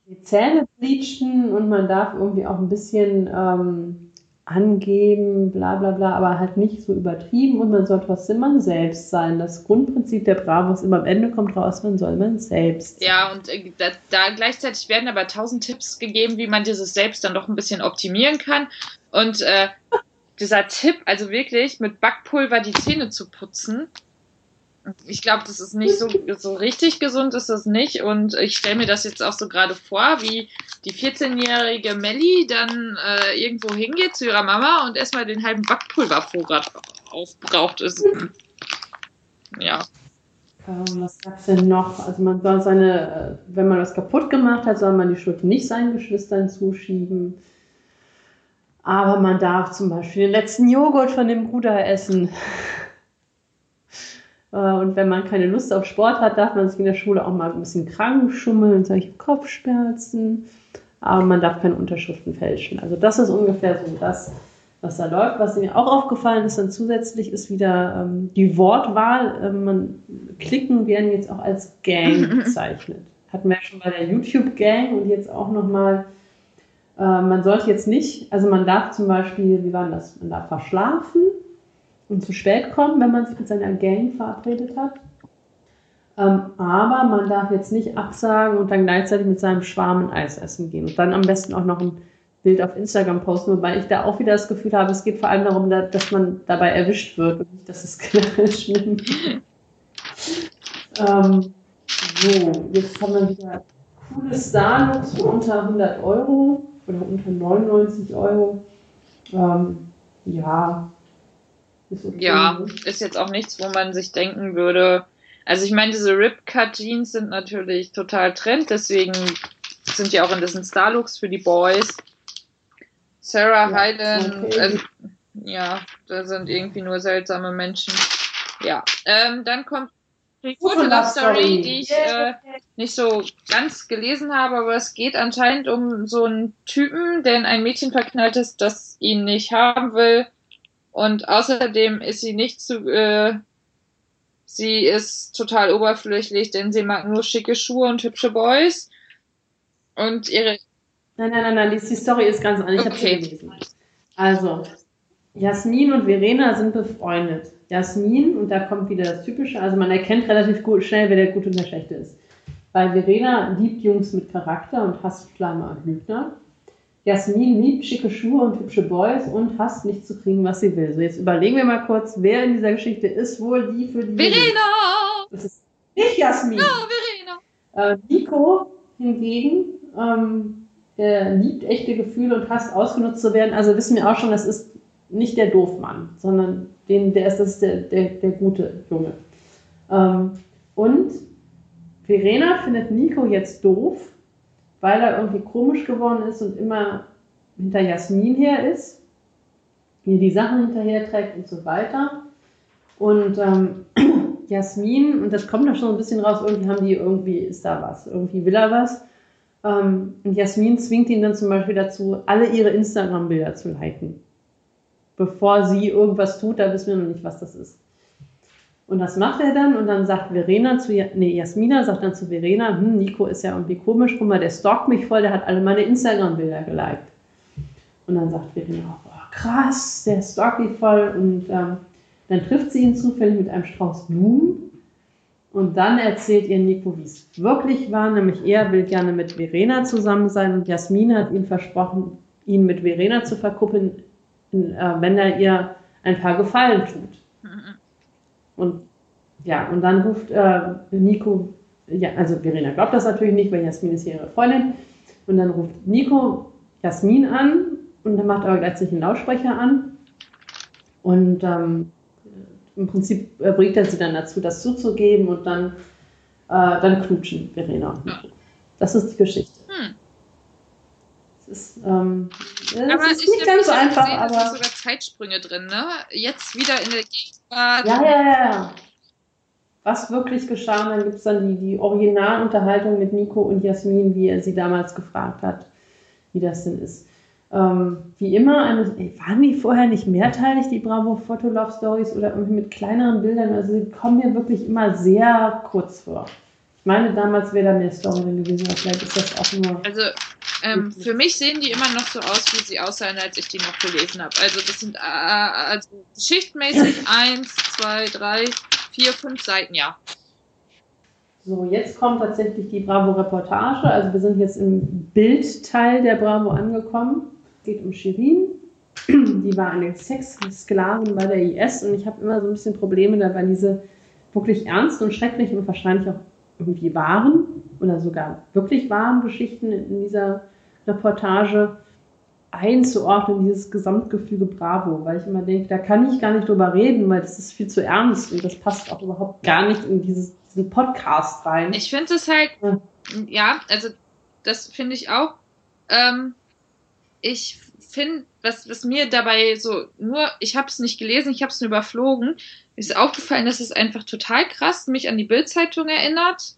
die Zähne bleachen und man darf irgendwie auch ein bisschen ähm, angeben, bla bla bla, aber halt nicht so übertrieben und man soll trotzdem man selbst sein. Das Grundprinzip der Bravo ist immer am Ende kommt raus, man soll man selbst sein. Ja, und äh, da, da, gleichzeitig werden aber tausend Tipps gegeben, wie man dieses Selbst dann doch ein bisschen optimieren kann. Und äh, dieser Tipp, also wirklich mit Backpulver die Zähne zu putzen, ich glaube, das ist nicht so, so richtig gesund, ist das nicht. Und ich stelle mir das jetzt auch so gerade vor, wie die 14-jährige Melli dann äh, irgendwo hingeht zu ihrer Mama und erstmal den halben Backpulvervorrat aufbraucht. Ist, ja. Ähm, was gab's denn noch? Also man soll seine, äh, wenn man was kaputt gemacht hat, soll man die Schuld nicht seinen Geschwistern zuschieben. Aber man darf zum Beispiel den letzten Joghurt von dem Bruder essen. Äh, und wenn man keine Lust auf Sport hat, darf man sich in der Schule auch mal ein bisschen krank schummeln und habe Kopfschmerzen. Aber man darf keine Unterschriften fälschen. Also das ist ungefähr so das, was da läuft. Was mir auch aufgefallen ist dann zusätzlich, ist wieder ähm, die Wortwahl. Ähm, man, Klicken werden jetzt auch als Gang bezeichnet. Hatten wir ja schon bei der YouTube-Gang und jetzt auch nochmal, äh, man sollte jetzt nicht, also man darf zum Beispiel, wie war das, man darf verschlafen, und zu spät kommen, wenn man sich mit seiner Gang verabredet hat. Ähm, aber man darf jetzt nicht absagen und dann gleichzeitig mit seinem Schwarm ein Eis essen gehen. Und dann am besten auch noch ein Bild auf Instagram posten, wobei ich da auch wieder das Gefühl habe, es geht vor allem darum, dass man dabei erwischt wird und nicht, dass es schlimm ähm, So, jetzt haben wir wieder coole Starlooks für unter 100 Euro oder unter 99 Euro. Ähm, ja. Ja, ist jetzt auch nichts, wo man sich denken würde. Also ich meine, diese Rip-Cut-Jeans sind natürlich total Trend, deswegen sind die auch in diesen Starlooks für die Boys. Sarah ja, Hyland, okay. also, ja, da sind irgendwie nur seltsame Menschen. Ja, ähm, dann kommt die gute Love Story, die ich äh, nicht so ganz gelesen habe, aber es geht anscheinend um so einen Typen, der in ein Mädchen verknallt ist, das ihn nicht haben will. Und außerdem ist sie nicht zu, äh, sie ist total oberflächlich, denn sie mag nur schicke Schuhe und hübsche Boys. Und ihre. Nein, nein, nein, nein, die, die Story ist ganz anders. Ich okay. gelesen. Also, Jasmin und Verena sind befreundet. Jasmin, und da kommt wieder das Typische, also man erkennt relativ gut, schnell, wer der Gute und der Schlechte ist. Weil Verena liebt Jungs mit Charakter und hasst Schleimer und Lügner. Jasmin liebt schicke Schuhe und hübsche Boys und hasst nicht zu kriegen, was sie will. So, jetzt überlegen wir mal kurz, wer in dieser Geschichte ist wohl die für die. Verena! Das ist nicht Jasmin. Ja, Verena. Äh, Nico hingegen ähm, liebt echte Gefühle und hasst ausgenutzt zu werden. Also wissen wir auch schon, das ist nicht der Doofmann, sondern den, der ist das der, der, der gute Junge. Ähm, und Verena findet Nico jetzt doof, weil er irgendwie komisch geworden ist und immer hinter Jasmin her ist, ihr die Sachen hinterher trägt und so weiter. Und ähm, Jasmin, und das kommt da schon ein bisschen raus, irgendwie haben die, irgendwie ist da was, irgendwie will er was. Ähm, und Jasmin zwingt ihn dann zum Beispiel dazu, alle ihre Instagram-Bilder zu liken bevor sie irgendwas tut, da wissen wir noch nicht, was das ist. Und das macht er dann? Und dann sagt Verena zu, nee, Jasmina sagt dann zu Verena, hm, Nico ist ja irgendwie komisch, guck mal, der stalkt mich voll, der hat alle meine Instagram-Bilder geliked. Und dann sagt Verena, oh, krass, der stalkt mich voll. Und ähm, dann trifft sie ihn zufällig mit einem Strauß Blumen. Und dann erzählt ihr Nico, wie es wirklich war, nämlich er will gerne mit Verena zusammen sein. Und Jasmina hat ihm versprochen, ihn mit Verena zu verkuppeln, äh, wenn er ihr ein paar Gefallen tut. Und ja, und dann ruft äh, Nico, ja, also Verena glaubt das natürlich nicht, weil Jasmin ist ihre Freundin. Und dann ruft Nico Jasmin an und dann macht er gleichzeitig einen Lautsprecher an. Und ähm, im Prinzip bringt er sie dann dazu, das zuzugeben und dann, äh, dann knutschen Verena. Das ist die Geschichte. Ist, ähm, aber ist nicht ganz so einfach. Gesehen, aber es sind sogar Zeitsprünge drin, ne? Jetzt wieder in der Gegenwart. Ja, ja, ja. Was wirklich geschah, dann gibt es dann die, die Originalunterhaltung mit Nico und Jasmin, wie er sie damals gefragt hat, wie das denn ist. Ähm, wie immer, eine, waren die vorher nicht mehrteilig, die Bravo Photo Love Stories oder irgendwie mit kleineren Bildern? Also sie kommen mir wirklich immer sehr kurz vor. Ich meine, damals wäre da mehr Story gewesen, aber vielleicht ist das auch nur. Also ähm, für mich sehen die immer noch so aus, wie sie aussahen, als ich die noch gelesen habe. Also das sind äh, also schichtmäßig eins, zwei, drei, vier, fünf Seiten, ja. So, jetzt kommt tatsächlich die Bravo-Reportage. Also wir sind jetzt im Bildteil der Bravo angekommen. Es geht um Shirin. Die war eine Sexsklavin bei der IS und ich habe immer so ein bisschen Probleme dabei, diese wirklich ernsten und schrecklichen und wahrscheinlich auch irgendwie wahren oder sogar wirklich wahren Geschichten in dieser Reportage einzuordnen, dieses Gesamtgefüge Bravo, weil ich immer denke, da kann ich gar nicht drüber reden, weil das ist viel zu ernst und das passt auch überhaupt gar nicht in dieses, diesen Podcast rein. Ich finde es halt, ja. ja, also das finde ich auch. Ähm, ich finde, was, was mir dabei so nur, ich habe es nicht gelesen, ich habe es nur überflogen, ist aufgefallen, dass es einfach total krass mich an die Bildzeitung erinnert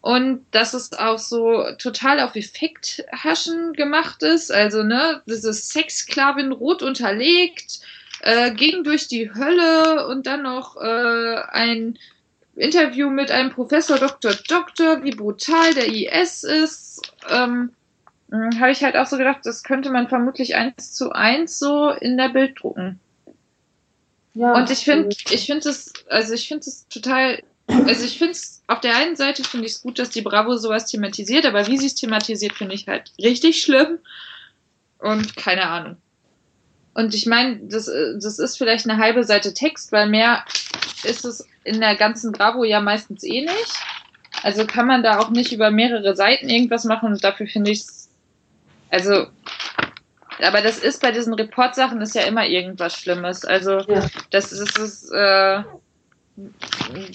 und dass es auch so total auf Effekthaschen gemacht ist. Also, ne, diese Sexsklavin rot unterlegt, äh, ging durch die Hölle und dann noch äh, ein Interview mit einem Professor Dr. Doktor, wie brutal der IS ist. Ähm, hm, Habe ich halt auch so gedacht, das könnte man vermutlich eins zu eins so in der Bild drucken. Ja, und ich finde, ich finde es, also ich finde es total also ich finde es, auf der einen Seite finde ich es gut, dass die Bravo sowas thematisiert, aber wie sie es thematisiert, finde ich halt richtig schlimm. und keine Ahnung. Und ich meine, das, das ist vielleicht eine halbe Seite Text, weil mehr ist es in der ganzen Bravo ja meistens eh nicht. Also kann man da auch nicht über mehrere Seiten irgendwas machen und dafür finde ich es, also, aber das ist bei diesen Report-Sachen ist ja immer irgendwas Schlimmes. Also ja. das ist, ist äh,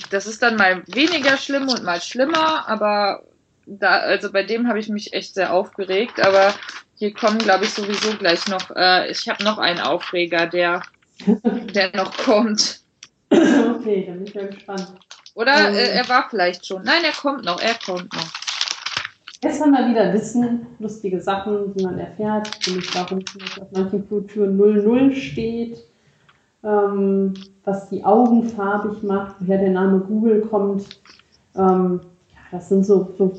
das ist dann mal weniger schlimm und mal schlimmer, aber da, also bei dem habe ich mich echt sehr aufgeregt, aber hier kommen, glaube ich, sowieso gleich noch, äh, ich habe noch einen Aufreger, der, der noch kommt. Okay, dann bin ich mal gespannt. Oder ähm, äh, er war vielleicht schon. Nein, er kommt noch, er kommt noch. Gestern mal wieder Wissen, lustige Sachen, die man erfährt, nämlich warum auf manchen Kulturen 00 steht, ähm, was die Augen farbig macht, woher der Name Google kommt. Ähm, ja, das sind so, so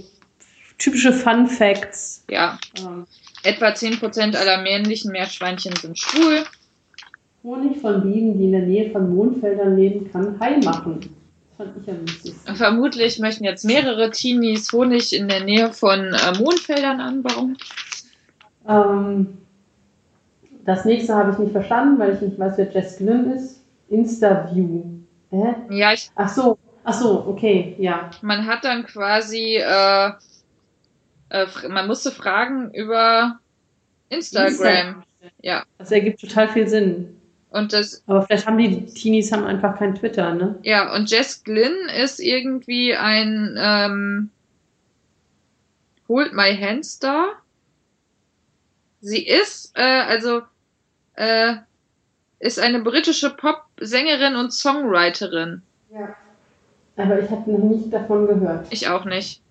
typische Fun Facts. Ja. Ähm, Etwa 10% aller männlichen Meerschweinchen sind schwul. Honig von Bienen, die in der Nähe von Mondfeldern leben, kann heil machen. Das fand ich am lustigsten. Vermutlich möchten jetzt mehrere Teenies Honig in der Nähe von äh, Mondfeldern anbauen. Ähm, das nächste habe ich nicht verstanden, weil ich nicht weiß, wer Jess Glynn ist. Insta-View. Hä? Ja, ich. Ach so, ach so, okay, ja. Man hat dann quasi äh, äh, man musste fragen über Instagram. Instagram. Ja. Das ergibt total viel Sinn. Und das, Aber vielleicht haben die Teenies haben einfach kein Twitter, ne? Ja, und Jess Glynn ist irgendwie ein ähm, Hold My Hand Star. Sie ist, äh, also, äh, ist eine britische Pop-Sängerin und Songwriterin. Ja. Aber ich habe noch nicht davon gehört. Ich auch nicht.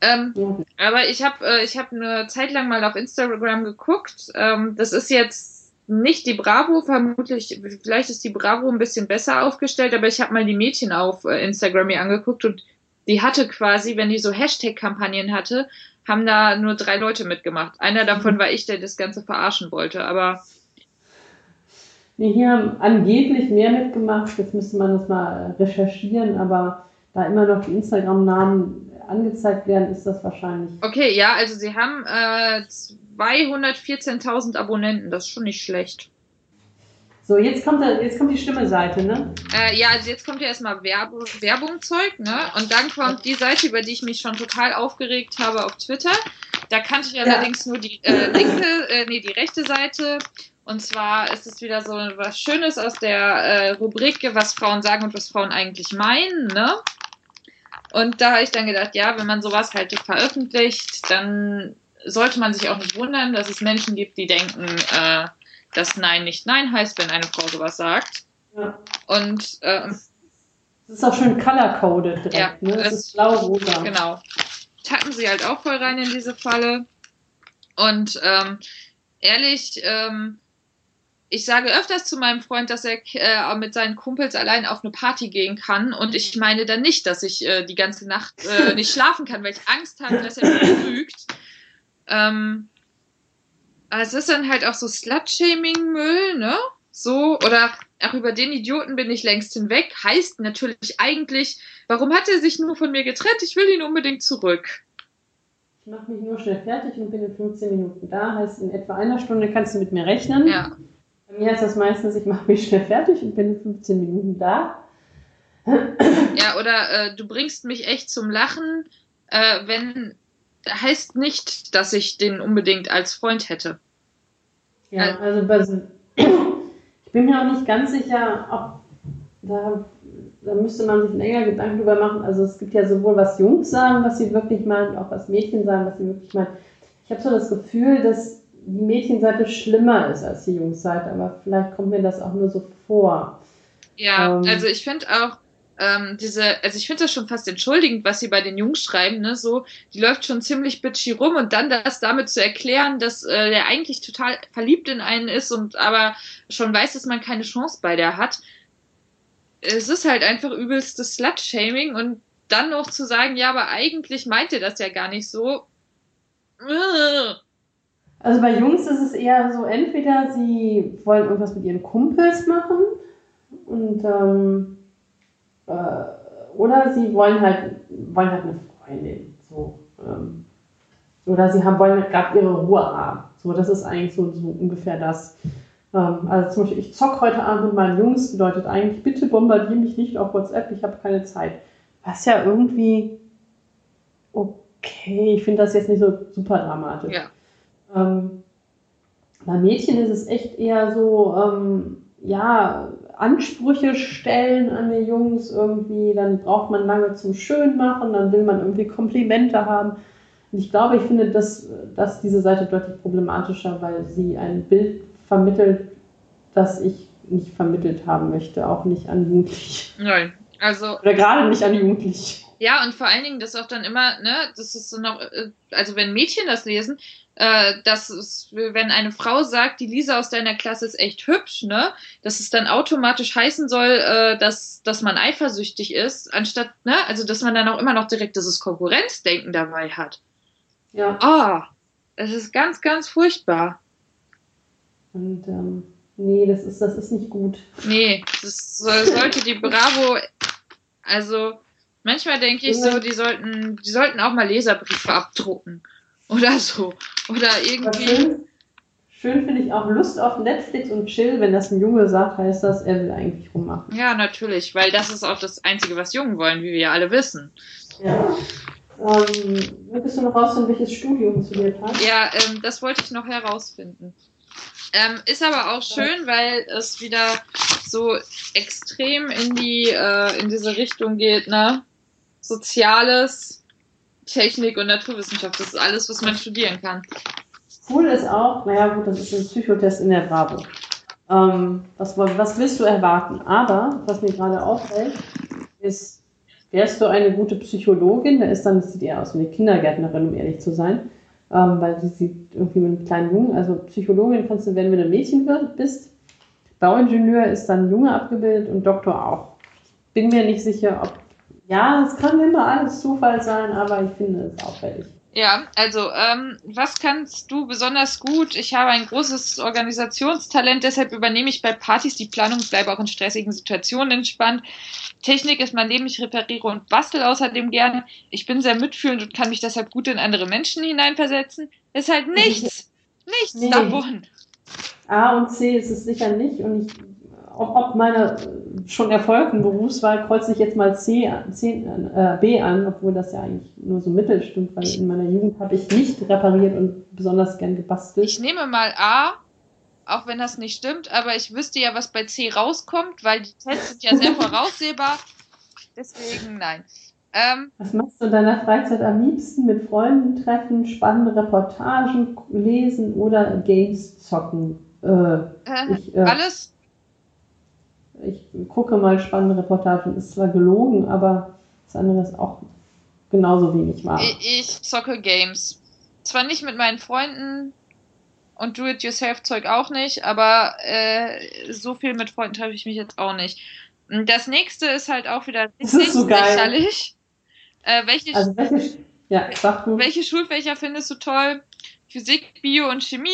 Ähm, mhm. Aber ich habe äh, ich hab eine Zeit lang mal auf Instagram geguckt. Ähm, das ist jetzt nicht die Bravo, vermutlich, vielleicht ist die Bravo ein bisschen besser aufgestellt, aber ich habe mal die Mädchen auf äh, Instagram mir angeguckt und die hatte quasi, wenn die so Hashtag-Kampagnen hatte, haben da nur drei Leute mitgemacht. Einer davon mhm. war ich, der das Ganze verarschen wollte, aber. Nee, hier haben angeblich mehr mitgemacht, jetzt müsste man das mal recherchieren, aber da immer noch die Instagram-Namen angezeigt werden, ist das wahrscheinlich. Okay, ja, also sie haben äh, 214.000 Abonnenten, das ist schon nicht schlecht. So, jetzt kommt, der, jetzt kommt die Stimme-Seite, ne? Äh, ja, also jetzt kommt ja erstmal Werbung, Werbung Zeug, ne? Und dann kommt die Seite, über die ich mich schon total aufgeregt habe auf Twitter. Da kannte ich ja. allerdings nur die äh, linke, äh, nee, die rechte Seite. Und zwar ist es wieder so was Schönes aus der äh, Rubrik, was Frauen sagen und was Frauen eigentlich meinen, ne? Und da habe ich dann gedacht, ja, wenn man sowas halt veröffentlicht, dann sollte man sich auch nicht wundern, dass es Menschen gibt, die denken, äh, dass Nein nicht Nein heißt, wenn eine Frau sowas sagt. Ja. Und äh, das ist auch schön color-coded direkt, ja, ne? Das ist blau-rosa. Genau. Tacken sie halt auch voll rein in diese Falle. Und ähm, ehrlich, ähm, ich sage öfters zu meinem Freund, dass er äh, mit seinen Kumpels allein auf eine Party gehen kann. Und ich meine dann nicht, dass ich äh, die ganze Nacht äh, nicht schlafen kann, weil ich Angst habe, dass er mich lügt. Ähm, es ist dann halt auch so Slut-Shaming-Müll, ne? So, oder auch über den Idioten bin ich längst hinweg. Heißt natürlich eigentlich, warum hat er sich nur von mir getrennt? Ich will ihn unbedingt zurück. Ich mache mich nur schnell fertig und bin in 15 Minuten da. Heißt, in etwa einer Stunde kannst du mit mir rechnen. Ja. Bei mir ist das meistens, ich mache mich schnell fertig und bin in 15 Minuten da. Ja, oder äh, du bringst mich echt zum Lachen, äh, wenn heißt nicht, dass ich den unbedingt als Freund hätte. Ja, also bei, ich bin mir auch nicht ganz sicher, ob da, da müsste man sich länger Gedanken drüber machen. Also es gibt ja sowohl was Jungs sagen, was sie wirklich meinen, auch was Mädchen sagen, was sie wirklich meinen. Ich habe so das Gefühl, dass die Mädchenseite schlimmer ist als die Jungsseite, aber vielleicht kommt mir das auch nur so vor. Ja, ähm, also ich finde auch, ähm, diese, also ich finde das schon fast entschuldigend, was sie bei den Jungs schreiben, ne, so, die läuft schon ziemlich bitchy rum und dann das damit zu erklären, dass äh, der eigentlich total verliebt in einen ist und aber schon weiß, dass man keine Chance bei der hat. Es ist halt einfach übelstes Slut-Shaming und dann noch zu sagen, ja, aber eigentlich meint ihr das ja gar nicht so. Also bei Jungs ist es eher so, entweder sie wollen irgendwas mit ihren Kumpels machen und ähm, äh, oder sie wollen halt wollen halt eine Freundin. So, ähm, oder sie haben, wollen gerade ihre Ruhe haben. So, das ist eigentlich so, so ungefähr das. Ähm, also zum Beispiel, ich zock heute Abend mit meinen Jungs, bedeutet eigentlich, bitte bombardiere mich nicht auf WhatsApp, ich habe keine Zeit. Was ja irgendwie okay, ich finde das jetzt nicht so super dramatisch. Ja. Ähm, bei Mädchen ist es echt eher so, ähm, ja, Ansprüche stellen an die Jungs irgendwie, dann braucht man lange zum Schönmachen, dann will man irgendwie Komplimente haben. Und ich glaube, ich finde das, dass diese Seite deutlich problematischer, weil sie ein Bild vermittelt, das ich nicht vermittelt haben möchte, auch nicht an Jugendliche. Nein, also. Oder gerade nicht an Jugendliche. Ja, und vor allen Dingen das auch dann immer, ne, das ist so noch, äh, also wenn Mädchen das lesen, äh, dass es, wenn eine Frau sagt, die Lisa aus deiner Klasse ist echt hübsch, ne, dass es dann automatisch heißen soll, äh, dass, dass man eifersüchtig ist, anstatt, ne, also dass man dann auch immer noch direkt dieses Konkurrenzdenken dabei hat. Ja. Ah, oh, es ist ganz, ganz furchtbar. Und ähm, nee, das ist, das ist nicht gut. Nee, das sollte die Bravo, also Manchmal denke ich so, die sollten, die sollten auch mal Leserbriefe abdrucken. Oder so. Oder irgendwie. Schön, schön finde ich auch Lust auf Netflix und Chill, wenn das ein Junge sagt, heißt das, er will eigentlich rummachen. Ja, natürlich, weil das ist auch das Einzige, was Jungen wollen, wie wir ja alle wissen. Ja. Ähm, möchtest du noch rausfinden, welches Studium zu dir passt? Ja, ähm, das wollte ich noch herausfinden. Ähm, ist aber auch schön, weil es wieder so extrem in die äh, in diese Richtung geht, ne? Soziales, Technik und Naturwissenschaft. Das ist alles, was man studieren kann. Cool ist auch, naja gut, das ist ein Psychotest in der Bravo. Ähm, was, was willst du erwarten? Aber, was mir gerade auffällt, ist, wärst du eine gute Psychologin, da ist dann, das sieht eher aus wie eine Kindergärtnerin, um ehrlich zu sein, ähm, weil sie sieht irgendwie mit einem kleinen Jungen, also Psychologin kannst du werden, wenn du ein Mädchen bist. Bauingenieur ist dann Junge abgebildet und Doktor auch. Bin mir nicht sicher, ob ja, es kann immer alles Zufall sein, aber ich finde es auffällig. Ja, also ähm, was kannst du besonders gut? Ich habe ein großes Organisationstalent, deshalb übernehme ich bei Partys die Planung, bleibe auch in stressigen Situationen entspannt. Technik ist mein Leben, ich repariere und bastel außerdem gerne. Ich bin sehr mitfühlend und kann mich deshalb gut in andere Menschen hineinversetzen. Ist halt nichts, nichts nee. davon. A und C ist es sicher nicht und ich ob, ob meine schon erfolgten Berufswahl kreuze ich jetzt mal C, C äh, B an, obwohl das ja eigentlich nur so mittel stimmt, weil in meiner Jugend habe ich nicht repariert und besonders gern gebastelt. Ich nehme mal A, auch wenn das nicht stimmt, aber ich wüsste ja, was bei C rauskommt, weil die Tests sind ja sehr voraussehbar. Deswegen nein. Ähm, was machst du in deiner Freizeit am liebsten? Mit Freunden treffen, spannende Reportagen lesen oder Games zocken? Äh, äh, ich, äh, alles ich gucke mal spannende Reportagen, ist zwar gelogen, aber das andere ist auch genauso wenig wahr. Ich, ich zocke Games. Zwar nicht mit meinen Freunden und Do-it-yourself-Zeug auch nicht, aber äh, so viel mit Freunden treffe ich mich jetzt auch nicht. Das nächste ist halt auch wieder richtig so lächerlich. Äh, welche, also welche, ja, welche Schulfächer findest du toll? Physik, Bio und Chemie?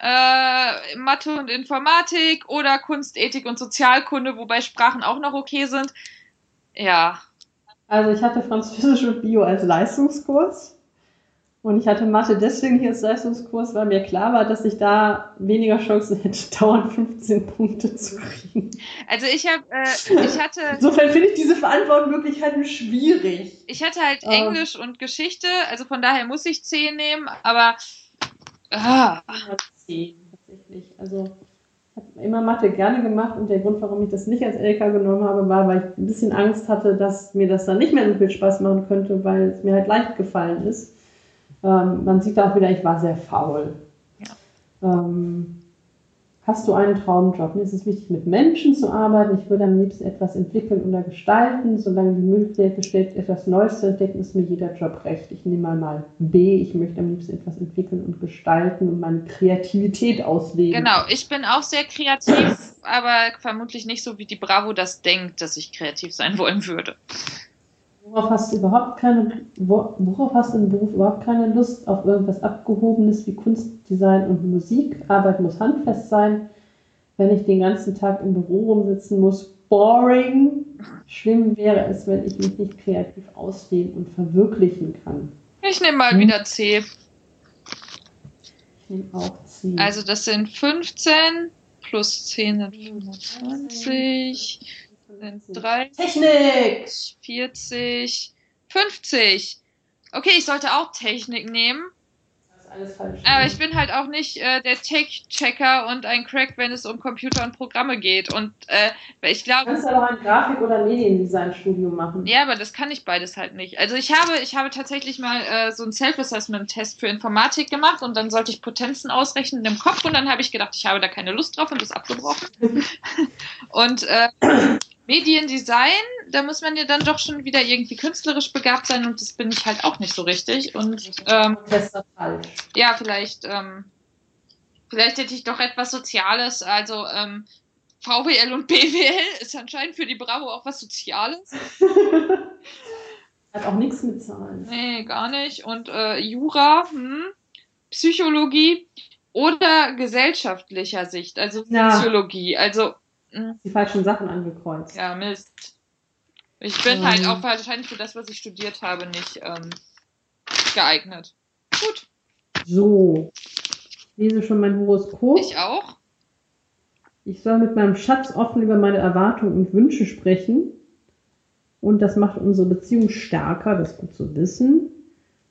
Äh, Mathe und Informatik oder Kunst, Ethik und Sozialkunde, wobei Sprachen auch noch okay sind. Ja. Also ich hatte Französisch und Bio als Leistungskurs und ich hatte Mathe deswegen hier als Leistungskurs, weil mir klar war, dass ich da weniger Chancen hätte, dauernd 15 Punkte zu kriegen. Also ich habe, äh, ich hatte. Insofern finde ich diese Verantwortungsmöglichkeiten schwierig. Ich hatte halt ähm. Englisch und Geschichte, also von daher muss ich 10 nehmen, aber Ah. 10 tatsächlich. Also ich habe immer Mathe gerne gemacht und der Grund, warum ich das nicht als LK genommen habe, war, weil ich ein bisschen Angst hatte, dass mir das dann nicht mehr so viel Spaß machen könnte, weil es mir halt leicht gefallen ist. Ähm, man sieht auch wieder, ich war sehr faul. Ja. Ähm, Hast du einen Traumjob? Mir ist es wichtig, mit Menschen zu arbeiten. Ich würde am liebsten etwas entwickeln oder gestalten. Solange die Möglichkeit besteht, etwas Neues zu entdecken, ist mir jeder Job recht. Ich nehme mal, mal B. Ich möchte am liebsten etwas entwickeln und gestalten und meine Kreativität ausleben. Genau, ich bin auch sehr kreativ, aber vermutlich nicht so, wie die Bravo das denkt, dass ich kreativ sein wollen würde. Worauf hast du überhaupt keine, worauf hast du im Beruf überhaupt keine Lust? Auf irgendwas Abgehobenes wie Kunstdesign und Musik? Arbeit muss handfest sein. Wenn ich den ganzen Tag im Büro rumsitzen muss, boring. Schlimm wäre es, wenn ich mich nicht kreativ ausleben und verwirklichen kann. Ich nehme mal hm? wieder C. Ich nehme auch C. Also das sind 15 plus 10 sind 25, sind 30, Technik! 40, 50. Okay, ich sollte auch Technik nehmen alles falsch. Aber ich bin halt auch nicht äh, der Tech-Checker und ein Crack, wenn es um Computer und Programme geht. Und äh, ich glaube. Du kannst aber auch ein Grafik- oder Mediendesign-Studium machen. Ja, aber das kann ich beides halt nicht. Also ich habe, ich habe tatsächlich mal äh, so einen Self-Assessment-Test für Informatik gemacht und dann sollte ich Potenzen ausrechnen im Kopf und dann habe ich gedacht, ich habe da keine Lust drauf und das abgebrochen. und äh, Mediendesign, da muss man ja dann doch schon wieder irgendwie künstlerisch begabt sein und das bin ich halt auch nicht so richtig. Und ähm, ja, vielleicht, ähm, vielleicht hätte ich doch etwas Soziales, also ähm, VWL und BWL ist anscheinend für die Bravo auch was Soziales. Hat auch nichts mit Zahlen. Nee, gar nicht. Und äh, Jura, hm, Psychologie oder gesellschaftlicher Sicht, also Soziologie. Ja. Also Mhm. Die falschen Sachen angekreuzt. Ja, Mist. Ich bin ähm. halt auch wahrscheinlich für das, was ich studiert habe, nicht ähm, geeignet. Gut. So. Ich lese schon mein Horoskop. Ich auch. Ich soll mit meinem Schatz offen über meine Erwartungen und Wünsche sprechen. Und das macht unsere Beziehung stärker, das ist gut zu wissen.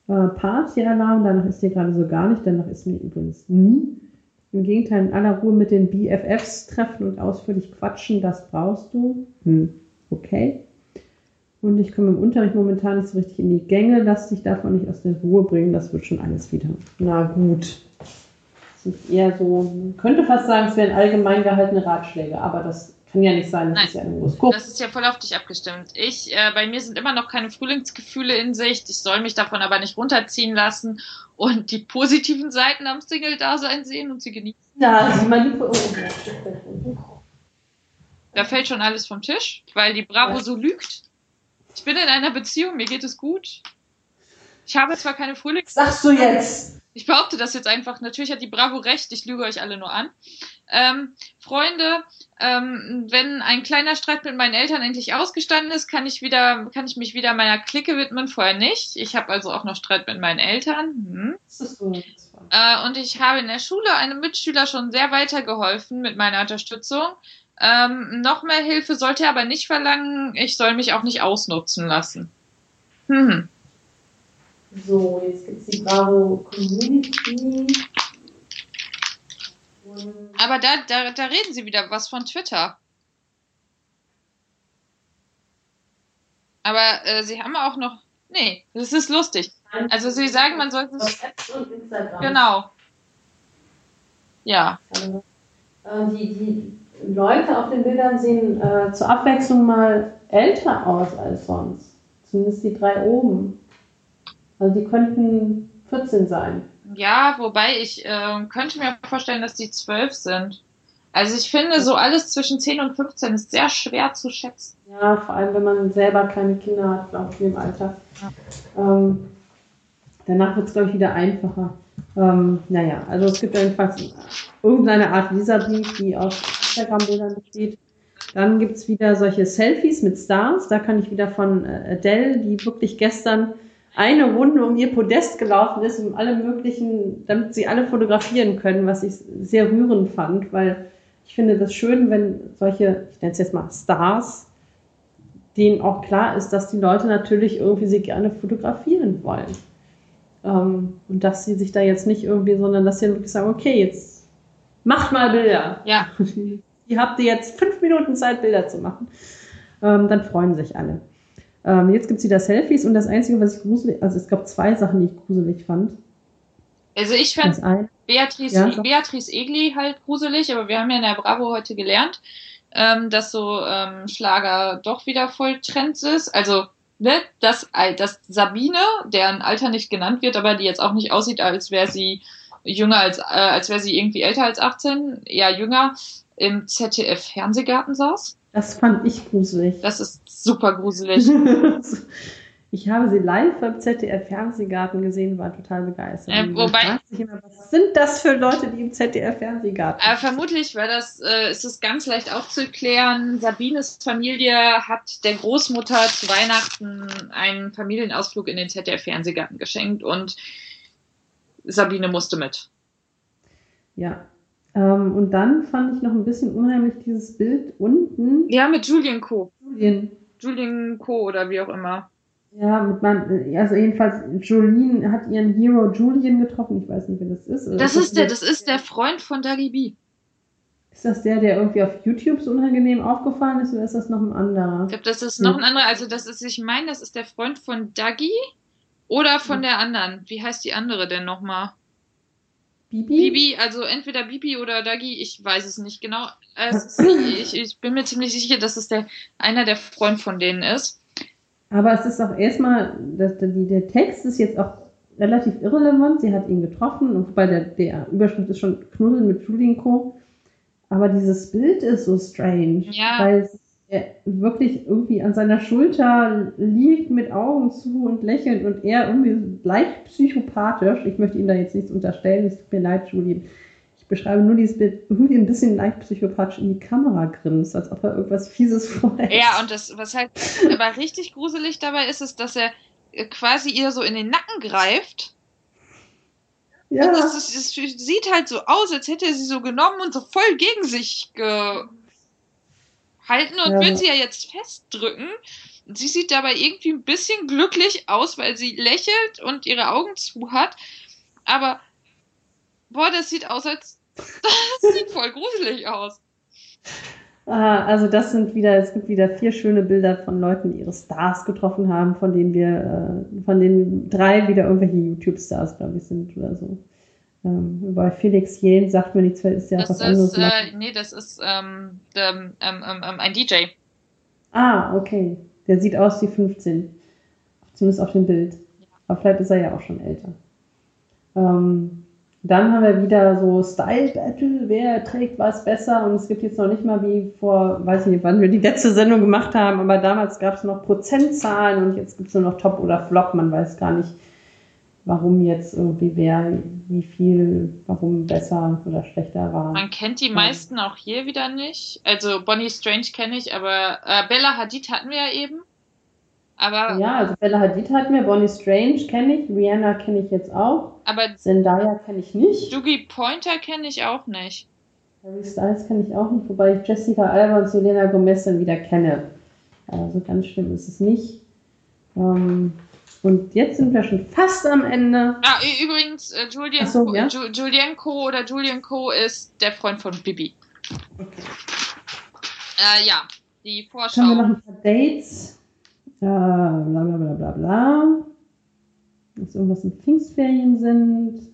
Äh, Partyalarm, danach ist hier gerade so gar nicht, danach ist mir übrigens nie. Im Gegenteil, in aller Ruhe mit den BFFs treffen und ausführlich quatschen, das brauchst du. Hm, okay. Und ich komme im Unterricht momentan nicht so richtig in die Gänge. Lass dich davon nicht aus der Ruhe bringen. Das wird schon alles wieder. Na gut. Das ist eher so, könnte fast sagen, es wären allgemein gehaltene Ratschläge, aber das kann ja nicht sein, das Nein, ist ja ein Horoskop. Das ist ja voll auf dich abgestimmt. Ich, äh, bei mir sind immer noch keine Frühlingsgefühle in Sicht. Ich soll mich davon aber nicht runterziehen lassen und die positiven Seiten am Single-Dasein sehen und sie genießen. Ja, sie manipulieren. Da fällt schon alles vom Tisch, weil die Bravo so lügt. Ich bin in einer Beziehung, mir geht es gut. Ich habe zwar keine Frühlings. Sagst du jetzt? Ich behaupte das jetzt einfach. Natürlich hat die Bravo recht, ich lüge euch alle nur an. Ähm, Freunde, ähm, wenn ein kleiner Streit mit meinen Eltern endlich ausgestanden ist, kann ich wieder, kann ich mich wieder meiner Clique widmen, vorher nicht. Ich habe also auch noch Streit mit meinen Eltern. Hm. Äh, und ich habe in der Schule einem Mitschüler schon sehr weitergeholfen mit meiner Unterstützung. Ähm, noch mehr Hilfe sollte er aber nicht verlangen. Ich soll mich auch nicht ausnutzen lassen. Hm. So, jetzt gibt es die Bravo Community. Aber da, da, da reden sie wieder was von Twitter. Aber äh, sie haben auch noch. Nee, das ist lustig. Also sie sagen, man sollte es. Genau. Ja. Äh, die, die Leute auf den Bildern sehen äh, zur Abwechslung mal älter aus als sonst. Zumindest die drei oben. Also die könnten 14 sein. Ja, wobei ich äh, könnte mir vorstellen, dass die 12 sind. Also ich finde, so alles zwischen 10 und 15 ist sehr schwer zu schätzen. Ja, vor allem, wenn man selber keine Kinder hat, glaube ich, im Alter. Ja. Ähm, danach wird es, glaube ich, wieder einfacher. Ähm, naja, also es gibt jedenfalls irgendeine Art Leserbrief, die aus Instagram-Bildern besteht. Dann gibt es wieder solche Selfies mit Stars. Da kann ich wieder von äh, Adele, die wirklich gestern eine Runde um ihr Podest gelaufen ist, um alle möglichen, damit sie alle fotografieren können, was ich sehr rührend fand, weil ich finde das schön, wenn solche, ich nenne es jetzt mal Stars, denen auch klar ist, dass die Leute natürlich irgendwie sie gerne fotografieren wollen. Ähm, und dass sie sich da jetzt nicht irgendwie, sondern dass sie wirklich sagen, okay, jetzt macht mal Bilder. Ja. Ihr habt jetzt fünf Minuten Zeit, Bilder zu machen. Ähm, dann freuen sich alle. Ähm, jetzt gibt es wieder Selfies und das Einzige, was ich gruselig, also es gab zwei Sachen, die ich gruselig fand. Also ich fand Beatrice, ja, Beatrice Egli halt gruselig, aber wir haben ja in der Bravo heute gelernt, ähm, dass so ähm, Schlager doch wieder voll Trends ist. Also, ne, dass, dass Sabine, deren Alter nicht genannt wird, aber die jetzt auch nicht aussieht, als wäre sie jünger als, äh, als wäre sie irgendwie älter als 18, eher jünger, im ZDF-Fernsehgarten saß. Das fand ich gruselig. Das ist super gruselig. Ich habe sie live beim ZDF-Fernsehgarten gesehen, war total begeistert. Äh, wobei, immer, was sind das für Leute, die im ZDF-Fernsehgarten äh, Vermutlich weil das, äh, ist es ganz leicht aufzuklären. Sabines Familie hat der Großmutter zu Weihnachten einen Familienausflug in den ZDF-Fernsehgarten geschenkt und Sabine musste mit. Ja. Ähm, und dann fand ich noch ein bisschen unheimlich dieses Bild unten. Ja, mit Julian Co. Julian. Julian Co. oder wie auch immer. Ja, mit meinem, also jedenfalls, Jolene hat ihren Hero Julian getroffen. Ich weiß nicht, wer das ist. Das ist, der, das ist der Freund von Dagi B. Ist das der, der irgendwie auf YouTube so unangenehm aufgefallen ist, oder ist das noch ein anderer? Ich glaube, das ist noch ein anderer. Also, das ist, ich meine, das ist der Freund von Dagi oder von der anderen. Wie heißt die andere denn nochmal? Bibi? Bibi, also entweder Bibi oder Dagi, ich weiß es nicht genau. Es, ich, ich bin mir ziemlich sicher, dass es der, einer der Freund von denen ist. Aber es ist auch erstmal, dass der, der Text ist jetzt auch relativ irrelevant. Sie hat ihn getroffen und bei der, der Überschrift ist schon Knuddeln mit Julienko. Aber dieses Bild ist so strange, ja. weil er wirklich irgendwie an seiner Schulter liegt mit Augen zu und lächelt und er irgendwie leicht psychopathisch. Ich möchte ihm da jetzt nichts unterstellen, es tut mir leid, Julien beschreibe nur dieses Bild, irgendwie ein bisschen leicht psychopathisch in die Kamera grinst, als ob er irgendwas Fieses vorhat. Ja, und das, was halt aber richtig gruselig dabei ist, ist, dass er quasi ihr so in den Nacken greift. Ja. Und das, das, das sieht halt so aus, als hätte er sie so genommen und so voll gegen sich gehalten und ja. will sie ja jetzt festdrücken. Sie sieht dabei irgendwie ein bisschen glücklich aus, weil sie lächelt und ihre Augen zu hat. Aber boah, das sieht aus, als das sieht voll gruselig aus. Ah, also das sind wieder, es gibt wieder vier schöne Bilder von Leuten, die ihre Stars getroffen haben, von denen wir, äh, von denen drei wieder irgendwelche YouTube-Stars, glaube ich, sind oder so. Ähm, bei Felix Jähn sagt mir nichts, ist ja das was ist, anderes. Äh, nee, das ist ähm, ähm, ähm, ähm, ein DJ. Ah, okay. Der sieht aus wie 15. Zumindest auf dem Bild. Aber vielleicht ist er ja auch schon älter. Ähm, dann haben wir wieder so Style Battle, wer trägt was besser und es gibt jetzt noch nicht mal wie vor, weiß ich nicht, wann wir die letzte Sendung gemacht haben, aber damals gab es noch Prozentzahlen und jetzt gibt es nur noch Top oder Flop, man weiß gar nicht, warum jetzt irgendwie wer, wie viel, warum besser oder schlechter war. Man kennt die meisten auch hier wieder nicht, also Bonnie Strange kenne ich, aber äh, Bella Hadid hatten wir ja eben. Aber ja, also Bella Hadid hatten wir, Bonnie Strange kenne ich, Rihanna kenne ich jetzt auch. Aber Zendaya kenne ich nicht. Doogie Pointer kenne ich auch nicht. Harry Styles kenne ich auch nicht, wobei ich Jessica Alba und Selena Gomez dann wieder kenne. Also ganz schlimm ist es nicht. Ähm, und jetzt sind wir schon fast am Ende. Ah, übrigens, äh, Julian, so, ja? Ju Julian Co. oder Julian Co. ist der Freund von Bibi. Okay. Äh, ja, die Vorschau. Haben wir noch ein paar Dates? Ja, bla bla bla bla bla. Dass irgendwas in Pfingstferien sind.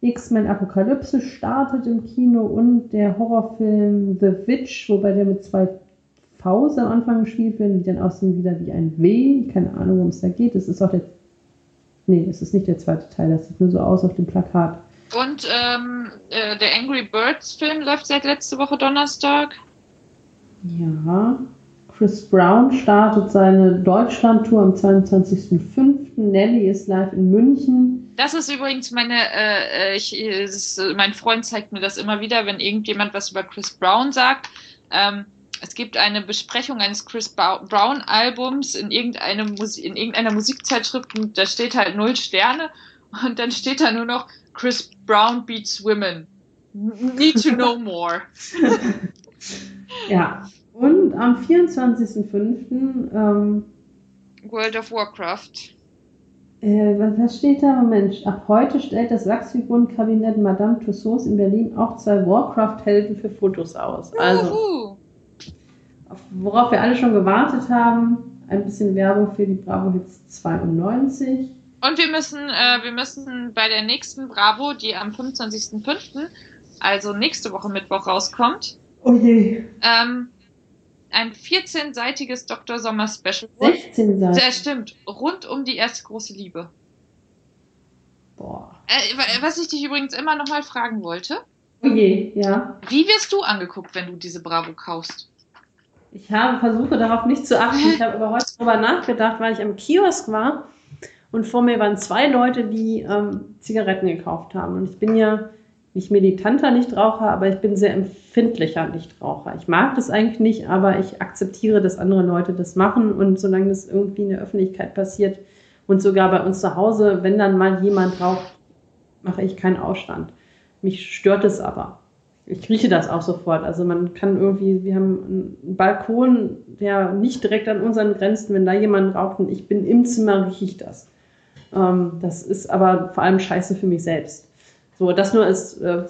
X-Men Apokalypse startet im Kino und der Horrorfilm The Witch, wobei der mit zwei Vs am Anfang gespielt wird, die dann aussehen wieder wie ein W. Keine Ahnung, worum es da geht. Es ist auch der. Nee, es ist nicht der zweite Teil, das sieht nur so aus auf dem Plakat. Und ähm, äh, der Angry Birds Film läuft seit letzte Woche Donnerstag. Ja. Chris Brown startet seine Deutschlandtour am 22.05. Nelly ist live in München. Das ist übrigens meine, äh, ich, ist, mein Freund zeigt mir das immer wieder, wenn irgendjemand was über Chris Brown sagt. Ähm, es gibt eine Besprechung eines Chris Brown Albums in, irgendeine Musi in irgendeiner Musikzeitschrift und da steht halt null Sterne und dann steht da nur noch Chris Brown beats women. Need to know more. ja, und am 24.05. Ähm, World of Warcraft. Äh, was steht da? Moment, ab heute stellt das Wachsfigurenkabinett Madame Tussauds in Berlin auch zwei Warcraft-Helden für Fotos aus. Also, auf, worauf wir alle schon gewartet haben, ein bisschen Werbung für die Bravo Hits 92. Und wir müssen, äh, wir müssen bei der nächsten Bravo, die am 25.05., also nächste Woche Mittwoch rauskommt, oh je. Ähm, ein 14-seitiges Dr. Sommer Special. 16 Seiten. Sehr stimmt. Rund um die erste große Liebe. Boah. Äh, was ich dich übrigens immer noch mal fragen wollte. Okay, ja. Wie wirst du angeguckt, wenn du diese Bravo kaufst? Ich habe versuche darauf nicht zu achten. Ich habe aber heute darüber nachgedacht, weil ich am Kiosk war und vor mir waren zwei Leute, die ähm, Zigaretten gekauft haben. Und ich bin ja nicht militanter Nichtraucher, aber ich bin sehr empfindlicher Nichtraucher. Ich mag das eigentlich nicht, aber ich akzeptiere, dass andere Leute das machen. Und solange das irgendwie in der Öffentlichkeit passiert und sogar bei uns zu Hause, wenn dann mal jemand raucht, mache ich keinen Ausstand. Mich stört es aber. Ich rieche das auch sofort. Also man kann irgendwie, wir haben einen Balkon, der nicht direkt an unseren Grenzen, wenn da jemand raucht und ich bin im Zimmer, rieche ich das. Ähm, das ist aber vor allem scheiße für mich selbst. So, das nur ist äh,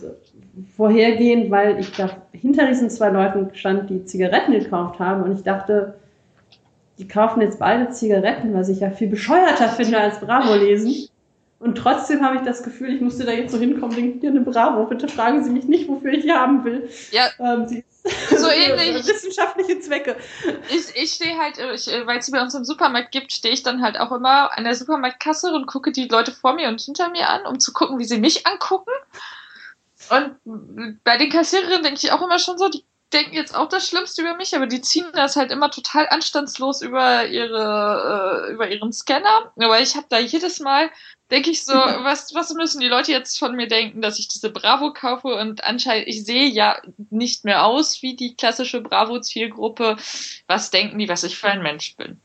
vorhergehend, weil ich da hinter diesen zwei Leuten stand, die Zigaretten gekauft haben und ich dachte, die kaufen jetzt beide Zigaretten, was ich ja viel bescheuerter finde als Bravo lesen. Und trotzdem habe ich das Gefühl, ich musste da jetzt so hinkommen, denke, ja, eine Bravo, bitte fragen Sie mich nicht, wofür ich die haben will. Ja. Ähm, so ähnlich. wissenschaftliche Zwecke. Ich, ich stehe halt, äh, weil es sie bei uns im Supermarkt gibt, stehe ich dann halt auch immer an der Supermarktkasse und gucke die Leute vor mir und hinter mir an, um zu gucken, wie sie mich angucken. Und bei den Kassiererinnen denke ich auch immer schon so, die denken jetzt auch das Schlimmste über mich, aber die ziehen das halt immer total anstandslos über ihre äh, über ihren Scanner. Aber ich habe da jedes Mal denke ich so, was was müssen die Leute jetzt von mir denken, dass ich diese Bravo kaufe und anscheinend ich sehe ja nicht mehr aus wie die klassische Bravo Zielgruppe. Was denken die, was ich für ein Mensch bin?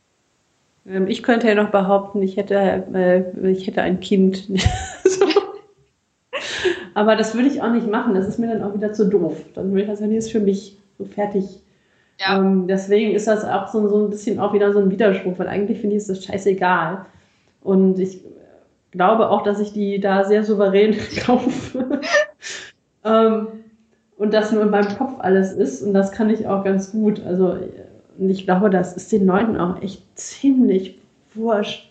Ähm, ich könnte ja noch behaupten, ich hätte äh, ich hätte ein Kind. so. Aber das würde ich auch nicht machen. Das ist mir dann auch wieder zu doof. Dann würde ich das ja ist für mich so fertig. Ja. Ähm, deswegen ist das auch so, so ein bisschen auch wieder so ein Widerspruch, weil eigentlich finde ich es das scheißegal. Und ich glaube auch, dass ich die da sehr souverän kaufe. ähm, und das nur in meinem Kopf alles ist. Und das kann ich auch ganz gut. Also, ich glaube, das ist den Leuten auch echt ziemlich wurscht.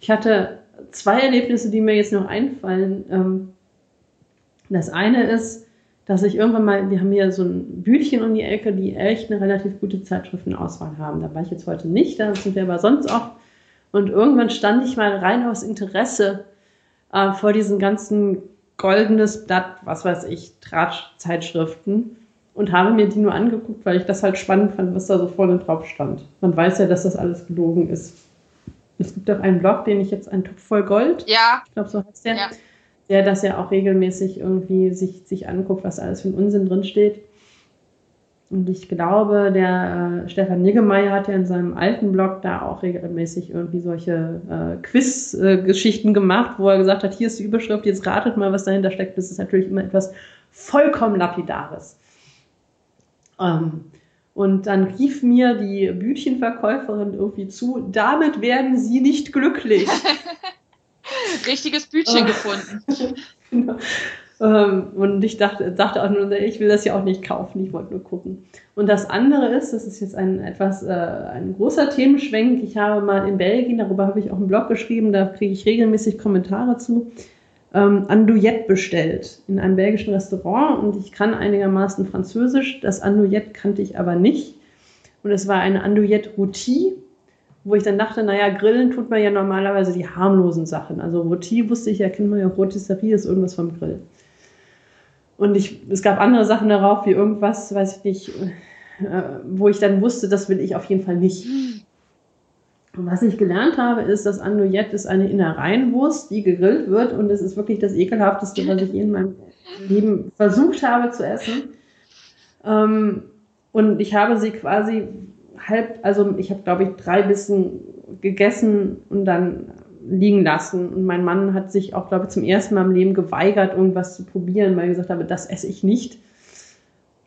Ich hatte zwei Erlebnisse, die mir jetzt noch einfallen. Ähm, das eine ist, dass ich irgendwann mal, wir haben hier so ein Bütchen um die Ecke, die echt eine relativ gute Zeitschriftenauswahl haben. Da war ich jetzt heute nicht, da sind wir aber sonst oft. Und irgendwann stand ich mal rein aus Interesse äh, vor diesen ganzen goldenes Blatt, was weiß ich, Drahtzeitschriften und habe mir die nur angeguckt, weil ich das halt spannend fand, was da so vorne drauf stand. Man weiß ja, dass das alles gelogen ist. Es gibt auch einen Blog, den ich jetzt, ein Topf voll Gold. Ja. Ich glaube, so heißt der. Ja der das ja auch regelmäßig irgendwie sich, sich anguckt, was alles für ein Unsinn drin steht. Und ich glaube, der äh, Stefan Niggemeier hat ja in seinem alten Blog da auch regelmäßig irgendwie solche äh, Quiz-Geschichten äh, gemacht, wo er gesagt hat, hier ist die Überschrift, jetzt ratet mal, was dahinter steckt. Das ist natürlich immer etwas vollkommen Lapidares. Ähm, und dann rief mir die Bütchenverkäuferin irgendwie zu, damit werden Sie nicht glücklich. richtiges Bütchen oh. gefunden. genau. Ähm, und ich dachte, dachte auch nur, ich will das ja auch nicht kaufen, ich wollte nur gucken. Und das andere ist, das ist jetzt ein etwas äh, ein großer Themenschwenk. Ich habe mal in Belgien, darüber habe ich auch einen Blog geschrieben, da kriege ich regelmäßig Kommentare zu, ähm, Andouillette bestellt in einem belgischen Restaurant und ich kann einigermaßen Französisch. Das Andouillette kannte ich aber nicht. Und es war eine Andouillette Rôtie wo ich dann dachte, naja, grillen tut man ja normalerweise die harmlosen Sachen. Also Roti wusste ich ja, kennt man ja, Rotisserie ist irgendwas vom Grill. Und ich, es gab andere Sachen darauf, wie irgendwas, weiß ich nicht, äh, wo ich dann wusste, das will ich auf jeden Fall nicht. Und was ich gelernt habe, ist, dass Andouillette ist eine Innereienwurst, die gegrillt wird und es ist wirklich das ekelhafteste, was ich in meinem Leben versucht habe zu essen. Ähm, und ich habe sie quasi halb, also ich habe, glaube ich, drei Bissen gegessen und dann liegen lassen. Und mein Mann hat sich auch, glaube ich, zum ersten Mal im Leben geweigert, irgendwas zu probieren, weil er gesagt habe, das esse ich nicht.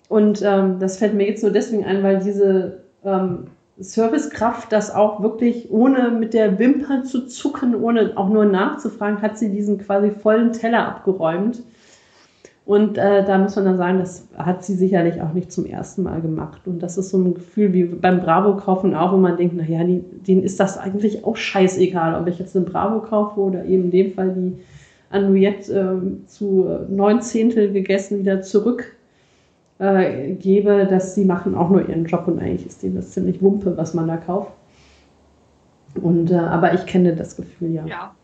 Und ähm, das fällt mir jetzt nur deswegen ein, weil diese ähm, Servicekraft das auch wirklich ohne mit der Wimper zu zucken, ohne auch nur nachzufragen, hat sie diesen quasi vollen Teller abgeräumt. Und äh, da muss man dann sagen, das hat sie sicherlich auch nicht zum ersten Mal gemacht. Und das ist so ein Gefühl wie beim Bravo-Kaufen auch, wo man denkt, naja, denen ist das eigentlich auch scheißegal, ob ich jetzt eine Bravo kaufe oder eben in dem Fall die Anouillette äh, zu neun Zehntel gegessen wieder zurück äh, gebe, dass sie machen auch nur ihren Job und eigentlich ist denen das ziemlich Wumpe, was man da kauft. Und, äh, aber ich kenne das Gefühl, ja. Ja,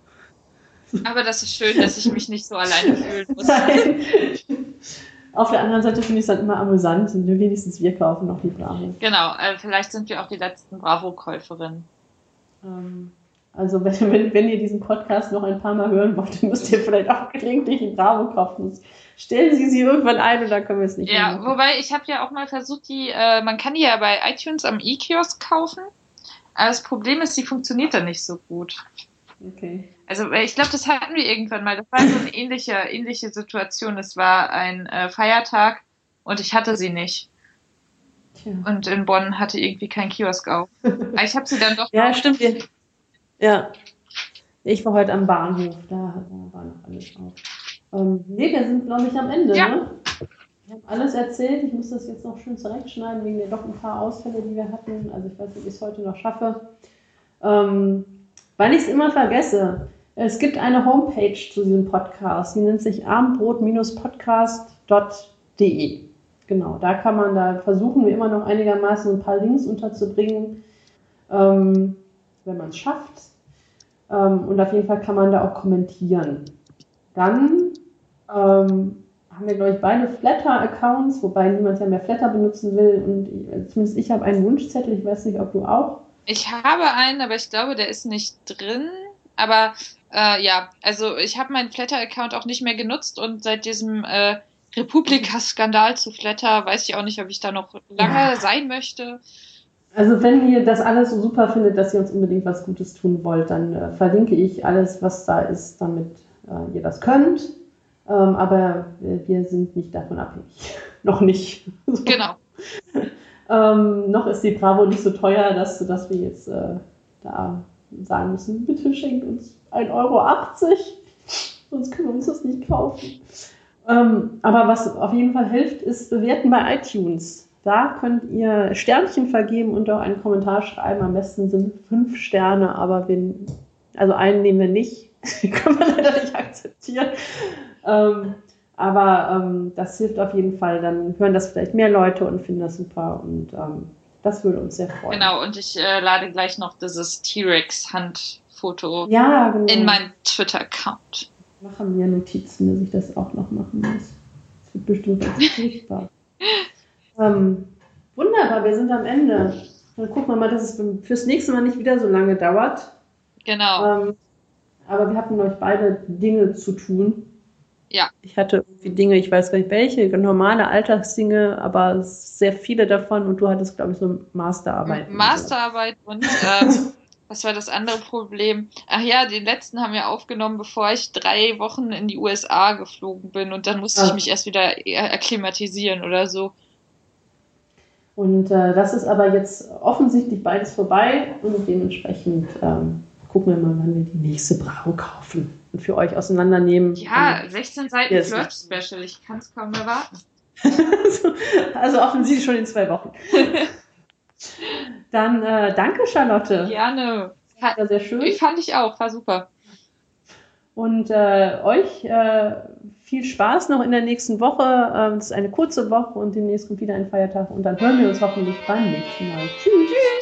aber das ist schön, dass ich mich nicht so alleine fühlen muss. Auf der anderen Seite finde ich es dann immer amüsant, und wenigstens wir kaufen noch die Bravo. Genau, äh, vielleicht sind wir auch die letzten Bravo-Käuferinnen. Ähm, also wenn, wenn, wenn, ihr diesen Podcast noch ein paar Mal hören wollt, dann müsst ihr vielleicht auch gelegentlich die Bravo kaufen. Stellen Sie sie irgendwann ein und dann können wir es nicht Ja, wobei ich habe ja auch mal versucht, die, äh, man kann die ja bei iTunes am E-Kiosk kaufen. Aber das Problem ist, die funktioniert dann nicht so gut. Okay. Also ich glaube, das hatten wir irgendwann mal. Das war so eine ähnliche, ähnliche Situation. Es war ein äh, Feiertag und ich hatte sie nicht. Tja. Und in Bonn hatte irgendwie kein Kiosk auf. Ich habe sie dann doch. ja, stimmt. Ja. Ich war heute am Bahnhof. Da, war noch alles auf. Ähm, nee, wir sind, glaube ich, am Ende. Ja. Ne? Ich habe alles erzählt. Ich muss das jetzt noch schön zurechtschneiden, wegen der doch ein paar Ausfälle, die wir hatten. Also ich weiß nicht, ob ich es heute noch schaffe. Ähm, weil ich es immer vergesse. Es gibt eine Homepage zu diesem Podcast, die nennt sich abendbrot-podcast.de. Genau, da kann man, da versuchen wir immer noch einigermaßen ein paar Links unterzubringen, ähm, wenn man es schafft. Ähm, und auf jeden Fall kann man da auch kommentieren. Dann ähm, haben wir, glaube ich, beide Flatter-Accounts, wobei niemand ja mehr Flatter benutzen will. Und ich, zumindest ich habe einen Wunschzettel, ich weiß nicht, ob du auch. Ich habe einen, aber ich glaube, der ist nicht drin. Aber äh, ja, also ich habe meinen Flatter-Account auch nicht mehr genutzt und seit diesem äh, Republika-Skandal zu Flatter weiß ich auch nicht, ob ich da noch lange ja. sein möchte. Also wenn ihr das alles so super findet, dass ihr uns unbedingt was Gutes tun wollt, dann äh, verlinke ich alles, was da ist, damit äh, ihr das könnt. Ähm, aber wir sind nicht davon abhängig. noch nicht. Genau. ähm, noch ist die Bravo nicht so teuer, dass, dass wir jetzt äh, da sagen müssen, bitte schenkt uns 1,80 Euro, sonst können wir uns das nicht kaufen. Ähm, aber was auf jeden Fall hilft, ist bewerten bei iTunes. Da könnt ihr Sternchen vergeben und auch einen Kommentar schreiben. Am besten sind fünf Sterne, aber wenn, also einen nehmen wir nicht. Können wir leider nicht akzeptieren. Ähm, aber ähm, das hilft auf jeden Fall. Dann hören das vielleicht mehr Leute und finden das super. Und ähm, das würde uns sehr freuen. Genau, und ich äh, lade gleich noch dieses T-Rex-Handfoto ja, genau. in meinen Twitter-Account. Machen mir Notizen, dass ich das auch noch machen muss. Das wird bestimmt ganz furchtbar. ähm, wunderbar, wir sind am Ende. Dann gucken wir mal, dass es fürs nächste Mal nicht wieder so lange dauert. Genau. Ähm, aber wir hatten euch beide Dinge zu tun. Ja. Ich hatte irgendwie Dinge, ich weiß gar nicht welche, normale Alltagsdinge, aber sehr viele davon und du hattest, glaube ich, so Masterarbeit. Masterarbeit und äh, was war das andere Problem? Ach ja, den letzten haben wir aufgenommen, bevor ich drei Wochen in die USA geflogen bin und dann musste ah. ich mich erst wieder akklimatisieren oder so. Und äh, das ist aber jetzt offensichtlich beides vorbei und dementsprechend ähm, gucken wir mal, wann wir die nächste Bravo kaufen für euch auseinandernehmen. Ja, 16 Seiten Flirt-Special, ich kann es kaum erwarten. also offensichtlich schon in zwei Wochen. Dann äh, danke, Charlotte. Gerne. War sehr schön. Ich fand ich auch, war super. Und äh, euch äh, viel Spaß noch in der nächsten Woche. Ähm, es ist eine kurze Woche und demnächst kommt wieder ein Feiertag und dann hören wir uns hoffentlich beim nächsten Mal. Tschüss.